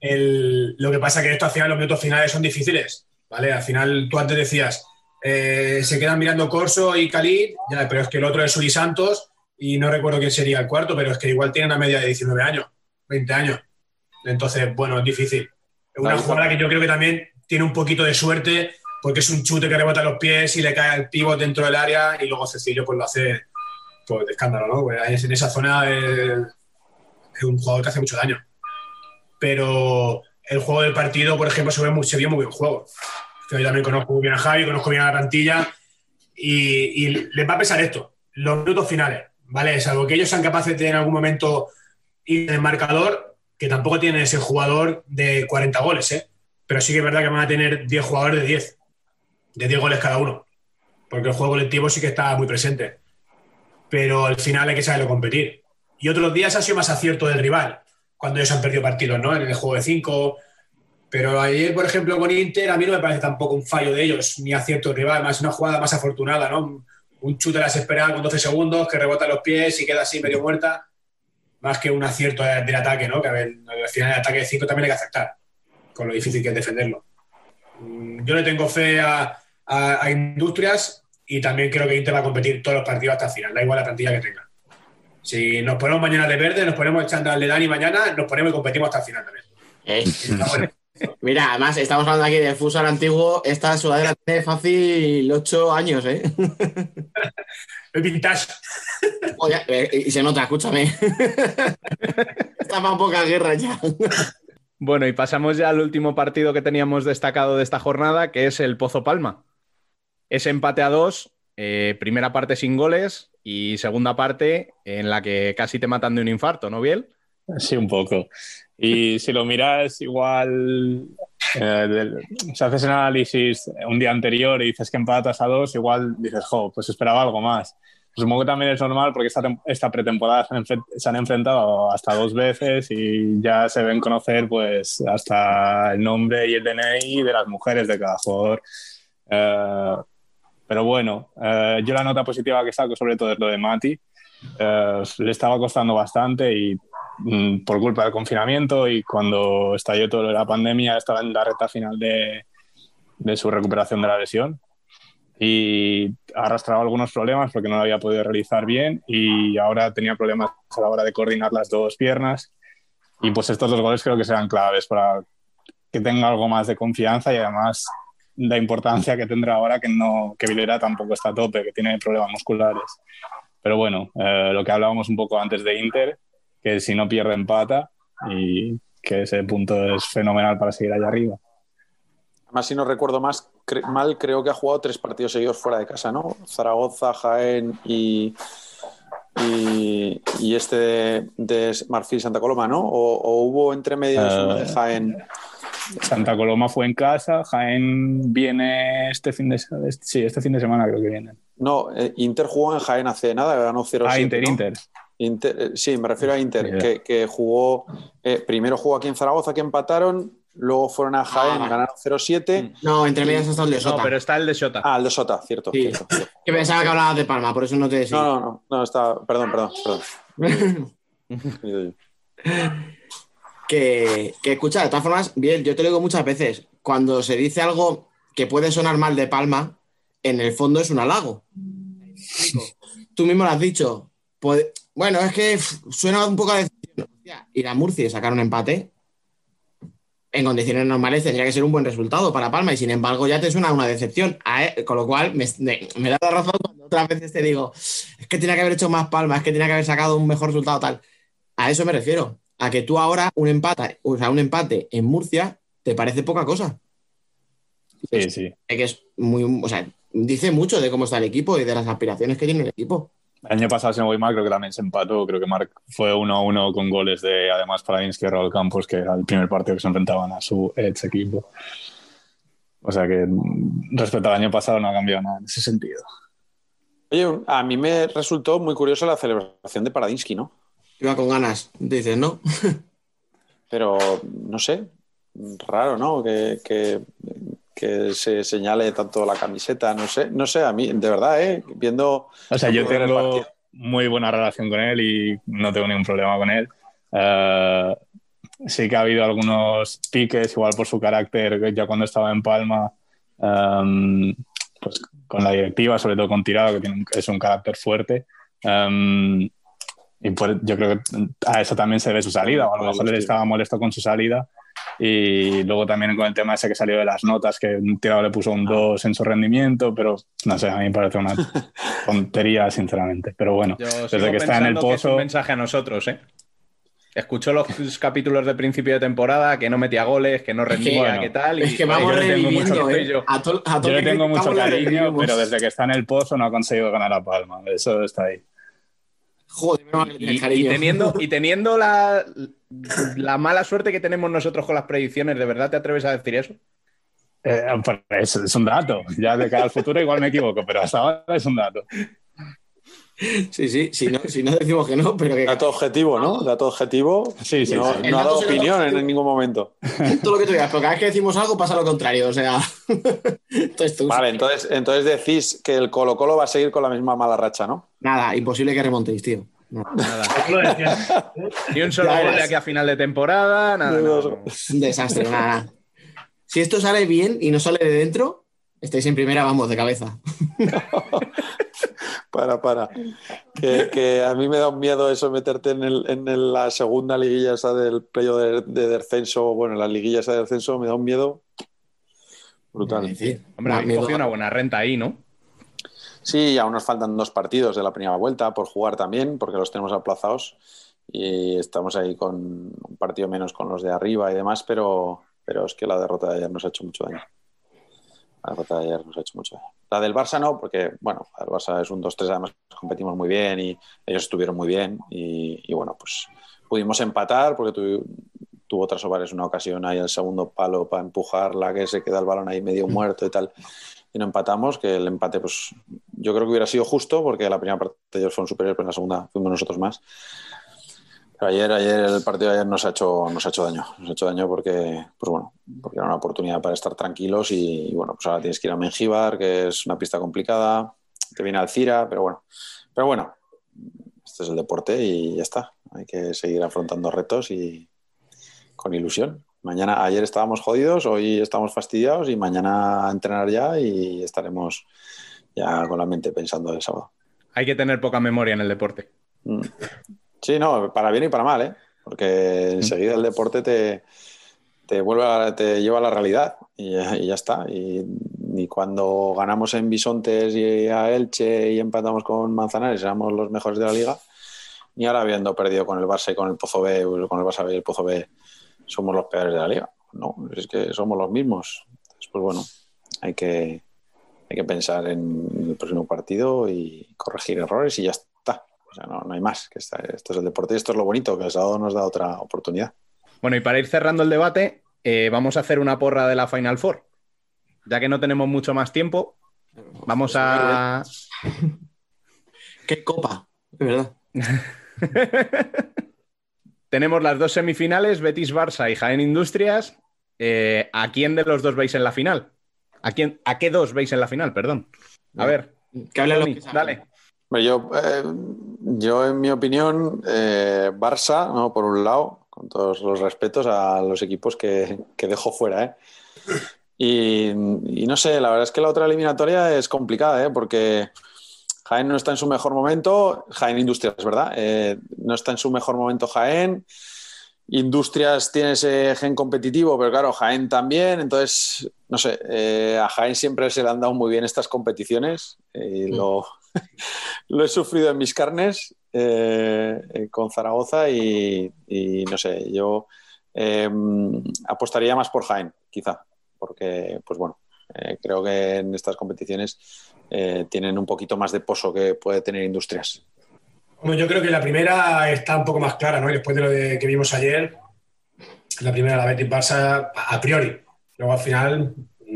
El- lo que pasa que esto al final, los minutos finales son difíciles, ¿vale? Al final, tú antes decías, eh, se quedan mirando Corso y Khalid, ya, pero es que el otro es Uri Santos y no recuerdo quién sería el cuarto, pero es que igual tiene una media de 19 años, 20 años. Entonces, bueno, es difícil. Es una jugadora que yo creo que también tiene un poquito de suerte porque es un chute que rebota los pies y le cae al pivot dentro del área y luego Cecilio pues lo hace pues, de escándalo, ¿no? Pues en esa zona es un jugador que hace mucho daño. Pero el juego del partido, por ejemplo, se, ve muy, se vio muy buen juego. Yo también conozco bien a Javi, conozco bien a la plantilla y, y les va a pesar esto, los minutos finales, ¿vale? Salvo que ellos sean capaces de en algún momento ir en el marcador, que tampoco tienen ese jugador de 40 goles, ¿eh? Pero sí que es verdad que van a tener 10 jugadores de 10, de 10 goles cada uno, porque el juego colectivo sí que está muy presente. Pero al final hay que saberlo competir. Y otros días ha sido más acierto del rival, cuando ellos han perdido partidos, ¿no? En el juego de 5. Pero ayer, por ejemplo, con Inter, a mí no me parece tampoco un fallo de ellos, ni acierto del rival, más una jugada más afortunada, ¿no? Un chute a las esperadas con 12 segundos, que rebota los pies y queda así medio muerta, más que un acierto del ataque, ¿no? Que a ver, al final el ataque de 5 también hay que aceptar, con lo difícil que es defenderlo. Mm, Yo le tengo fe a, a- a Industrias y también creo que Inter va a competir todos los partidos hasta el final, da igual la plantilla que tenga. Si nos ponemos mañana de verde, nos ponemos el chándal de Dani mañana, nos ponemos y competimos hasta el final también. Bueno. <laughs> Mira, además, estamos hablando aquí del futsal antiguo. Esta sudadera tiene fácil 8 años, ¿eh? <laughs> El vintage. Oye, eh, y se nota, escúchame. <laughs> Está para poca guerra ya. Bueno, y pasamos ya al último partido que teníamos destacado de esta jornada, que es el Pozo Palma. Ese empate a dos, eh, primera parte sin goles y segunda parte en la que casi te matan de un infarto, ¿no, Biel? Sí, un poco. Y <laughs> si lo miras igual, eh, del- si haces el análisis un día anterior y dices que empatas a dos, igual dices, jo, pues esperaba algo más. Supongo que también es normal porque esta, esta pretemporada se han, enfren- se han enfrentado hasta dos veces y ya se ven conocer pues hasta el nombre y el DNI de las mujeres de cada jugador. Eh, pero bueno, eh, yo la nota positiva que saco sobre todo es lo de Mati. Eh, le estaba costando bastante y mm, por culpa del confinamiento y cuando estalló de la pandemia estaba en la recta final de, de su recuperación de la lesión y arrastraba algunos problemas porque no lo había podido realizar bien y ahora tenía problemas a la hora de coordinar las dos piernas y pues estos dos goles creo que serán claves para que tenga algo más de confianza y además la importancia que tendrá ahora que no que Vilera tampoco está a tope, que tiene problemas musculares. Pero bueno, eh, lo que hablábamos un poco antes de Inter, que si no pierde empata y que ese punto es fenomenal para seguir allá arriba. Además, si no recuerdo más, cre- mal, creo que ha jugado tres partidos seguidos fuera de casa, ¿no? Zaragoza, Jaén y, y, y este de, de Marfil Santa Coloma, ¿no? O, o hubo entre medias Eh, uno de Jaén. Santa Coloma fue en casa, Jaén viene este fin de semana, sí, este fin de semana creo que viene. No, eh, Inter jugó en Jaén hace nada, ganó 0-7. Ah, Inter, ¿no? Inter. Inter, eh, sí, me refiero a Inter, que, que jugó, eh, primero jugó aquí en Zaragoza, que empataron, luego fueron a Jaén, Ah. ganaron 0-7. No, entre medias está el de Sota. No, pero está el de Sota. Ah, el de Sota, cierto. Sí. cierto, cierto. Que pensaba que hablabas de Palma, por eso no te decía. No, no, no, no, está, perdón, perdón, perdón. <laughs> que, que escucha, de todas formas, bien, yo te lo digo muchas veces, cuando se dice algo que puede sonar mal de Palma, en el fondo es un halago. Tú mismo lo has dicho. Bueno, es que suena un poco a. Hostia, Ir a Murcia y sacar un empate, en condiciones normales tendría que ser un buen resultado para Palma y sin embargo ya te suena una decepción. Con lo cual me, me- me da la razón cuando otras veces te digo, es que tenía que haber hecho más Palma, es que tenía que haber sacado un mejor resultado tal. A eso me refiero. A que tú ahora un empate, o sea, un empate en Murcia te parece poca cosa. Sí, sí. Es que es muy, o sea, dice mucho de cómo está el equipo y de las aspiraciones que tiene el equipo. El año pasado, si no voy mal, creo que también se empató. Creo que Marc fue 1-1 con goles de, además, para Insky Raúl Campos, que era el primer partido que se enfrentaban a su ex equipo. O sea que mm, respecto al año pasado no ha cambiado nada en ese sentido. Oye, a mí me resultó muy curiosa la celebración de Paradinsky, ¿no? Iba con ganas, dices, ¿no? <laughs> Pero, no sé, raro, ¿no? Que, que- que se señale tanto la camiseta, no sé, no sé, a mí, de verdad, ¿eh? Viendo... O sea, yo tengo muy buena relación con él y no tengo ningún problema con él. Eh, sí que ha habido algunos piques, igual por su carácter, ya cuando estaba en Palma, em, pues con la directiva, sobre todo con Tirado, que tiene un- es un carácter fuerte. em, y por- yo creo que a eso también se debe su salida, o a lo mejor él estaba molesto con su salida. Y luego también con el tema ese que salió de las notas, que un tirado le puso un 2 en su rendimiento, pero no sé, a mí me parece una <laughs> tontería, sinceramente. Pero bueno, Yo desde que está en el que es un pozo. mensaje a nosotros, ¿eh? Escuchó los <laughs> capítulos de principio de temporada, que no metía goles, que no rendía, Bueno, que tal. es y, que joder, vamos yo le tengo reviviendo, mucho ¿eh? cariño. A to- a todo Yo le que tengo mucho criticamos la cariño, pero desde que está en el pozo no ha conseguido ganar a Palma. Eso está ahí. Joder, Y, y teniendo, <laughs> y teniendo la, la mala suerte que tenemos nosotros con las predicciones, ¿de verdad te atreves a decir eso? Eh, pues es, es un dato. Ya de cara al futuro igual me equivoco, pero hasta ahora es un dato. Sí, sí, si no, si no decimos que no, pero que Dato objetivo, ¿no? Dato objetivo. Sí, sí, no, sí. No ha dado opinión en ningún momento. todo lo que tú digas, pero cada vez que decimos algo pasa lo contrario, o sea. <laughs> Entonces tú, Vale, entonces, entonces decís que el Colo Colo va a seguir con la misma mala racha, ¿no? Nada, imposible que remontéis, tío. No. Nada. Ni un solo gol de aquí a final de temporada, nada. nada, no. Un desastre, nada. Si esto sale bien y no sale de dentro, estáis en primera, vamos, de cabeza. <laughs> Para, para. Que, que a mí me da un miedo eso meterte en, el- en el- la segunda liguilla esa del playo de, de descenso, bueno, la liguilla esa de descenso me da un miedo brutal. Sí. Hombre, habéis miedo. cogido una buena renta ahí, ¿no? Sí, aún nos faltan dos partidos de la primera vuelta por jugar también, porque los tenemos aplazados y estamos ahí con un partido menos con los de arriba y demás, pero, pero es que la derrota de ayer nos ha hecho mucho daño. La del Barça no, porque, bueno, el Barça es un 2-3, además competimos muy bien y ellos estuvieron muy bien y, bueno, pues pudimos empatar porque tu- tuvo tras Ovares una ocasión ahí al segundo palo para empujarla, que se queda el balón ahí medio muerto y tal y no empatamos, que el empate, pues yo creo que hubiera sido justo porque la primera parte ellos fueron superiores, pero en la segunda fuimos nosotros más. Ayer, ayer el partido de ayer nos ha hecho, nos ha hecho daño, nos ha hecho daño porque, pues bueno, porque era una oportunidad para estar tranquilos y, bueno, pues ahora tienes que ir a Mengíbar, que es una pista complicada, te viene Alcira, pero bueno, pero bueno, este es el deporte y ya está. Hay que seguir afrontando retos y con ilusión. Mañana, ayer estábamos jodidos, hoy estamos fastidiados y mañana a entrenar ya y estaremos ya con la mente pensando el sábado. Hay que tener poca memoria en el deporte. Mm. Sí, no, para bien y para mal, ¿eh? Porque enseguida el deporte te, te vuelve a- te lleva a la realidad y, ya- y ya está. Y, y cuando ganamos en Bisontes y a Elche y empatamos con Manzanares, éramos los mejores de la liga. Y ahora habiendo perdido con el Barça y con el Pozo B, con el Barça B y el Pozo B, somos los peores de la liga. No, es que somos los mismos. Entonces, pues bueno, hay que, hay que pensar en el próximo partido y corregir errores y ya está. O sea, no, no hay más. Que esta- esto es el deporte y esto es lo bonito, que el sábado nos da otra oportunidad. Bueno, y para ir cerrando el debate, eh, vamos a hacer una porra de la Final Four. Ya que no tenemos mucho más tiempo, vamos a. ¡Qué copa! De verdad. <laughs> Tenemos las dos semifinales, Betis Barça y Jaén Industrias. Eh, ¿A quién de los dos veis en la final? ¿A, quién, ¿A qué dos veis en la final? Perdón. A ver. Que hablen los Tony, que saben. dale. Yo, eh, yo, en mi opinión, eh, Barça, ¿no? por un lado, con todos los respetos a los equipos que, que dejo fuera. ¿eh? Y, y no sé, la verdad es que la otra eliminatoria es complicada, ¿eh? porque Jaén no está en su mejor momento, Jaén Industrias, ¿verdad? No está en su mejor momento Jaén. Industrias tiene ese gen competitivo, pero claro, Jaén también. Entonces, no sé, a Jaén siempre se le han dado muy bien estas competiciones y lo, <laughs> lo he sufrido en mis carnes eh, eh, con Zaragoza y, no sé, yo eh, apostaría más por Jaén, quizá, porque, pues bueno, eh, creo que en estas competiciones tienen un poquito más de pozo que puede tener Industrias. Bueno, yo creo que la primera está un poco más clara, ¿no? Después de lo que vimos ayer, la primera, la Betis Barça, a priori. Luego al final,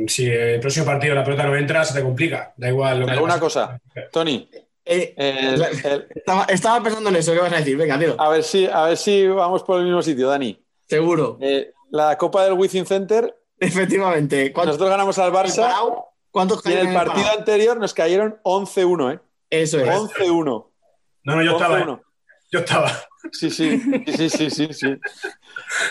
si el próximo partido la pelota no entra, se te complica. Da igual lo que ¿Alguna pase. cosa? Tony, Eh, el- el- estaba, estaba pensando en eso, ¿qué vas a decir? Venga, tío. a, ver si, a ver si vamos por el mismo sitio, Dani. Seguro. Eh, la Copa del Wizzing Center, Efectivamente. ¿Cuántos nosotros ganamos al Barça ¿Cuántos y en el partido anterior nos cayeron 11-1, ¿eh? Eso es. 11-1. No, no, yo estaba. ¿eh? 11-1. Yo estaba. Sí, sí, sí, sí, sí, sí.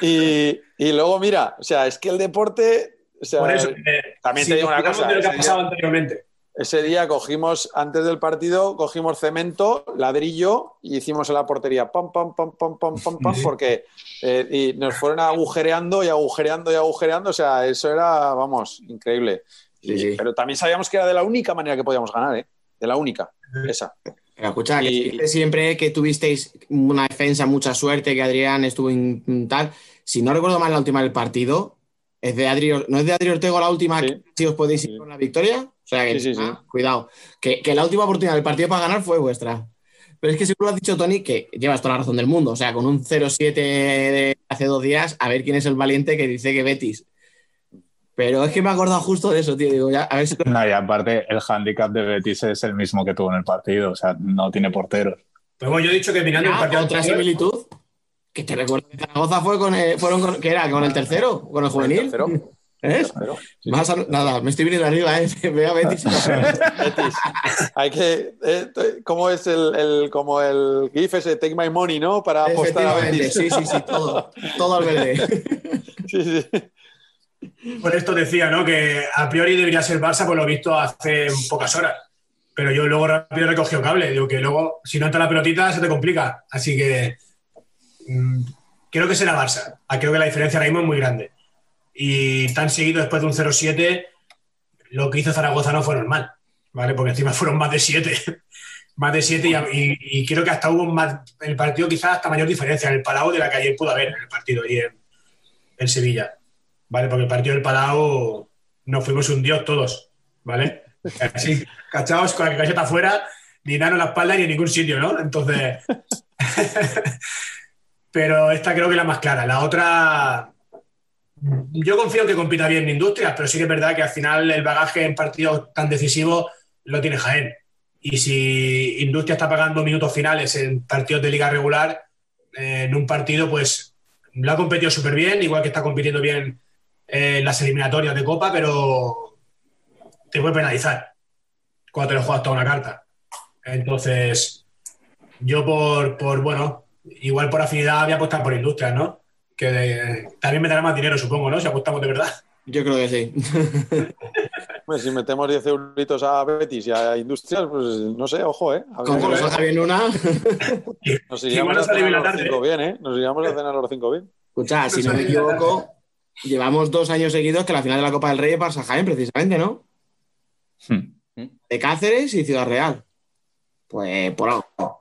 Y, y luego, mira, o sea, es que el deporte. O sea, Por eso, eh, también si te digo una cosa. de lo que ese ha pasado día- anteriormente. Ese día cogimos, antes del partido, cogimos cemento, ladrillo y hicimos en la portería pam, pam, pam, pam, pam, pam, pam, porque eh, y nos fueron agujereando y agujereando y agujereando. O sea, eso era, vamos, increíble. Y- Pero también sabíamos que era de la única manera que podíamos ganar, ¿eh? De la única, esa. Pero escucha, que dijiste siempre que tuvisteis una defensa, mucha suerte, que Adrián estuvo en tal. Si no recuerdo mal la última del partido, es de Adri, ¿no es de Adri Ortego la última que si os podéis ir con la victoria? O sea, que Sí, sí, sí. ah, cuidado. Que, que la última oportunidad del partido para ganar fue vuestra. Pero es que seguro lo has dicho, Tony, que llevas toda la razón del mundo. O sea, con un 0-7 de hace dos días, a ver quién es el valiente que dice que Betis. Pero es que me he acordado justo de eso, tío. Digo, ya, a ver si No, y aparte, el handicap de Betis es el mismo que tuvo en el partido, o sea, no tiene porteros. Pero bueno, yo he dicho que mirando el Ah, partido otra anterior- similitud. Que te recuerdo que Zaragoza fue con, eh, fueron con, ¿qué era? ¿Con el tercero? ¿Con el juvenil? ¿Es? Más a- nada, me estoy viniendo arriba, ¿eh? <laughs> Veo a Betis. <laughs> Betis. Hay que. eh, ¿Cómo es el, el- como el GIF ese Take My Money, ¿no? Para apostar a Betis. sí, sí, sí, todo. Todo al verde. <laughs> Sí, sí. Por esto decía, ¿no? Que a priori debería ser Barça, por lo visto, hace pocas horas. Pero yo luego rápido he recogido cable. Digo que luego, si no entra la pelotita, se te complica. Así que creo que será Barça. Ah, Creo que la diferencia ahora mismo es muy grande. Y tan seguido después de un 0-7, lo que hizo Zaragoza no fue normal. ¿Vale? Porque encima <laughs> fueron más de 7. <laughs> más de 7 y, creo que hasta hubo más, en el partido quizás hasta mayor diferencia en el Palau de la que ayer pudo haber en el partido y en, en Sevilla. ¿vale? Porque el partido del Palau nos fuimos un dios todos, ¿vale? <laughs> Así, cachados con la camiseta afuera, ni nada en la espalda ni en ningún sitio, ¿no? Entonces. Pero esta creo que es la más clara. La otra. Yo confío en que compita bien en Industrias, pero sí que es verdad que al final el bagaje en partidos tan decisivos lo tiene Jaén. Y si Industria está pagando minutos finales en partidos de liga regular, eh, en un partido, pues lo ha competido súper bien, igual que está compitiendo bien en las eliminatorias de Copa, pero te puede penalizar cuando te lo juegas toda una carta. Entonces, yo por, por, bueno, igual por afinidad voy a apostar por Industrias, ¿no? Que de- también me dará más dinero, supongo, ¿no? Si apostamos de verdad. Yo creo que sí. <laughs> Pues si metemos 10 euritos a Betis y a Industrias, pues no sé, ojo, ¿eh? A ver, Como nos salga bien una. <laughs> Nos iríamos a cenar los tarde, cinco bien, ¿eh? Nos iríamos a cenar los cinco bien. Escucha, si no me equivoco, llevamos dos años seguidos que la final de la Copa del Rey es Barça Jaén, precisamente, ¿no? De Cáceres y Ciudad Real. Pues por algo.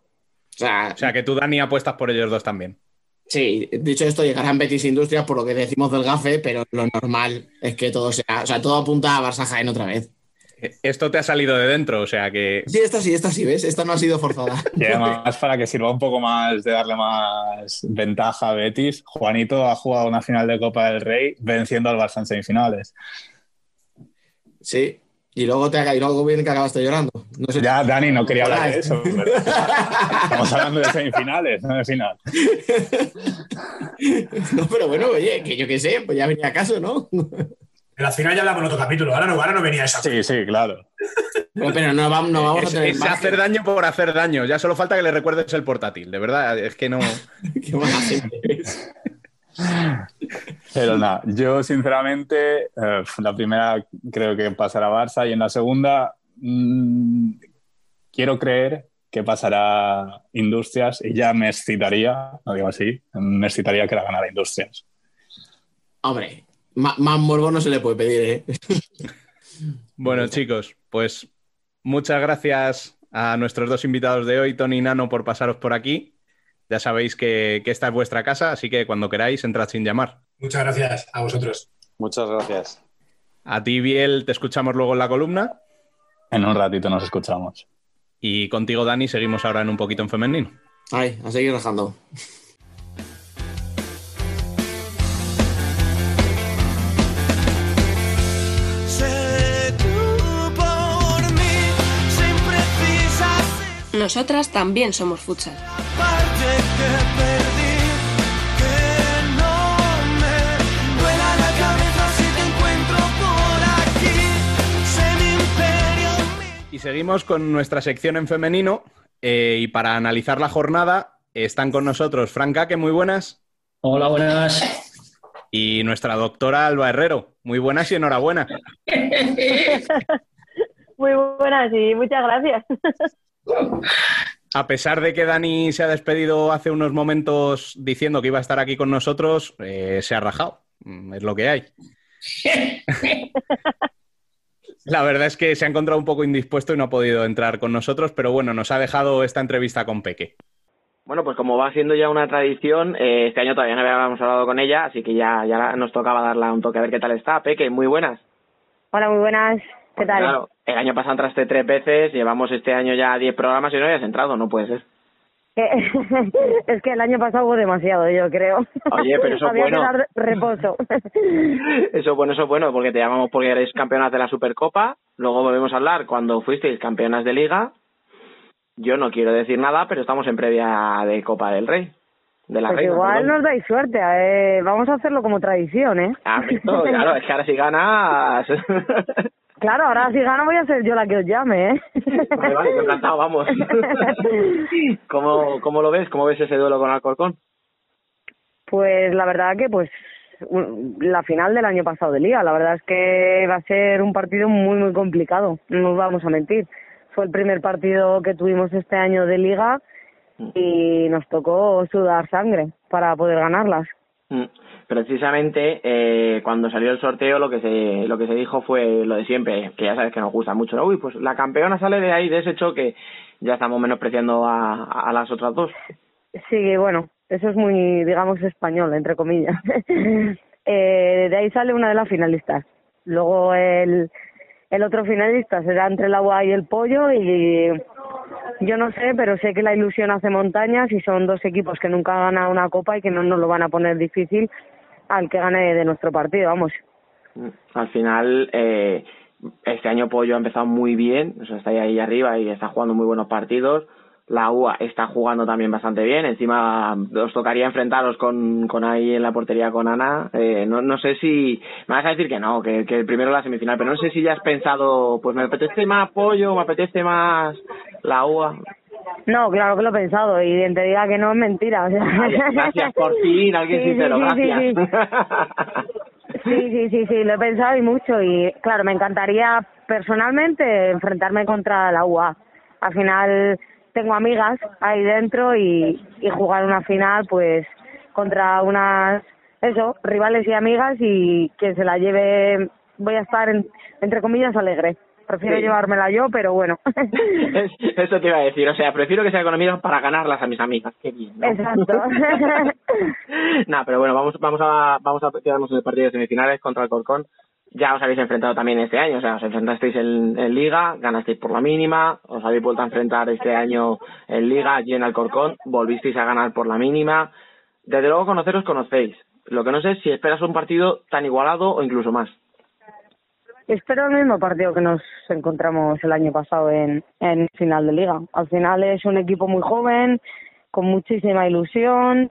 O sea, O sea, que tú, Dani, apuestas por ellos dos también. sí, dicho esto, llegarán Betis Industrias por lo que decimos del gafe, pero lo normal es que todo sea. O sea, todo apunta a Barça Jaén otra vez. Esto te ha salido de dentro, o sea que. Sí, esta sí, esta sí, ¿ves? Esta no ha sido forzada. <laughs> Y además, para que sirva un poco más de darle más ventaja a Betis, Juanito ha jugado una final de Copa del Rey venciendo al Barça en semifinales. Sí. Y luego, te, y luego viene que acabaste llorando. No sé. Ya, Dani, no quería hablar de eso. <laughs> pero Estamos hablando de semifinales, no de final. <laughs> No, pero bueno, oye, que yo qué sé, pues ya venía a caso, ¿no? En la final ya hablamos en otro capítulo, ahora no, ahora no venía esa. Sí, sí, claro. Pero, pero no, vamos, no vamos es, a tener es más. hacer daño por hacer daño. Ya solo falta que le recuerdes el portátil, de verdad. Es que no. <laughs> Qué mala gente. <laughs> Pero nada, yo sinceramente, eh, la primera creo que pasará Barça y en la segunda mm, quiero creer que pasará Industrias y ya me excitaría, no digo así, me excitaría que la ganara Industrias. Hombre, más morbo no se le puede pedir, ¿eh? <laughs> Bueno, chicos, pues muchas gracias a nuestros dos invitados de hoy, Tony y Nano, por pasaros por aquí. Ya sabéis que, que esta es vuestra casa, así que cuando queráis, entrad sin llamar. Muchas gracias a vosotros. Muchas gracias. A ti, Biel, te escuchamos luego en la columna. En un ratito nos escuchamos. Y contigo, Dani, seguimos ahora en un poquito en femenino. Ay, a seguir precisas Nosotras también somos futsal. Y seguimos con nuestra sección en femenino. eh, y para analizar la jornada, Están con nosotros Franca, que muy buenas. Hola, buenas. Y nuestra doctora Alba Herrero. Muy buenas y enhorabuena. <laughs> Muy buenas y muchas gracias. <laughs> A pesar de que Dani se ha despedido hace unos momentos diciendo que iba a estar aquí con nosotros, eh, se ha rajado. Mm, Es lo que hay. <laughs> La verdad es que se ha encontrado un poco indispuesto y no ha podido entrar con nosotros, pero bueno, nos ha dejado esta entrevista con Peque. Bueno, pues como va siendo ya una tradición, eh, este año todavía no habíamos hablado con ella, así que ya, ya nos tocaba darle un toque a ver qué tal está. Peque, muy buenas. Hola, muy buenas. ¿Qué tal? Claro, el año pasado entraste tres veces, llevamos este año ya diez programas y no habías entrado, no puede ser. <laughs> es que el año pasado hubo demasiado, yo creo. Oye, pero eso <laughs> es Había bueno. que dar reposo. <laughs> Eso es bueno, eso es bueno, porque te llamamos porque eres campeonas de la Supercopa, luego volvemos a hablar cuando fuisteis campeonas de Liga. Yo no quiero decir nada, pero estamos en previa de Copa del Rey. De la Pues Reina, igual perdón. nos dais suerte. eh, vamos a hacerlo como tradición, ¿eh? Ah, claro, es que ahora si ganas... Claro, ahora si gano voy a ser yo la que os llame, ¿eh? Vale, vale, encantado, vamos. <laughs> ¿Cómo, ¿Cómo lo ves? ¿Cómo ves ese duelo con Alcorcón? Pues la verdad que pues la final del año pasado de Liga, la verdad es que va a ser un partido muy muy complicado, no nos vamos a mentir. Fue el primer partido que tuvimos este año de Liga y nos tocó sudar sangre para poder ganarlas. Precisamente eh, cuando salió el sorteo lo que se lo que se dijo fue lo de siempre, que ya sabes que nos gusta mucho. ¿no? Uy, pues la campeona sale de ahí, de ese choque. Ya estamos menospreciando a, a las otras dos. Sí, bueno, eso es muy, digamos, español, entre comillas. <laughs> eh, de ahí sale una de las finalistas. Luego el, el otro finalista será entre el agua y el pollo y yo no sé, pero sé que la ilusión hace montañas y son dos equipos que nunca han ganado una copa y que no nos lo van a poner difícil al que gane de nuestro partido, vamos. Al final, eh, este año Pollo ha empezado muy bien, o sea, está ahí, arriba y está jugando muy buenos partidos. La UA está jugando también bastante bien. Encima os tocaría enfrentaros con, con ahí en la portería con Ana. Eh, no, no sé si. Me vas a decir que no, que, que primero la semifinal, pero no sé si ya has pensado, pues me apetece más Pollo, me apetece más la UA. No, claro que lo he pensado y te diga que no es mentira. o sea. Gracias, gracias, por fin, alguien Sí, sincero, sí, sí, gracias. Sí, sí, sí, sí, lo he pensado y mucho y claro, me encantaría personalmente enfrentarme contra la UA. Al final tengo amigas ahí dentro y, y jugar una final pues contra unas, eso, rivales y amigas y quien se la lleve voy a estar en- entre comillas alegre. Prefiero Sí. llevármela yo, pero bueno. <laughs> Es- Eso te iba a decir, o sea, prefiero que sea con amigos para ganarlas a mis amigas. Qué bien. ¿no? Exacto. <laughs> No, pero bueno, vamos, vamos a, vamos a quedarnos en el partido de semifinales contra el Corcón. Ya os habéis enfrentado también este año, o sea, os enfrentasteis en, en Liga, ganasteis por la mínima, os habéis vuelto a enfrentar este año en Liga, allí en Alcorcón, volvisteis a ganar por la mínima. Desde luego conoceros conocéis. Lo que no sé es si esperas un partido tan igualado o incluso más. Espero el mismo partido que nos encontramos el año pasado en, en final de liga. Al final es un equipo muy joven, con muchísima ilusión,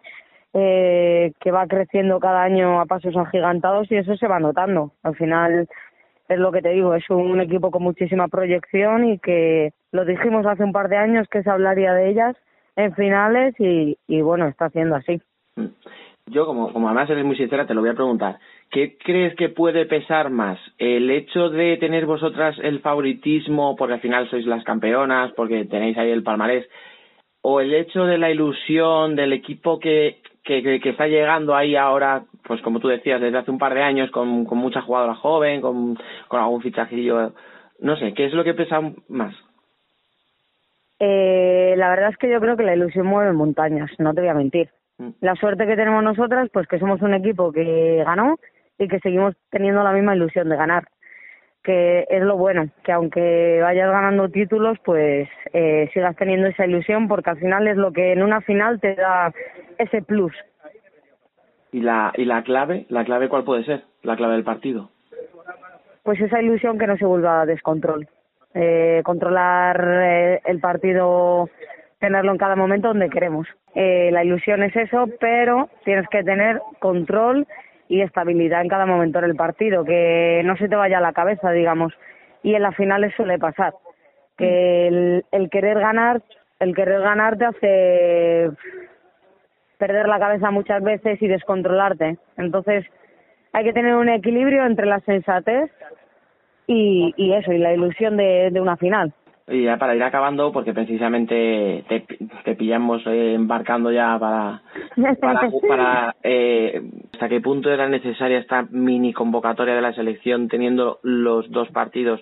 eh, que va creciendo cada año a pasos agigantados y eso se va notando. Al final es lo que te digo, es un equipo con muchísima proyección y que lo dijimos hace un par de años que se hablaría de ellas en finales y, bueno, está haciendo así. Yo, como, como además eres muy sincera, te lo voy a preguntar. ¿Qué crees que puede pesar más? ¿El hecho de tener vosotras el favoritismo porque al final sois las campeonas, porque tenéis ahí el palmarés? ¿O el hecho de la ilusión del equipo que, que, que- que está llegando ahí ahora, pues como tú decías, desde hace un par de años, con, con mucha jugadora joven, con, con algún fichajillo? No sé, ¿qué es lo que pesa más? Eh, la verdad es que yo creo que la ilusión mueve montañas, no te voy a mentir. La suerte que tenemos nosotras, pues que somos un equipo que ganó y que seguimos teniendo la misma ilusión de ganar. Que es lo bueno, que aunque vayas ganando títulos, pues eh, sigas teniendo esa ilusión, porque al final es lo que en una final te da ese plus. ¿Y la, y la clave? ¿La clave cuál puede ser? La clave del partido. Pues esa ilusión que no se vuelva a descontrol. Eh, controlar eh, el partido, tenerlo en cada momento donde queremos. Eh, la ilusión es eso, pero tienes que tener control y estabilidad en cada momento en el partido, que no se te vaya a la cabeza, digamos. Y en las finales suele pasar, que el, el querer ganar, el querer ganar te hace perder la cabeza muchas veces y descontrolarte. Entonces, hay que tener un equilibrio entre la sensatez y, y eso, y la ilusión de una final. Y ya para ir acabando, porque precisamente te, te pillamos eh, embarcando ya para, para, <laughs> para eh, hasta qué punto era necesaria esta mini convocatoria de la selección teniendo los dos partidos,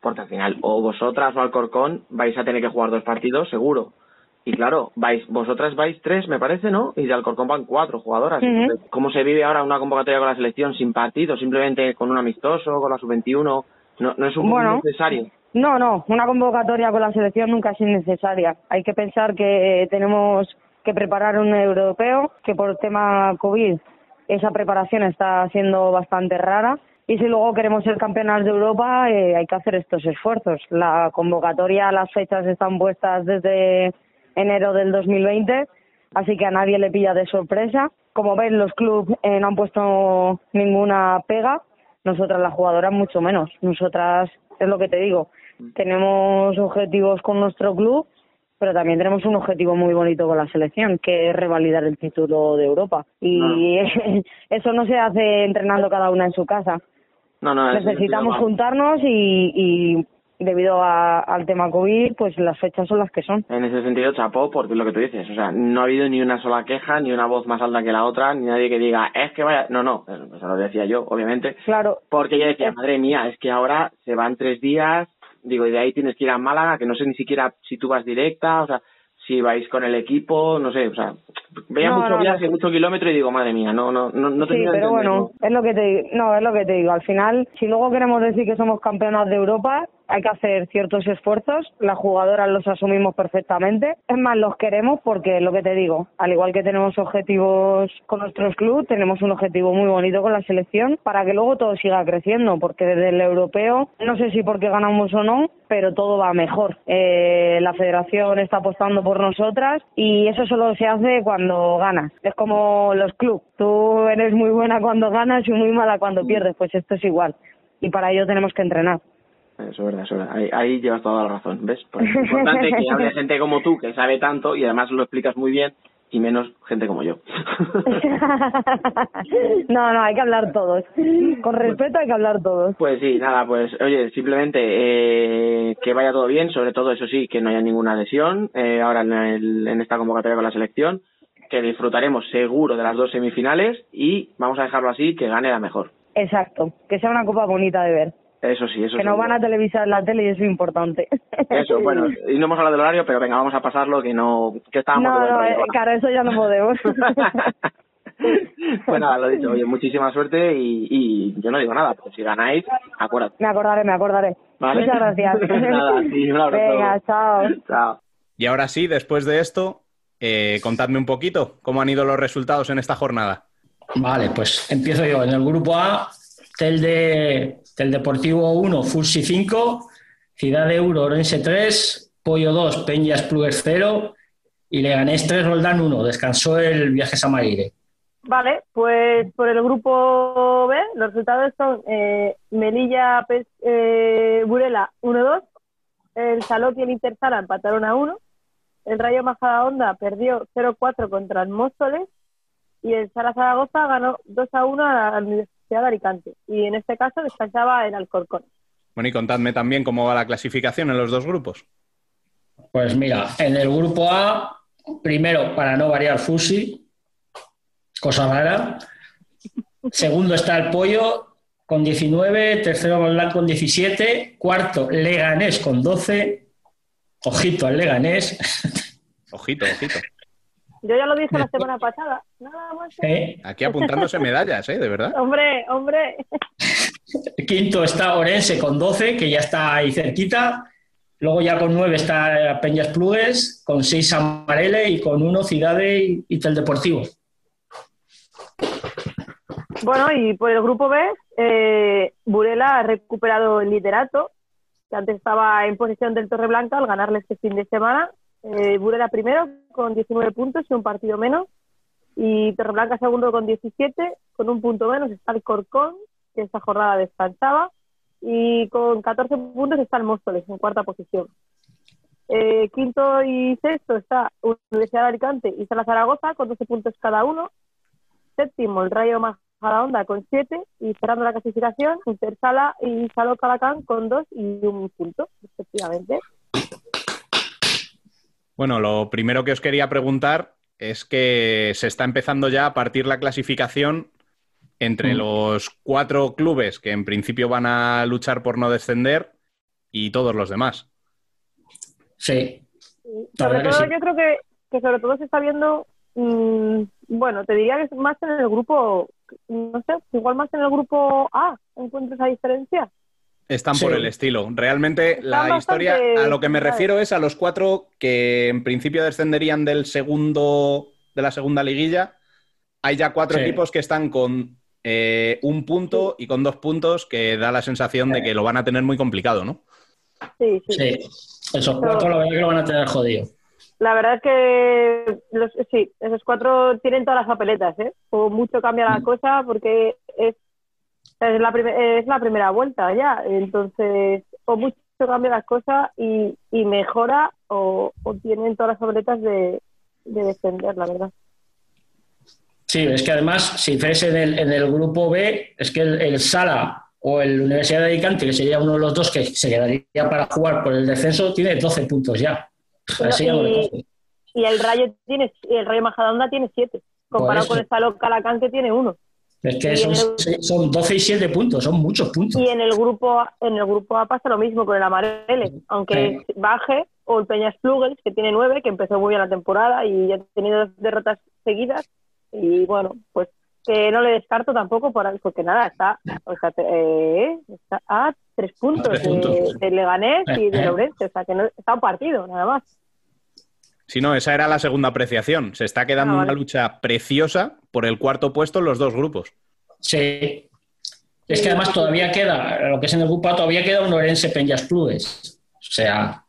porque al final o vosotras o Alcorcón vais a tener que jugar dos partidos seguro. Y claro, vais, vosotras vais tres, me parece, ¿no? Y de Alcorcón van cuatro jugadoras. Ujú. Entonces, ¿Cómo se vive ahora una convocatoria con la selección sin partido, simplemente con un amistoso, con la sub-21? No, no es un Bueno. necesario. No, no, una convocatoria con la selección nunca es innecesaria. Hay que pensar que tenemos que preparar un europeo, que por tema COVID esa preparación está siendo bastante rara. Y si luego queremos ser campeonas de Europa, eh, hay que hacer estos esfuerzos. La convocatoria, las fechas están puestas desde enero del 2020, así que a nadie le pilla de sorpresa. Como ven, los clubes eh, no han puesto ninguna pega, nosotras las jugadoras mucho menos. Nosotras, es lo que te digo, tenemos objetivos con nuestro club, pero también tenemos un objetivo muy bonito con la selección, que es revalidar el título de Europa. Y <laughs> eso no se hace entrenando cada una en su casa. No, no, Necesitamos juntarnos y, y debido a- al tema COVID, pues las fechas son las que son. En ese sentido, chapó, porque es lo que tú dices. O sea, no ha habido ni una sola queja, ni una voz más alta que la otra, ni nadie que diga, es que vaya. No, no, eso lo decía yo, obviamente. Claro. Porque yo decía, madre mía, es que ahora se van tres días, digo, y de ahí tienes que ir a Málaga, que no sé ni siquiera si tú vas directa, o sea, si vais con el equipo, no sé, o sea, veía No, mucho no, viaje, no. mucho kilómetro y digo, madre mía, no, no, no, no sí, pero bueno, es lo que te digo. No, es lo que te digo. Al final, si luego queremos decir que somos campeonas de Europa, hay que hacer ciertos esfuerzos. Las jugadoras los asumimos perfectamente. Es más, los queremos porque, lo que te digo, al igual que tenemos objetivos con nuestros clubes, tenemos un objetivo muy bonito con la selección para que luego todo siga creciendo. Porque desde el europeo, no sé si porque ganamos o no, pero todo va mejor. Eh, la federación está apostando por nosotras y eso solo se hace cuando ganas. Es como los clubes. Tú eres muy buena cuando ganas y muy mala cuando pierdes. Pues esto es igual. Y para ello tenemos que entrenar. Eso es verdad, eso es verdad. Ahí, ahí llevas toda la razón, ¿ves? Es <laughs> importante que hable gente como tú, que sabe tanto y además lo explicas muy bien, y menos gente como yo. <laughs> no, no, hay que hablar todos. Con respeto hay que hablar todos. Pues sí, nada, pues oye, simplemente eh, que vaya todo bien, sobre todo eso sí, que no haya ninguna lesión eh, ahora en, el- en esta convocatoria con la selección, que disfrutaremos seguro de las dos semifinales y vamos a dejarlo así, que gane la mejor. Exacto. Que sea una copa bonita de ver. Eso sí, eso que nos seguro. van a televisar en la tele y eso es importante. Eso, bueno, <laughs> y no hemos hablado del horario, pero venga, vamos a pasarlo, que no, que estábamos No, no, rollo, eh, claro, eso ya no podemos. <laughs> Pues nada, lo dicho, oye, muchísima suerte y, y yo no digo nada, pero si ganáis, acuérdate. me acordaré, me acordaré. Vale. Muchas gracias. <laughs> Nada, sí, un abrazo. Venga, chao. Chao. Y ahora sí, después de esto, eh, contadme un poquito cómo han ido los resultados en esta jornada. Vale, pues empiezo yo. En el grupo A, Tel, de, Tel Deportivo 1, Fursi 5, Ciudad de Euro, Orense 3, Pollo 2, Peñas Plugues 0 y Leganés 3, Roldán 1. Descansó el viaje a Maguire. Vale, pues por el grupo B, los resultados son eh, Melilla, Pes- eh, Burela 1-2, el Salot y el Intersala empataron a 1, el Rayo Majadahonda perdió 0-4 contra el Móstoles y el Sara Zaragoza ganó 2-1 a la Universidad de Alicante. Y en este caso descansaba el Alcorcón. Bueno, y contadme también cómo va la clasificación en los dos grupos. Pues mira, en el grupo A, primero, para no variar, Fusi, cosa rara. Segundo está el Pollo con 19, tercero Roldán con 17, cuarto Leganés con 12. Ojito al Leganés. Ojito, ojito. Yo ya lo dije la semana pasada. Nada más. ¿eh? Aquí apuntándose medallas, ¿eh? De verdad. <laughs> Hombre, hombre. Quinto está Orense con 12, que ya está ahí cerquita. Luego ya con 9 está Peñas Plugues, con 6 Amarele y con 1 Cidade y, y Tel Deportivo. Bueno, y por el grupo B, eh, Burela ha recuperado el liderato, que antes estaba en posesión del Torreblanca al ganarle este fin de semana. Eh, Burela primero con 19 puntos y un partido menos. Y Torreblanca segundo con 17, con un punto menos está el Corcón, que esta jornada descansaba. Y con 14 puntos está el Móstoles en cuarta posición. Eh, quinto y sexto está Universidad de Alicante y Sala Zaragoza con 12 puntos cada uno. Séptimo, el Rayo Majadahonda con 7 y cerrando la clasificación, Intersala y Saló Calacán con 2 y un punto, respectivamente. Bueno, lo primero que os quería preguntar es que se está empezando ya a partir la clasificación entre Mm. los cuatro clubes que en principio van a luchar por no descender y todos los demás. Sí. Sobre todo, sí. yo creo que, que sobre todo se está viendo, mm, bueno, te diría que es más en el grupo, no sé, igual más en el grupo A, encuentro esa diferencia. Están Sí. por el estilo. Realmente la bastante historia, a lo que me refiero es a los cuatro que en principio descenderían del segundo, de la segunda liguilla. Hay ya cuatro Sí. equipos que están con eh, un punto y con dos puntos que da la sensación de que lo van a tener muy complicado, ¿no? Sí, sí. Sí. Esos cuatro, la verdad que lo van a tener jodido. La verdad es que los, sí, esos cuatro tienen todas las papeletas, ¿eh? O mucho cambia la cosa porque es, es, la, es la primera vuelta ya. Entonces, o mucho cambia las cosas y, y mejora o, o tienen todas las papeletas de, de descender, la verdad. Sí, es que además, si fuese en el, en el grupo B, es que el, el Sala o el Universidad de Alicante, que sería uno de los dos que se quedaría para jugar por el descenso, tiene 12 puntos ya. Y, el Rayo tiene el Rayo Majadahonda tiene siete, comparado Por con el Salón Calacán que tiene uno. Es que son, el- son 12 y 7 puntos, son muchos puntos. Y en el grupo en el grupo A pasa lo mismo con el Amarele, aunque baje, o el Peñas Plugels, que tiene nueve, que empezó muy bien la temporada y ya ha tenido dos derrotas seguidas. Y bueno, pues que no le descarto tampoco, por- porque nada, está, o sea, eh, está a tres puntos, tres puntos. de, de Leganés y de Eh, eh. Lourenço, o sea, que no, está un partido, nada más. Si no, esa era la segunda apreciación. Se está quedando Ah, vale. una lucha preciosa por el cuarto puesto en los dos grupos. Sí. Es que además todavía queda, lo que es en el grupo A, todavía queda un Orense Peñas Clubes. O sea,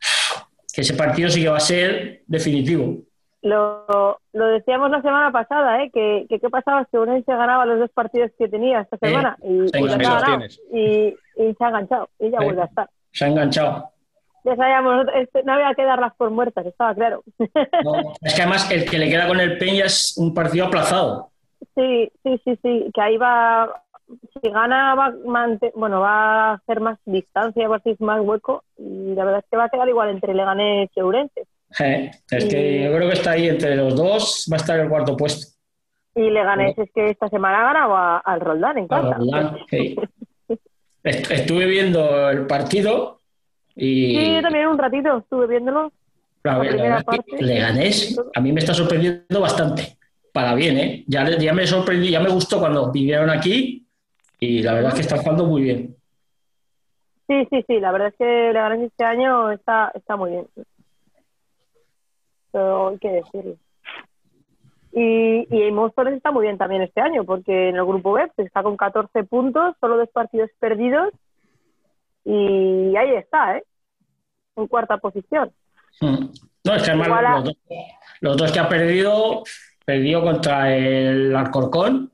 que ese partido sí que va a ser definitivo. Lo, lo decíamos la semana pasada, ¿eh? que, que qué pasaba si Orense ganaba los dos partidos que tenía esta Eh, semana y, se y ha ganado. Y se ha enganchado y ya Eh. vuelve a estar. Se ha enganchado. Ya sabíamos, este, no había que darlas por muertas, estaba claro. Es que además el que le queda con el Peña es un partido aplazado. Sí, sí, sí, sí, que ahí va, si gana va bueno, va a hacer más distancia, va a hacer más hueco y la verdad es que va a quedar igual entre Leganés y Ourense. Eh, Es que yo creo que está ahí entre los dos, va a estar el cuarto puesto. Y Leganés es que esta semana ha ganado a- al Roldán en casa. Roldán, sí. <laughs> Est- Estuve viendo el partido y Sí, yo también un ratito estuve viéndolo. la, la ver- la parte. Leganés a mí me está sorprendiendo bastante. Para bien, ¿eh? Ya, ya me sorprendí, ya me gustó cuando vinieron aquí y la verdad es que están jugando muy bien. Sí, sí, sí, la verdad es que Leganés este año está, está muy bien. Pero hay que decirlo. Y, y Móstoles está muy bien también este año, porque en el grupo B pues, está con 14 puntos, solo dos partidos perdidos, y ahí está, ¿eh? En cuarta posición. Mm. No, es que además los, dos, los dos que ha perdido, perdió contra el Alcorcón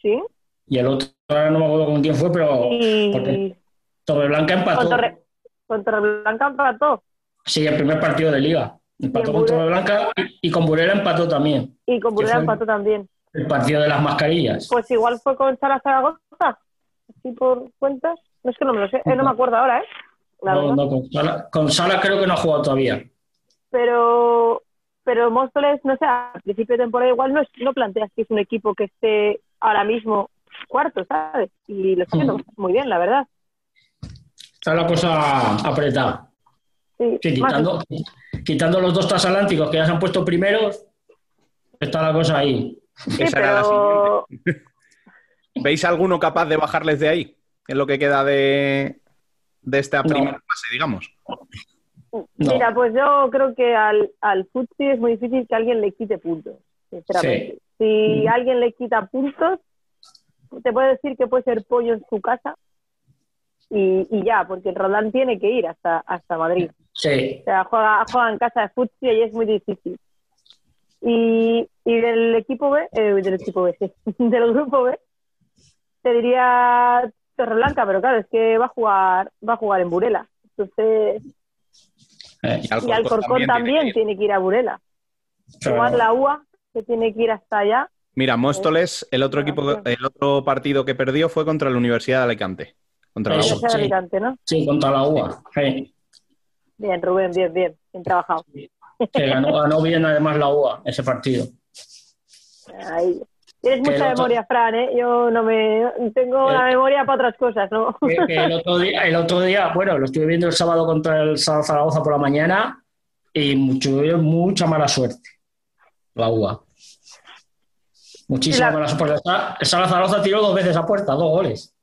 Sí. y el otro, ahora no me acuerdo con quién fue, pero porque Torreblanca empató. Torre, con Torreblanca empató, Sí, el primer partido de liga. Empató Y con Torreblanca y, y con Burela empató también. y con Burela empató también. El partido de las mascarillas. Pues igual fue con Sara Zaragoza, así por cuentas. No es que no me lo sé, eh, no me acuerdo ahora, ¿eh? La No, no, con, Sala, con Sala creo que no ha jugado todavía. Pero, pero Móstoles, no sé, al principio de temporada igual no, es- no planteas que es un equipo que esté ahora mismo cuarto, ¿sabes? Y lo está haciendo muy bien, la verdad. Está la cosa apretada. Sí, Sí, quitando, quitando los dos transatlánticos que ya se han puesto primeros, está la cosa ahí. sí, Esa era la pero <laughs> ¿Veis alguno capaz de bajarles de ahí? En lo que queda de, de esta primera fase, digamos. mira, pues yo creo que al, al Futsi es muy difícil que alguien le quite puntos, sinceramente. Si alguien le quita puntos, te puedo decir que puede ser pollo en su casa y, y ya, porque el Roland tiene que ir hasta, hasta Madrid. Sí. O sea, juega, juega en casa de fútbol y es muy difícil. Y, y del equipo B, eh, del equipo B, sí, <laughs> del grupo B, te diría Torreblanca, pero claro, es que va a jugar, va a jugar en Burela. Entonces, Eh, Y Alcorcón también, tiene que ir a Burela. Claro. Igual la UA, que tiene que ir hasta allá. Mira, Móstoles, el otro equipo, el otro partido que perdió fue contra la Universidad de Alicante. Contra la UA. Universidad de Alicante, ¿no? Sí, contra la UA. Sí. Bien, Rubén, bien, bien. Bien trabajado. Que ganó, ganó bien además la UA ese partido. Ahí. Tienes mucha otro- memoria, Fran, ¿eh? Yo no me... Tengo Eh. la memoria para otras cosas, ¿no? Que- que el, <laughs> otro día, el otro día, bueno, lo estuve viendo el sábado contra el Zaragoza por la mañana y mucho, mucha mala suerte. La UA. Muchísima la- mala suerte. el Zaragoza tiró dos veces a puerta, dos goles.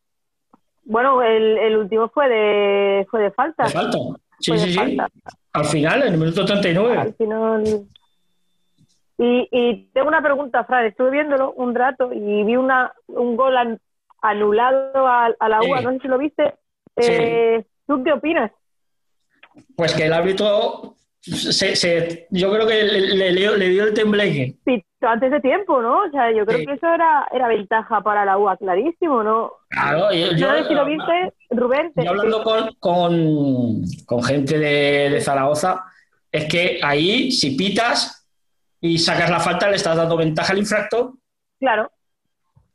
Bueno, el, el último fue de, fue de falta. De falta. Sí, Fue sí, sí. falta. Al final, en el minuto 39. Al final... Y, y tengo una pregunta, Fran. Estuve viéndolo un rato y vi una, un gol an- anulado a, a la UA. Sí. No sé si lo viste. Eh, ¿Tú qué opinas? Pues que el árbitro, se, se- yo creo que le, le- le- dio el tembleque. Pito antes de tiempo, ¿no? O sea, yo creo Sí. que eso era, era ventaja para la UA, clarísimo, ¿no? Claro, yo, no yo- sé si lo viste, Rubén. te- yo hablando con, con, con gente de, de Zaragoza, es que ahí, si pitas y sacas la falta, le estás dando ventaja al infractor. Claro.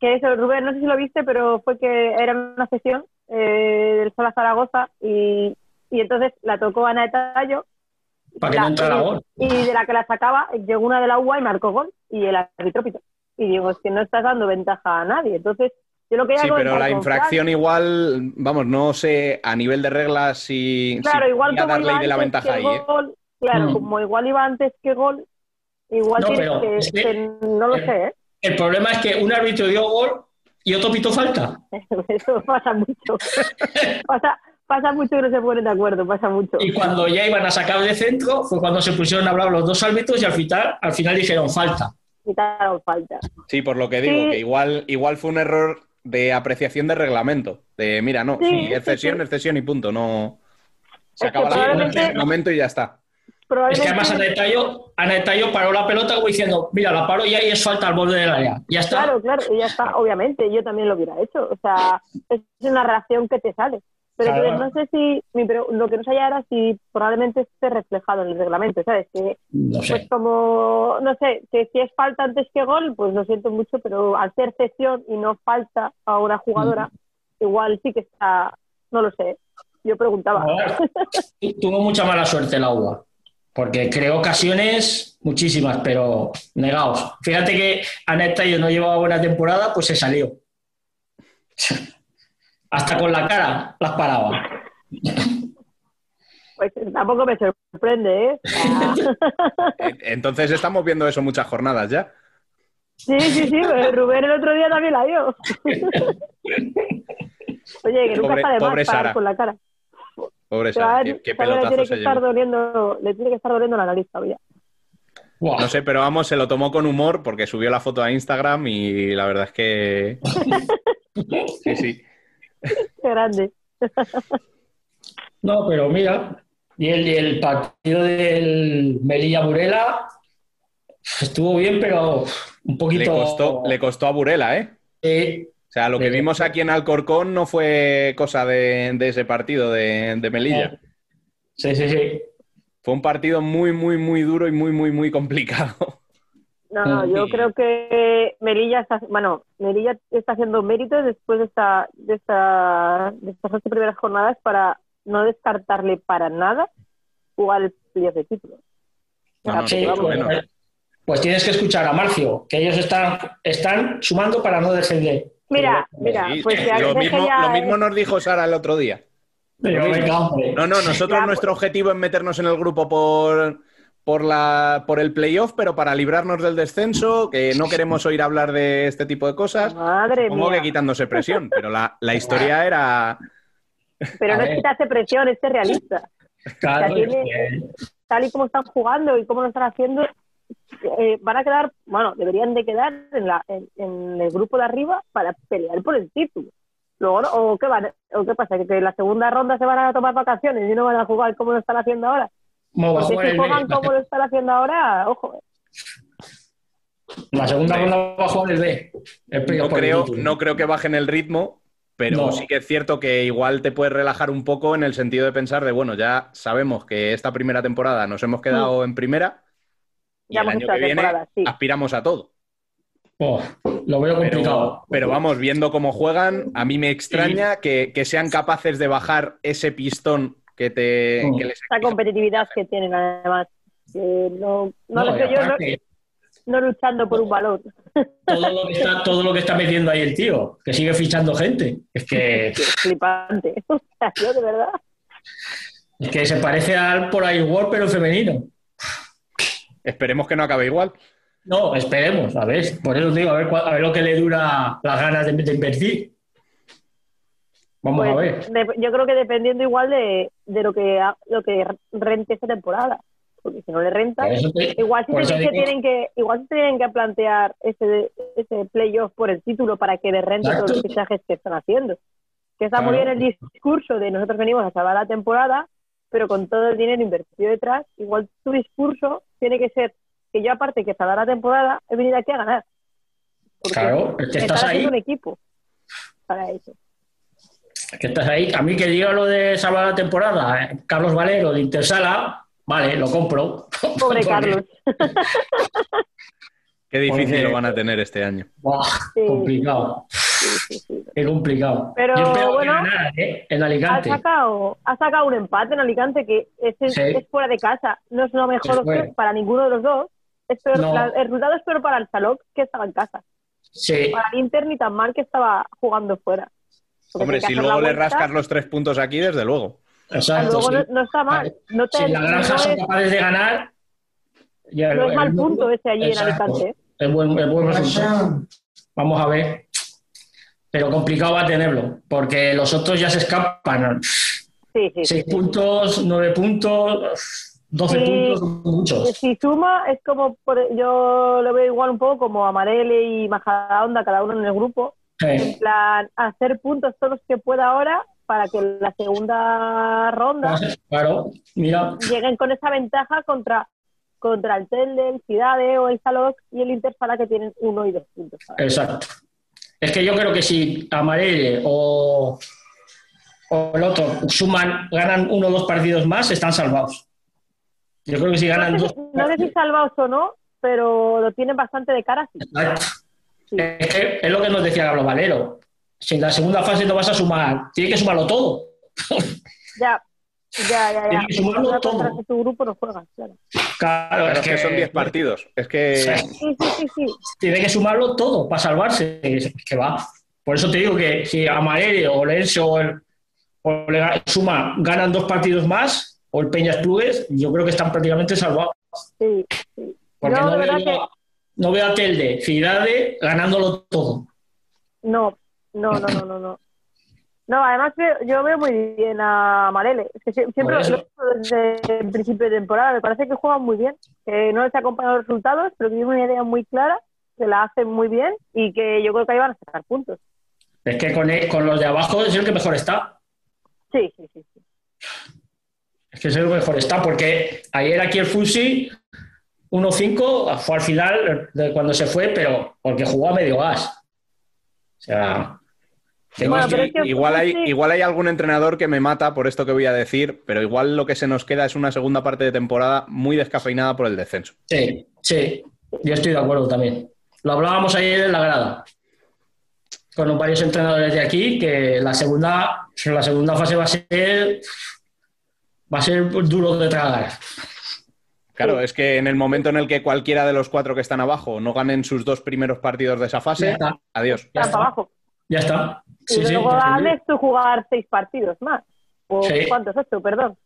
Que eso, Rubén, no sé si lo viste, pero fue que era una sesión eh, del Sola Zaragoza y, y entonces la tocó Ana de Tallo. Para que no entrara gol. y de la que la sacaba, llegó una de la UA y marcó gol. Y el árbitro pitó. Y digo, es que no estás dando ventaja a nadie. Entonces, yo lo que Sí, pero la infracción igual, vamos, no sé a nivel de reglas si, Claro, si igual como darle iba de la antes ventaja que ahí, ¿eh? gol, claro, Mm. como igual iba antes que gol, igual No, pero que, es que- que no lo sé, ¿eh? El problema es que un árbitro dio gol y otro pitó falta. <laughs> Eso pasa mucho. <laughs> pasa, pasa mucho que no se ponen de acuerdo, pasa mucho. Y cuando ya iban a sacar de centro, fue cuando se pusieron a hablar los dos árbitros y al final, al final dijeron falta. Quitaron falta. Sí, por lo que digo, Sí. que igual, igual fue un error de apreciación de reglamento. De, mira, no, Sí, sí, cesión, sí. es cesión y punto. No. Se acaba la el momento y ya está. Es que además Ana de Tallo, Ana de Tallo paró la pelota como diciendo, mira, la paro ya y es falta al borde del área. Ya está. Claro, claro, y ya está, obviamente, yo también lo hubiera hecho. O sea, es una reacción que te sale. Pero Claro. entonces no sé si, mi pre- lo que no sabía era si probablemente esté reflejado en el reglamento, ¿sabes? Que, No sé. pues como, no sé, que si es falta antes que gol, pues lo siento mucho, pero al ser cesión y no falta a una jugadora, igual sí que está, no lo sé, yo preguntaba. Tu- <laughs> Tuvo mucha mala suerte el agua. Porque creó ocasiones muchísimas, pero negados. Fíjate que Ana Tallo no llevaba buena temporada, pues se salió. Hasta con la cara las paraba. Pues tampoco me sorprende, ¿eh? <laughs> Entonces estamos viendo eso muchas jornadas ya. Sí, sí, sí, pues Rubén el otro día también la vio. <laughs> Oye, que nunca Pobre- está de más Sara. con la cara. Pobre qué, qué Sara le tiene pelotazo que se estar llevó. doliendo, le tiene que estar doliendo la nariz todavía. No sé, pero vamos, se lo tomó con humor porque subió la foto a Instagram y la verdad es que. <laughs> Sí, sí. Qué grande. No, pero mira, y el, y el partido del Melilla Burela estuvo bien, pero un poquito. Le costó, le costó a Burela, ¿eh? O sea, lo que vimos aquí en Alcorcón no fue cosa de, de ese partido de, de Melilla. Sí, sí, sí. Fue un partido muy, muy, muy duro y muy, muy, muy complicado. No, no, yo creo que Melilla está, bueno, Melilla está haciendo méritos después de esta, de esta, de estas ocho primeras jornadas para no descartarle para nada jugar el playoff de título. O Sí, pues, pues tienes que escuchar a Marcio, que ellos están, están sumando para no defender. Mira, mira, Sí, pues ya, lo, mismo, ya lo mismo nos dijo Sara el otro día. Pero. No, no, nosotros Ya, nuestro objetivo es meternos en el grupo por, por, la, por el playoff, pero para librarnos del descenso, que no queremos oír hablar de este tipo de cosas. Madre Supongo mía. que quitándose presión, pero la, la <laughs> historia era... Pero no es hace presión, es realista. Claro, O sea, tiene- tal y como están jugando y cómo lo están haciendo, eh, van a quedar, bueno, deberían de quedar en, la, en, en el grupo de arriba para pelear por el título. Luego, ¿no? ¿o, qué van, ¿O qué pasa? ¿Que en la segunda ronda se van a tomar vacaciones y no van a jugar como lo están haciendo ahora? ¿Cómo va a Porque si juegan como lo están haciendo ahora, ojo. La segunda ronda va a jugar el B. El No el creo, no creo que bajen el ritmo, pero No. sí que es cierto que igual te puedes relajar un poco en el sentido de pensar de, bueno, ya sabemos que esta primera temporada nos hemos quedado en primera y Ya el año que viene temporada, sí. aspiramos a todo. Oh, lo veo complicado. Pero, pero vamos, viendo cómo juegan, a mí me extraña que, que sean capaces de bajar ese pistón que, te, que les Esa competitividad que tienen además. que no no, No, yo no, aparte- no luchando por un valor. <laughs> todo lo que está, todo lo que está metiendo ahí el tío, que sigue fichando gente. Es que, <laughs> Es flipante. <laughs> O sea, yo de verdad. es que se parece al por ahí World, pero femenino. Esperemos que no acabe igual. No, esperemos, a ver, por eso digo, a ver, a ver lo que le dura las ganas de, de invertir. Vamos a ver. Pues, de- yo creo que dependiendo igual de, de lo que lo que rente esta temporada. Porque si no le renta, te- igual se digo- tienen que igual sí se tienen que plantear ese, ese playoff por el título para que le rente todos los fichajes que están haciendo. Que está muy bien el discurso de nosotros venimos a salvar la temporada, pero con todo el dinero invertido detrás, igual tu discurso tiene que ser que yo aparte que salvar la temporada, he venido aquí a ganar. Porque Claro, es que estás ahí. un equipo para eso. que estás ahí. A mí que diga lo de salvar la temporada, eh, Carlos Valero de Intersala, vale, lo compro. Pobre <laughs> Carlos. <laughs> Qué difícil Porque- lo van a tener este año. Buah, Sí. complicado. Qué complicado. Pero, Yo bueno, ganar, ¿eh? En Ha Alicante. sacado, ha sacado un empate en Alicante que es, es- Sí. es fuera de casa. No es la mejor opción para ninguno de los dos. Es peor- No. la- el resultado es peor para el Salok que estaba en casa. Sí. Para el Inter ni tan mal que estaba jugando fuera. Porque Hombre, si luego le vuelta, rascas los tres puntos aquí, desde luego. Exacto. luego sí. no, no está mal. No, te- Si la no granja son es, capaces de ganar. ya no es mal punto ese allí Exacto. en Alicante. Es buen, es buen resultado. Vamos a ver. Pero complicado va a tenerlo, porque los otros ya se escapan. Sí, sí. Seis sí, sí. puntos, nueve puntos, doce Sí. puntos, son muchos. Si suma, es como, por- yo lo veo igual un poco como Amarele y Majadahonda, cada uno en el grupo. En plan, hacer puntos todos los que pueda ahora para que en la segunda ronda Claro, mira, lleguen con esa ventaja contra, contra el Telde, el Cidade o el Salok y el Intersala que tienen uno y dos puntos. exacto. Es que yo creo que si Amarelle o, o el otro suman, ganan uno o dos partidos más, están salvados. Yo creo que si ganan No dos sé, no sé si salvados o no, pero lo tienen bastante de cara. Sí. Exacto. Es, que es lo que nos decía Carlos Valero. Si en la segunda fase no vas a sumar, tienes que sumarlo todo. Ya, ya, ya. ya. Tienes que sumarlo todo. que tu grupo no juegas, claro. Claro, Claro, es que son 10 partidos. Es que. Sí. Sí, sí. Tiene que sumarlo todo para salvarse. Es que va. Por eso te digo que si Amarelle o Lense o el o le suma, ganan dos partidos más, o el Peñas Clubes, yo creo que están prácticamente salvados. Sí, sí. Porque No, no, veo, que no veo a Telde, Cidade ganándolo todo. no, no, no, no, no. no. No, además veo- yo veo muy bien a Marele. Es que sie- siempre lo lo- desde el principio de temporada. Me parece que juegan muy bien. Que no les acompañan los resultados, pero que tienen una idea muy clara, que la hacen muy bien y que yo creo que ahí van a sacar puntos. Es que con, con los de abajo es el que mejor está. Sí, sí, sí. sí. Es que es el que mejor está, porque ayer aquí el Fusi 1-5 fue al final de cuando se fue, pero porque jugó a medio gas. O sea, Bueno, pero igual, hay, igual hay algún entrenador que me mata por esto que voy a decir, pero igual lo que se nos queda es una segunda parte de temporada muy descafeinada por el descenso. Sí, sí, yo estoy de acuerdo también. Lo hablábamos ayer en la grada con varios entrenadores de aquí que la segunda, la segunda fase va a ser va a ser duro de tragar. Claro, es que en el momento en el que cualquiera de los cuatro que están abajo no ganen sus dos primeros partidos de esa Ya fase, está. adiós. Ya está. abajo. Ya está. Y Sí, sí, luego defendido. ganes tú jugar seis partidos más. ¿O Sí. cuántos? Ocho, perdón.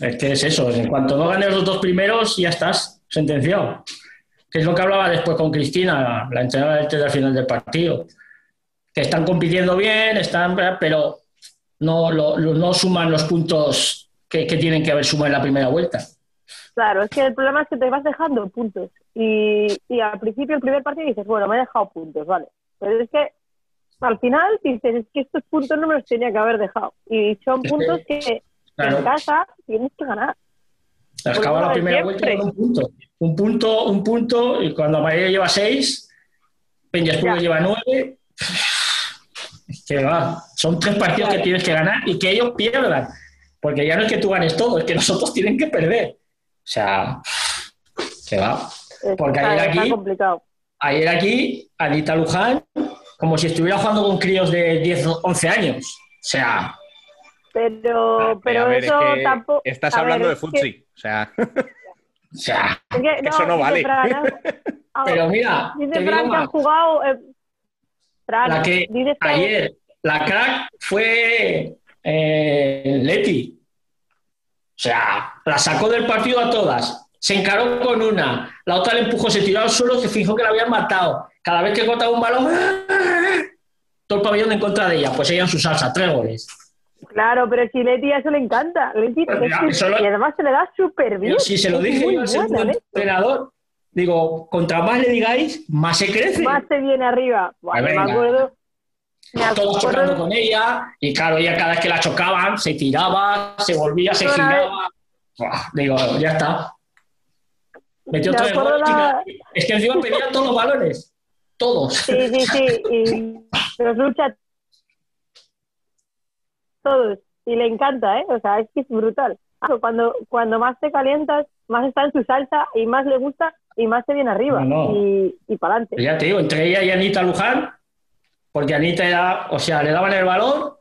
Es que es eso, en cuanto no ganes los dos primeros, ya estás sentenciado. Que es lo que hablaba después con Cristina, la entrenadora del al final del partido. Que están compitiendo bien, están, pero no, lo- no suman los puntos que, que tienen que haber sumado en la primera vuelta. Claro, es que el problema es que te vas dejando puntos. Y, y al principio, el primer partido, dices, bueno, me he dejado puntos, vale. Pero es que al final dices, es que estos puntos no me los tenía que haber dejado. Y son puntos que Claro. en casa tienes que ganar. Acaba la primera vuelta con un punto. Un punto, un punto, y cuando María lleva seis, Peñas Clubes Ya. lleva nueve. Es Que va. Son tres partidos que tienes que ganar y que ellos pierdan. Porque ya no es que tú ganes todo, es que nosotros tienen que perder. O sea, que va. Porque ayer aquí, ayer aquí, Anita Luján, como si estuviera jugando con críos de 10, 11 años. O sea, Pero, pero ver, eso es que tampoco. Estás a ver, hablando de es que- futsi. O sea, <laughs> o sea, es que, Eso no vale. Fran, ¿no? <laughs> Ah, Pero mira, dice Fran que has jugado. eh, Fran, la que- ayer, la crack fue eh, Leti. O sea, la sacó del partido a todas. Se encaró con una, la otra le empujó, se tiró al suelo, se fijó que la habían matado. Cada vez que cortaba un balón, todo el pabellón en contra de ella. Pues ella en su salsa, tres goles. Claro, pero si Leti a eso le encanta. Leti, Pero es ya, que- eso lo- y además se le da súper bien. Si se lo dije yo al segundo ¿eh? entrenador, digo, contra más le digáis, más se crece. Más se viene arriba. Pues yo me venga. acuerdo. Me Todos chocando con ella, y claro, ella cada vez que la chocaban, se tiraba, se volvía, se giraba. Buah, digo, ya está. Metió Me tres goles, la-. Es que encima pedía todos los balones. Todos. Sí, sí, sí. Y los lucha todos. Y le encanta, ¿eh? O sea, es que es brutal. Ah, Cuando, cuando más te calientas, más está en su salsa y más le gusta y más se viene arriba. No, no. Y, y para adelante. Ya te digo, entre ella y Anita Luján, porque Anita era, o sea, le daban el balón,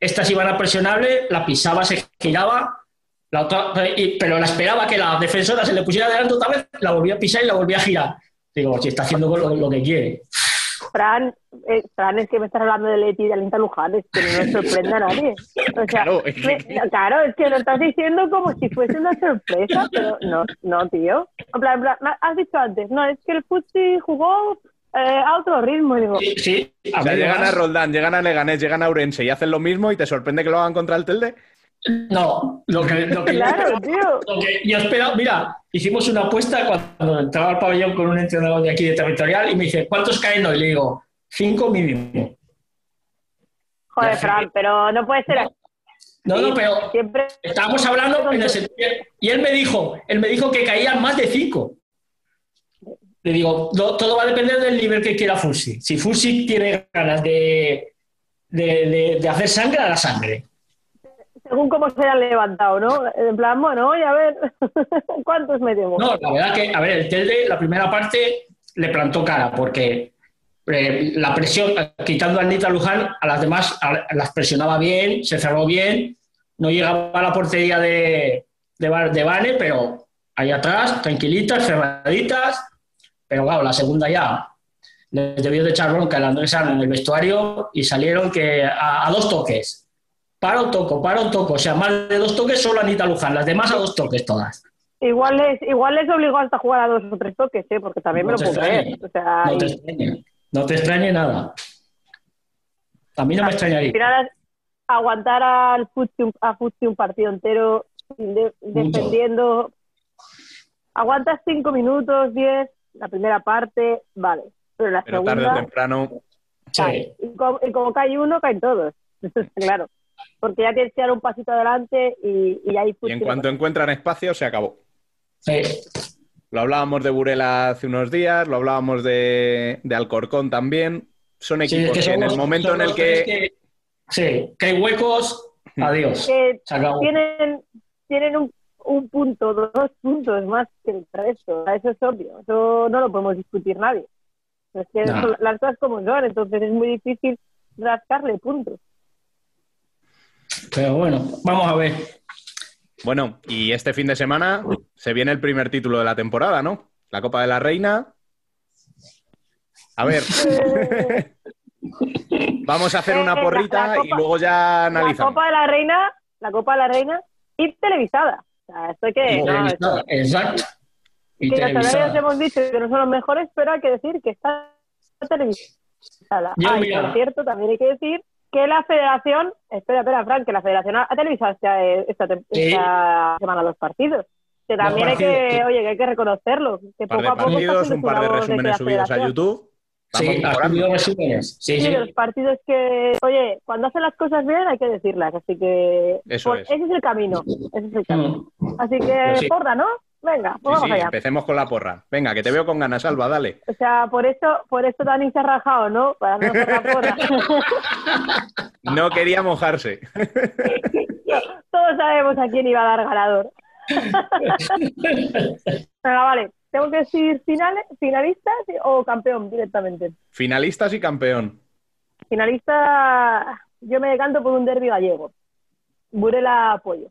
estas iban a presionarle, la pisaba, se giraba, la otra, y- pero la esperaba que la defensora se le pusiera delante otra vez, la volvía a pisar y la volvía a girar. Digo, si está haciendo lo, lo que quiere. Fran, eh, Fran, es que me estás hablando de Leti y de Alinta Luján, es que no nos sorprende a nadie. O sea, Claro, es que- me- claro, es que lo estás diciendo como si fuese una sorpresa, pero no, no, tío. En plan, en plan, me has dicho antes, no, es que el Futsi jugó eh, a otro ritmo. Digo, Sí, o sea, llegan a Roldán, llegan a Leganés, llegan a Urense y hacen lo mismo y te sorprende que lo hagan contra el Telde. No, lo que, lo que Claro, tío. Lo que yo esperaba, mira, hicimos una apuesta cuando entraba al pabellón con un entrenador de aquí de territorial y me dice, ¿cuántos caen hoy? Le digo, cinco mínimo. joder. Fran, pero no puede ser así. No, no, pero Siempre estábamos hablando en el sentido- y él me dijo, él me dijo que caían más de cinco. Le digo, no, todo va a depender del nivel que quiera Fusi. Si Fusi tiene ganas de, de, de- de hacer sangre, hará sangre. Según cómo se han levantado, ¿no? En plan, bueno, oye, a ver, <laughs> ¿cuántos metemos? No, la verdad que, a ver, el Telde, la primera parte le plantó cara, porque eh, la presión, quitando a Anita Luján, a las demás a- las presionaba bien, se cerró bien, no llegaba a la portería de, de, de Vane, pero ahí atrás, tranquilitas, cerraditas, pero claro, la segunda ya les debió de echar bronca el Andrés en el vestuario y salieron que a, a dos toques. Para un toco, para un toco, o sea, más de dos toques solo Anita Luján, las demás a dos toques todas. Igual les, igual les obligó hasta a jugar a dos o tres toques, ¿eh? Porque también No me lo te puedo extrañe. creer. O sea, No te y- extrañe, no te extrañe nada. A mí no me al extrañaría. final, aguantar al Futsi un, a Futsi un partido entero de- defendiendo. Aguantas cinco minutos, diez, la primera parte, vale. Pero la Pero tarde o segunda, temprano. cae. Y como, y como cae uno, caen todos. Eso <laughs> está claro. Porque ya tienes que dar un pasito adelante y, y ahí Y en cuanto encuentran espacio, se acabó. Sí. Lo hablábamos de Burela hace unos días, lo hablábamos de, de Alcorcón también. Son Sí, equipos es que que en el momento en el que... Sí, que hay huecos, adiós. que Se acabó. tienen, tienen un, un punto, dos puntos más que el resto. Eso es obvio. Eso no lo podemos discutir nadie. Es que No. son las cosas como son, entonces es muy difícil rascarle puntos. Pero bueno, vamos a ver. Bueno, y este fin de semana se viene el primer título de la temporada, ¿no? La Copa de la Reina. A ver, <laughs> vamos a hacer Eh, una eh, la- porrita la y Copa- luego ya La analizamos. Copa de la Reina, la Copa de la Reina y televisada. O sea, esto hay que, Y no, televisada, esto- Exacto. Y que los hemos dicho que no son los mejores, pero hay que decir que está televisada. Yo, Ah, y por cierto, también hay que decir que la federación, espera, espera, Frank, que la federación ha televisado esta, esta, tem- Sí. esta semana los partidos. Que también hay que, sí. oye, que hay que reconocerlo. Que poco de a poco partidos, un par de resúmenes la subidos a. YouTube. Sí, resúmenes. Sí, Sí, sí. los partidos que, oye, cuando hacen las cosas bien hay que decirlas, así que Eso por- es. ese es el camino, ese es el camino. Mm. Así que Pues sí. porra, ¿no? Venga, Sí, pues vamos sí, allá. empecemos con la porra. Venga, que te veo con ganas, Alba, dale. O sea, por eso, por eso Dani se ha rajado, ¿no? Para no hacer la porra. <laughs> No quería mojarse. <laughs> Todos sabemos a quién iba a dar ganador. <laughs> Venga, vale. ¿Tengo que decir finales, finalistas o campeón directamente? Finalistas y campeón. Finalista, yo me decanto por un derbi gallego. Burela Pollo.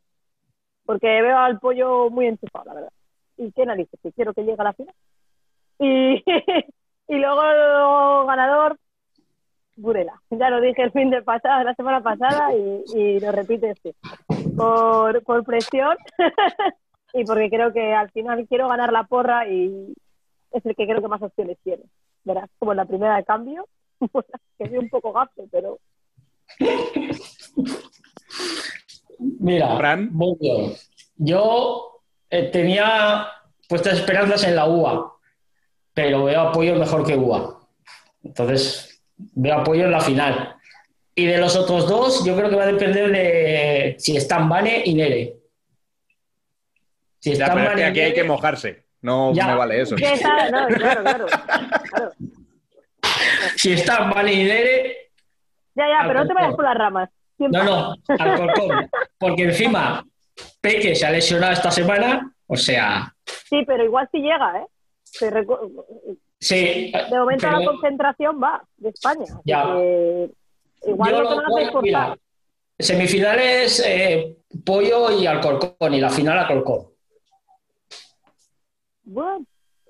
Porque veo al pollo muy enchufado, la verdad. ¿Y qué narices? Que quiero que llegue a la final. Y, <laughs> y luego ganador, Burela. Ya lo dije el fin de pasado, la semana pasada y, y lo repite este. Por, por presión <laughs> y porque creo que al final quiero ganar la porra y es el que creo que más opciones tiene. Verás, como en la primera de cambio, <laughs> que soy un poco gafe, pero Mira, voy yo. Eh, tenía puestas esperanzas en la UA, pero veo apoyo mejor que UA. Entonces, veo apoyo en la final. Y de los otros dos, yo creo que va a depender de si están Vane y Nere. Si Ya, están pero es que Vane y aquí hay que mojarse. No Ya. me vale eso. no, claro, claro. si están Vane y Nere, Ya, ya, pero no te vayas por las ramas. Siempre. no, no, al Corcón. Porque encima, Peque se ha lesionado esta semana, o sea, Sí, pero igual sí llega, ¿eh? Se recu- sí. De momento pero- la concentración va de España. Ya. que igual Yo no lo te van a cortar. Semifinales, eh, Pollo y Alcorcón, y la final Alcorcón. Bueno,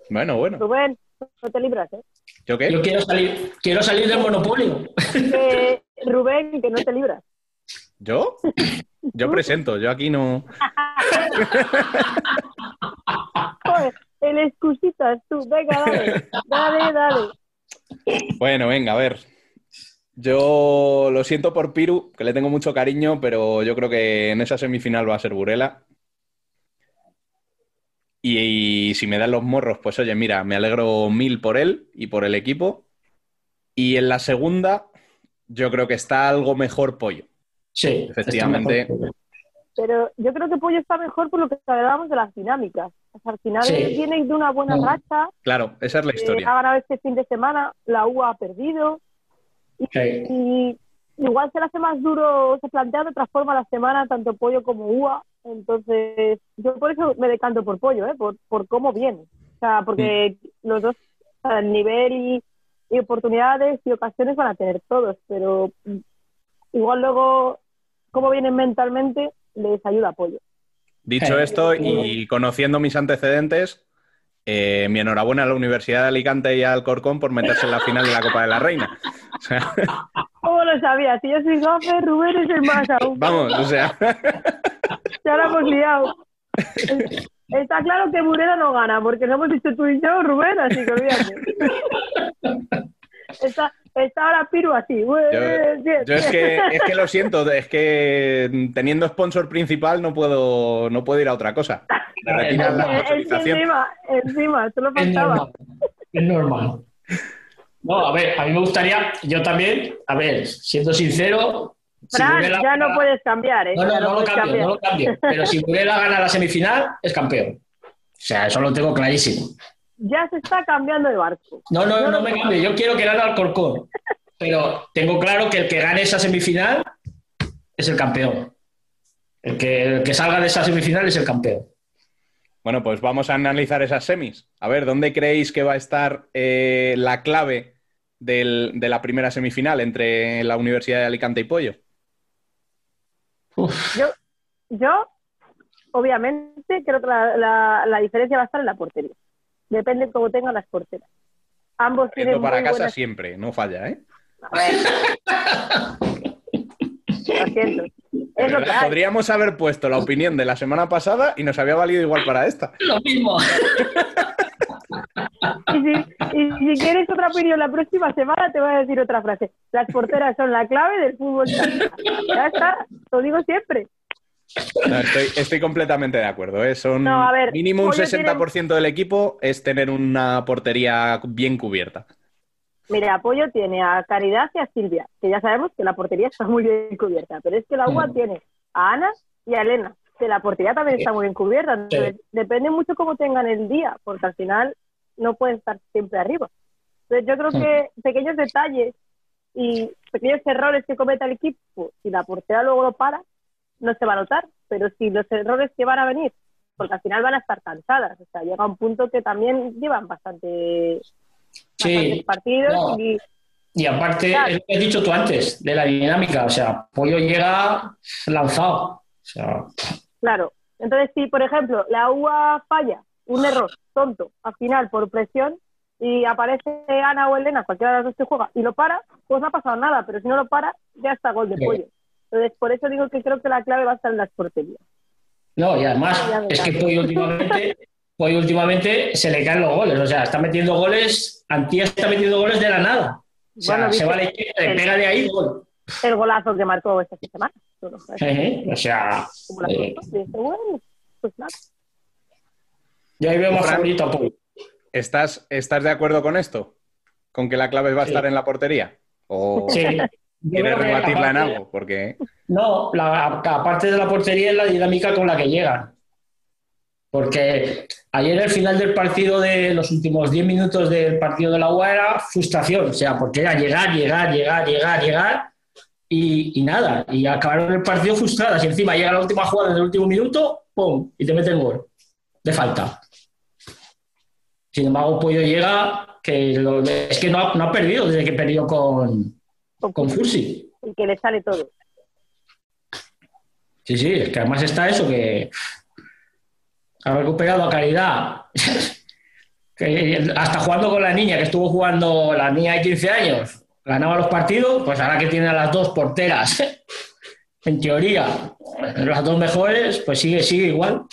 Bueno, bueno. Rubén, no te libras, ¿eh? ¿Yo qué? Yo quiero salir, quiero salir del monopolio. Que, Rubén, que no te libras. ¿Yo? <laughs> Yo presento, yo aquí no. Joder, el excusitas tú. Venga, dale. Dale, dale. Bueno, venga, a ver. Yo lo siento por Piru, que le tengo mucho cariño, pero yo creo que en esa semifinal va a ser Burela. Y, y si me dan los morros, pues oye, mira, me alegro mil por él y por el equipo. Y en la segunda, yo creo que está algo mejor Pollo. Sí, efectivamente. Pero yo creo que Pollo está mejor por lo que hablábamos de las dinámicas. O sea, al final Sí. viene de una buena Mm. racha. Claro, esa es la eh, historia. ha ganado este fin de semana, la U ha perdido. Y, y igual se le hace más duro, se plantea de otra forma la semana, tanto Pollo como UA. Entonces, yo por eso me decanto por Pollo, ¿eh? por, por cómo viene. O sea, porque los dos, o sea, el nivel y, y oportunidades y ocasiones van a tener todos, pero mm, igual luego, cómo vienen mentalmente, les ayuda Pollo. Dicho Eh, esto y conociendo mis antecedentes, eh, mi enhorabuena a la Universidad de Alicante y al Corcón por meterse en la final de la Copa de la Reina. <laughs> O sea, <laughs> ¿Cómo lo sabías? Si yo soy gafe, Rubén es el más aún. <laughs> vamos, o sea, Ya la hemos liado. Está claro que Burela no gana, porque lo hemos dicho tú y yo, Rubén, así que olvídate. Está, está ahora Piru así. yo, yo es, que, es que lo siento, es que teniendo sponsor principal no puedo, no puedo ir a otra cosa. Me retiran la Es que sponsorización. encima, encima, solo Es faltaba. normal. Es normal. No, a ver, a mí me gustaría, yo también, a ver, siendo sincero. si Fran, ya no puedes cambiar, ¿eh? No, no, no, lo cambio, cambiar. no lo cambio. Pero si Burela gana la semifinal, es campeón. O sea, eso lo tengo clarísimo. Ya se está cambiando de barco. No, no, no me cambio. Yo quiero que gane Alcorcón. <laughs> Pero tengo claro que el que gane esa semifinal es el campeón. El que, el que salga de esa semifinal es el campeón. Bueno, pues vamos a analizar esas semis. A ver, ¿dónde creéis que va a estar eh, la clave del- de la primera semifinal entre la Universidad de Alicante y Pollo? Yo, yo, obviamente, creo que la, la- la diferencia va a estar en la portería. Depende de cómo tengan las porteras. Ambos tienen para muy casa buenas... siempre, no falla, ¿eh? A ver. Lo siento. Es lo que hay. Podríamos haber puesto la opinión de la semana pasada y nos había valido igual para esta. <laughs> Lo mismo. Y si, y si quieres otra opinión la próxima semana, te voy a decir otra frase. Las porteras son la clave del fútbol. Ya está, lo digo siempre. No, estoy, estoy completamente de acuerdo. ¿eh? Son No, a ver, mínimo un Pollo 60% del equipo es tener una portería bien cubierta. Mira, apoyo tiene a Caridad y a Silvia, que ya sabemos que la portería está muy bien cubierta, pero es que la UA Mm. tiene a Ana y a Elena, de la portería también está muy bien cubierta. Entonces, depende mucho cómo tengan el día, porque al final no pueden estar siempre arriba. Entonces, yo creo Sí. que pequeños detalles y pequeños errores que cometa el equipo, si la portera luego lo para, no se va a notar. Pero si los errores que van a venir, porque al final van a estar cansadas, o sea, llega un punto que también llevan bastante Sí, bastantes partidos no. y Y aparte, Claro. es lo que has dicho tú antes, de la dinámica. O sea, Pollo llega lanzado. O sea, Claro. Entonces, si por ejemplo la UA falla un error tonto al final por presión y aparece Ana o Elena, cualquiera de las dos que juega, y lo para, pues no ha pasado nada, pero si no lo para, ya está gol de pollo. Entonces, por eso digo que creo que la clave va a estar en las porterías. no, y además, Ya es que. Pollo últimamente, <laughs> Pollo últimamente se le caen los goles. O sea, está metiendo goles, Antía está metiendo goles de la nada. O sea, Bueno, se va a la izquierda, le el- pega de ahí gol. El golazo que marcó esta semana. O sea, Como la eh, pues nada. ahí veo más Fran, favorito a Pollo. ¿Estás, ¿Estás de acuerdo con esto? ¿Con que la clave va a Sí. estar en la portería? ¿O Sí. <laughs> Quieres rebatirla en algo? Porque No, la, aparte de la portería es la dinámica con la que llegan. Porque ayer el final del partido de los últimos 10 minutos del partido de la UA era frustración, o sea, porque era llegar, llegar, llegar, llegar, llegar y, y nada, y acabaron el partido frustradas y encima llega la última jugada en el último minuto, ¡pum! y te meten gol de falta. Sin embargo, Pollo llega, que lo- es que no ha, no ha perdido desde que perdió con, con Fursi. Y que le sale todo. Sí, sí, es que además está eso que ha recuperado a Caridad. <laughs> que hasta jugando con la niña, que estuvo jugando la niña de 15 años, ganaba los partidos, pues ahora que tiene a las dos porteras, <laughs> en teoría, las dos mejores, pues sigue, sigue igual.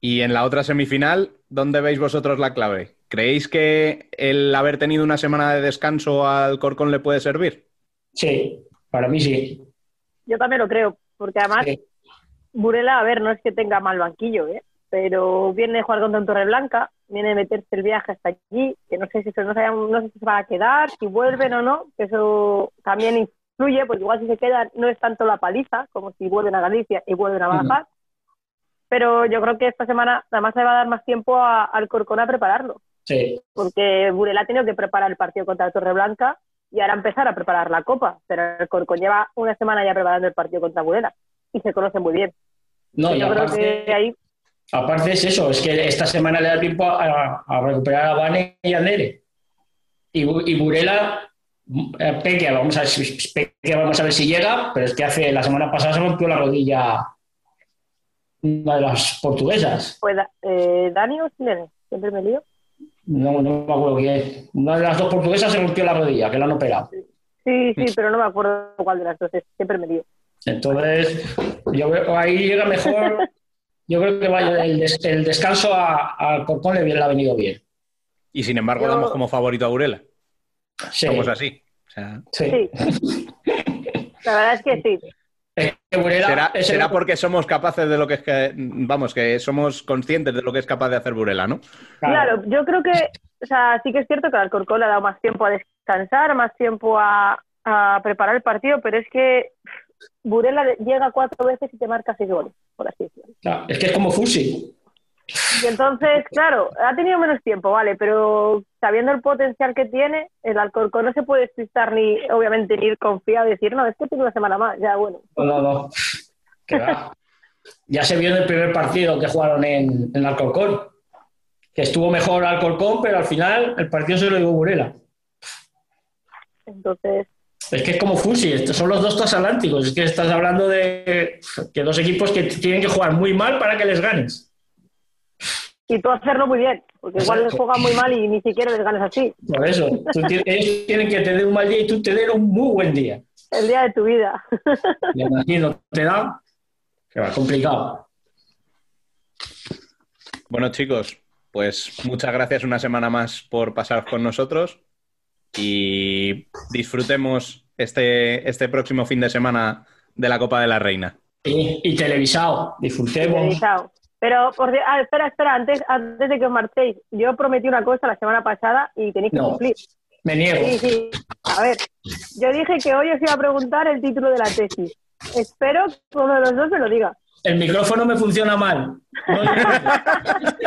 Y en la otra semifinal, ¿dónde veis vosotros la clave? ¿Creéis que el haber tenido una semana de descanso al Corcón le puede servir? Sí, para mí sí. Yo también lo creo, porque además Sí. Burela, a ver, no es que tenga mal banquillo, ¿eh? pero viene a jugar contra un Torreblanca, viene a meterse el viaje hasta allí, que no sé si se, no sabemos- no sé si se van a quedar, si vuelven o no, que eso también influye, porque igual si se quedan no es tanto la paliza como si vuelven a Galicia y vuelven a bajar. Pero yo creo que esta semana además le va a dar más tiempo al Corcón a prepararlo, Sí. porque Burela ha tenido que preparar el partido contra el Torreblanca y ahora empezar a preparar la Copa, pero el Corcón lleva una semana ya preparando el partido contra Burela y se conocen muy bien. No, y yo creo aparte- que ahí Aparte es eso, es que esta semana le da tiempo a, a recuperar a Vane y a Nere. Y, Bu- y Burela, eh, Peque, vamos a, ver si- Peque, vamos a ver si llega, pero es que hace la semana pasada se rompió la rodilla una de las portuguesas. Pues eh, Dani o Silene, siempre me lío. No, no me acuerdo quién. Una de las dos portuguesas se rompió la rodilla, que la han operado. Sí, sí, pero no me acuerdo cuál de las dos es, siempre me lío. Entonces, yo creo ahí llega mejor. Yo creo que vaya, el, des- el descanso a- al Corcón le, le ha venido bien. Y sin embargo, Yo- damos como favorito a Burela. Sí. Somos así. O sea, Sí. <laughs> La verdad es que sí. Será, es el- será porque somos capaces de lo que es que, vamos, que somos conscientes de lo que es capaz de hacer Burela, ¿no? Claro, yo creo que, o sea, sí que es cierto que al Alcorcón le ha dado más tiempo a descansar, más tiempo a, a preparar el partido, pero es que Burela llega cuatro veces y te marca seis goles, por así decirlo. Claro, es que es como Fusi. Y entonces, claro, ha tenido menos tiempo, vale, pero sabiendo el potencial que tiene, el Alcorcón no se puede despistar ni, obviamente, ni ir confiado y decir, no, es que tiene una semana más, ya bueno. No, no, no. Que va. Ya se vio en el primer partido que jugaron en, en Alcorcón. Que estuvo mejor Alcorcón, pero al final el partido se lo llevó Burela. Entonces, Es que es como Fusi, estos son los dos transatlánticos. Es que estás hablando de que dos equipos que tienen que jugar muy mal para que les ganes. Y tú hacerlo muy bien, porque igual les juegan muy mal y ni siquiera les ganas así. Por eso, tú ellos tienen que tener un mal día y tú tener un muy buen día. El día de tu vida. Y aún así no te da, que va complicado. Bueno, chicos, pues muchas gracias una semana más por pasar con nosotros y disfrutemos este, este próximo fin de semana de la Copa de la Reina. Y, y televisado, disfrutemos. Televisado. Pero, por ah, espera, espera, antes, antes de que os marchéis, yo prometí una cosa la semana pasada y tenéis que No. cumplir. Me niego. Sí, sí. A ver, yo dije que hoy os iba a preguntar el título de la tesis. Espero que uno de los dos me lo diga. El micrófono me funciona mal. <laughs>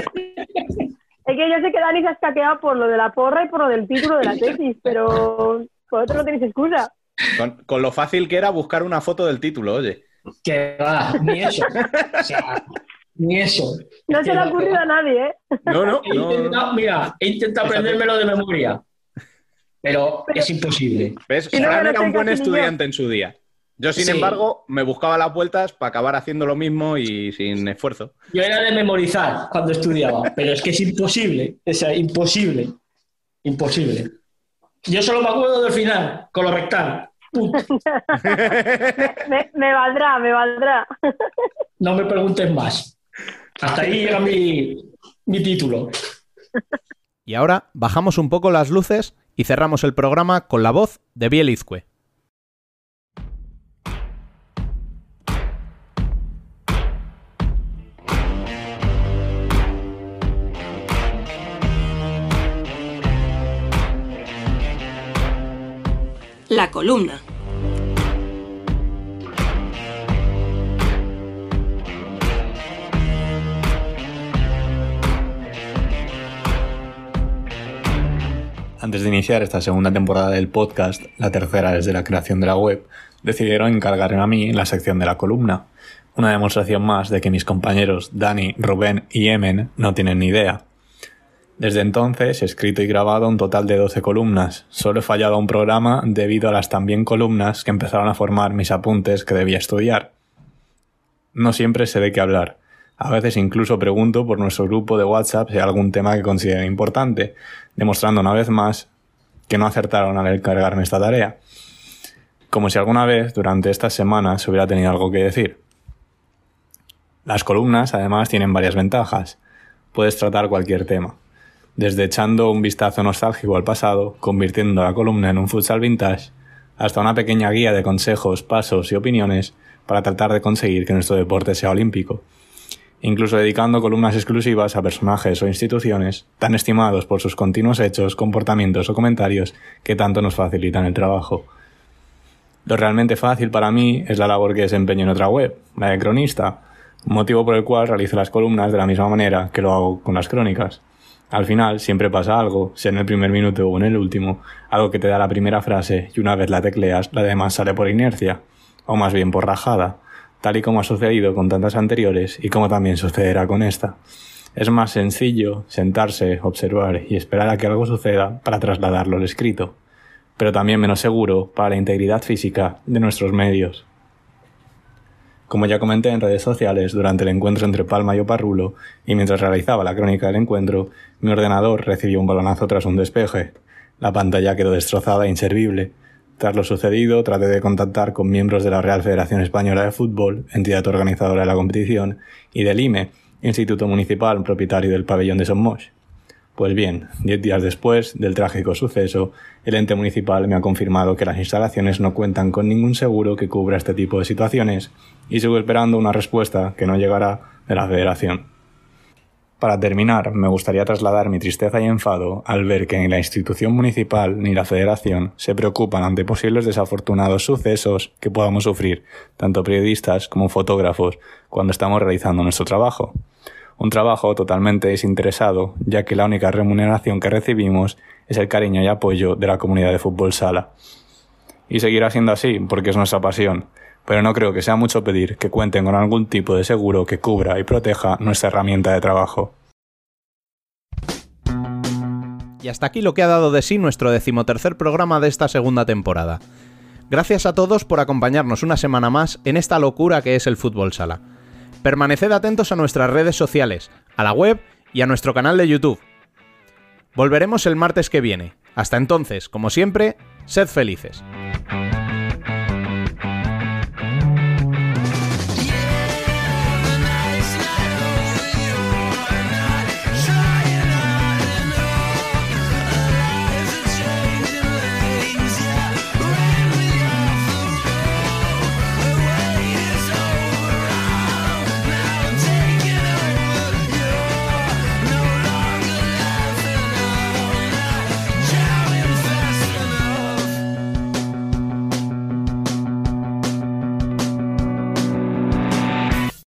Es que yo sé que Dani se ha escaqueado por lo de la porra y por lo del título de la tesis, pero por otro no tenéis excusa. Con, con lo fácil que era buscar una foto del título, oye. Que va, ni eso. O sea, ni eso. No se le ha ocurrido a nadie, ¿eh? No, no, He intentado- mira, he intentado aprendérmelo de memoria, pero es imposible. ¿Ves? No Fran era un buen estudiante en su día. Yo, sin Sí. embargo, me buscaba las vueltas para acabar haciendo lo mismo y sin esfuerzo. Yo era de memorizar cuando estudiaba, pero es que es imposible. O sea, imposible. Imposible. Yo solo me acuerdo del final, con lo rectal. <laughs> Me valdrá, me valdrá. No me preguntes más. Hasta ahí llega mi, mi título. Y ahora bajamos un poco las luces y cerramos el programa con la voz de Biel Izcue. La columna. Antes de iniciar esta segunda temporada del podcast, la tercera desde la creación de la web, decidieron encargarme a mí la sección de la columna. Una demostración más de que mis compañeros Dani, Rubén y Emen no tienen ni idea. Desde entonces he escrito y grabado un total de 12 columnas. Solo he fallado un programa debido a las también columnas que empezaron a formar mis apuntes que debía estudiar. No siempre sé de qué hablar. A veces incluso pregunto por nuestro grupo de WhatsApp si hay algún tema que consideren importante, demostrando una vez más que no acertaron al encargarme esta tarea. Como si alguna vez durante estas semanas hubiera tenido algo que decir. Las columnas además tienen varias ventajas. Puedes tratar cualquier tema. Desde echando un vistazo nostálgico al pasado, convirtiendo la columna en un futsal vintage, hasta una pequeña guía de consejos, pasos y opiniones para tratar de conseguir que nuestro deporte sea olímpico incluso dedicando columnas exclusivas a personajes o instituciones tan estimados por sus continuos hechos, comportamientos o comentarios que tanto nos facilitan el trabajo. Lo realmente fácil para mí es la labor que desempeño en otra web, la de cronista, motivo por el cual realizo las columnas de la misma manera que lo hago con las crónicas. Al final siempre pasa algo, sea en el primer minuto o en el último, algo que te da la primera frase y una vez la tecleas, la demás sale por inercia, o más bien por rajada, tal y como ha sucedido con tantas anteriores y como también sucederá con esta. Es más sencillo sentarse, observar y esperar a que algo suceda para trasladarlo al escrito, pero también menos seguro para la integridad física de nuestros medios. Como ya comenté en redes sociales durante el encuentro entre Palma y Oparrulo, y mientras realizaba la crónica del encuentro, mi ordenador recibió un balonazo tras un despeje. La pantalla quedó destrozada e inservible, tras lo sucedido, traté de contactar con miembros de la Real Federación Española de Fútbol, entidad organizadora de la competición, y del IME, Instituto Municipal propietario del pabellón de Somos. Pues bien, diez días después del trágico suceso, el ente municipal me ha confirmado que las instalaciones no cuentan con ningún seguro que cubra este tipo de situaciones, y sigo esperando una respuesta que no llegará de la Federación. Para terminar, me gustaría trasladar mi tristeza y enfado al ver que ni la institución municipal ni la federación se preocupan ante posibles desafortunados sucesos que podamos sufrir, tanto periodistas como fotógrafos, cuando estamos realizando nuestro trabajo. Un trabajo totalmente desinteresado, ya que la única remuneración que recibimos es el cariño y apoyo de la comunidad de fútbol sala. Y seguirá siendo así, porque es nuestra pasión, pero no creo que sea mucho pedir que cuenten con algún tipo de seguro que cubra y proteja nuestra herramienta de trabajo. Y hasta aquí lo que ha dado de sí nuestro decimotercer programa de esta segunda temporada. Gracias a todos por acompañarnos una semana más en esta locura que es el fútbol sala. Permaneced atentos a nuestras redes sociales, a la web y a nuestro canal de YouTube. Volveremos el martes que viene. Hasta entonces, como siempre, sed felices.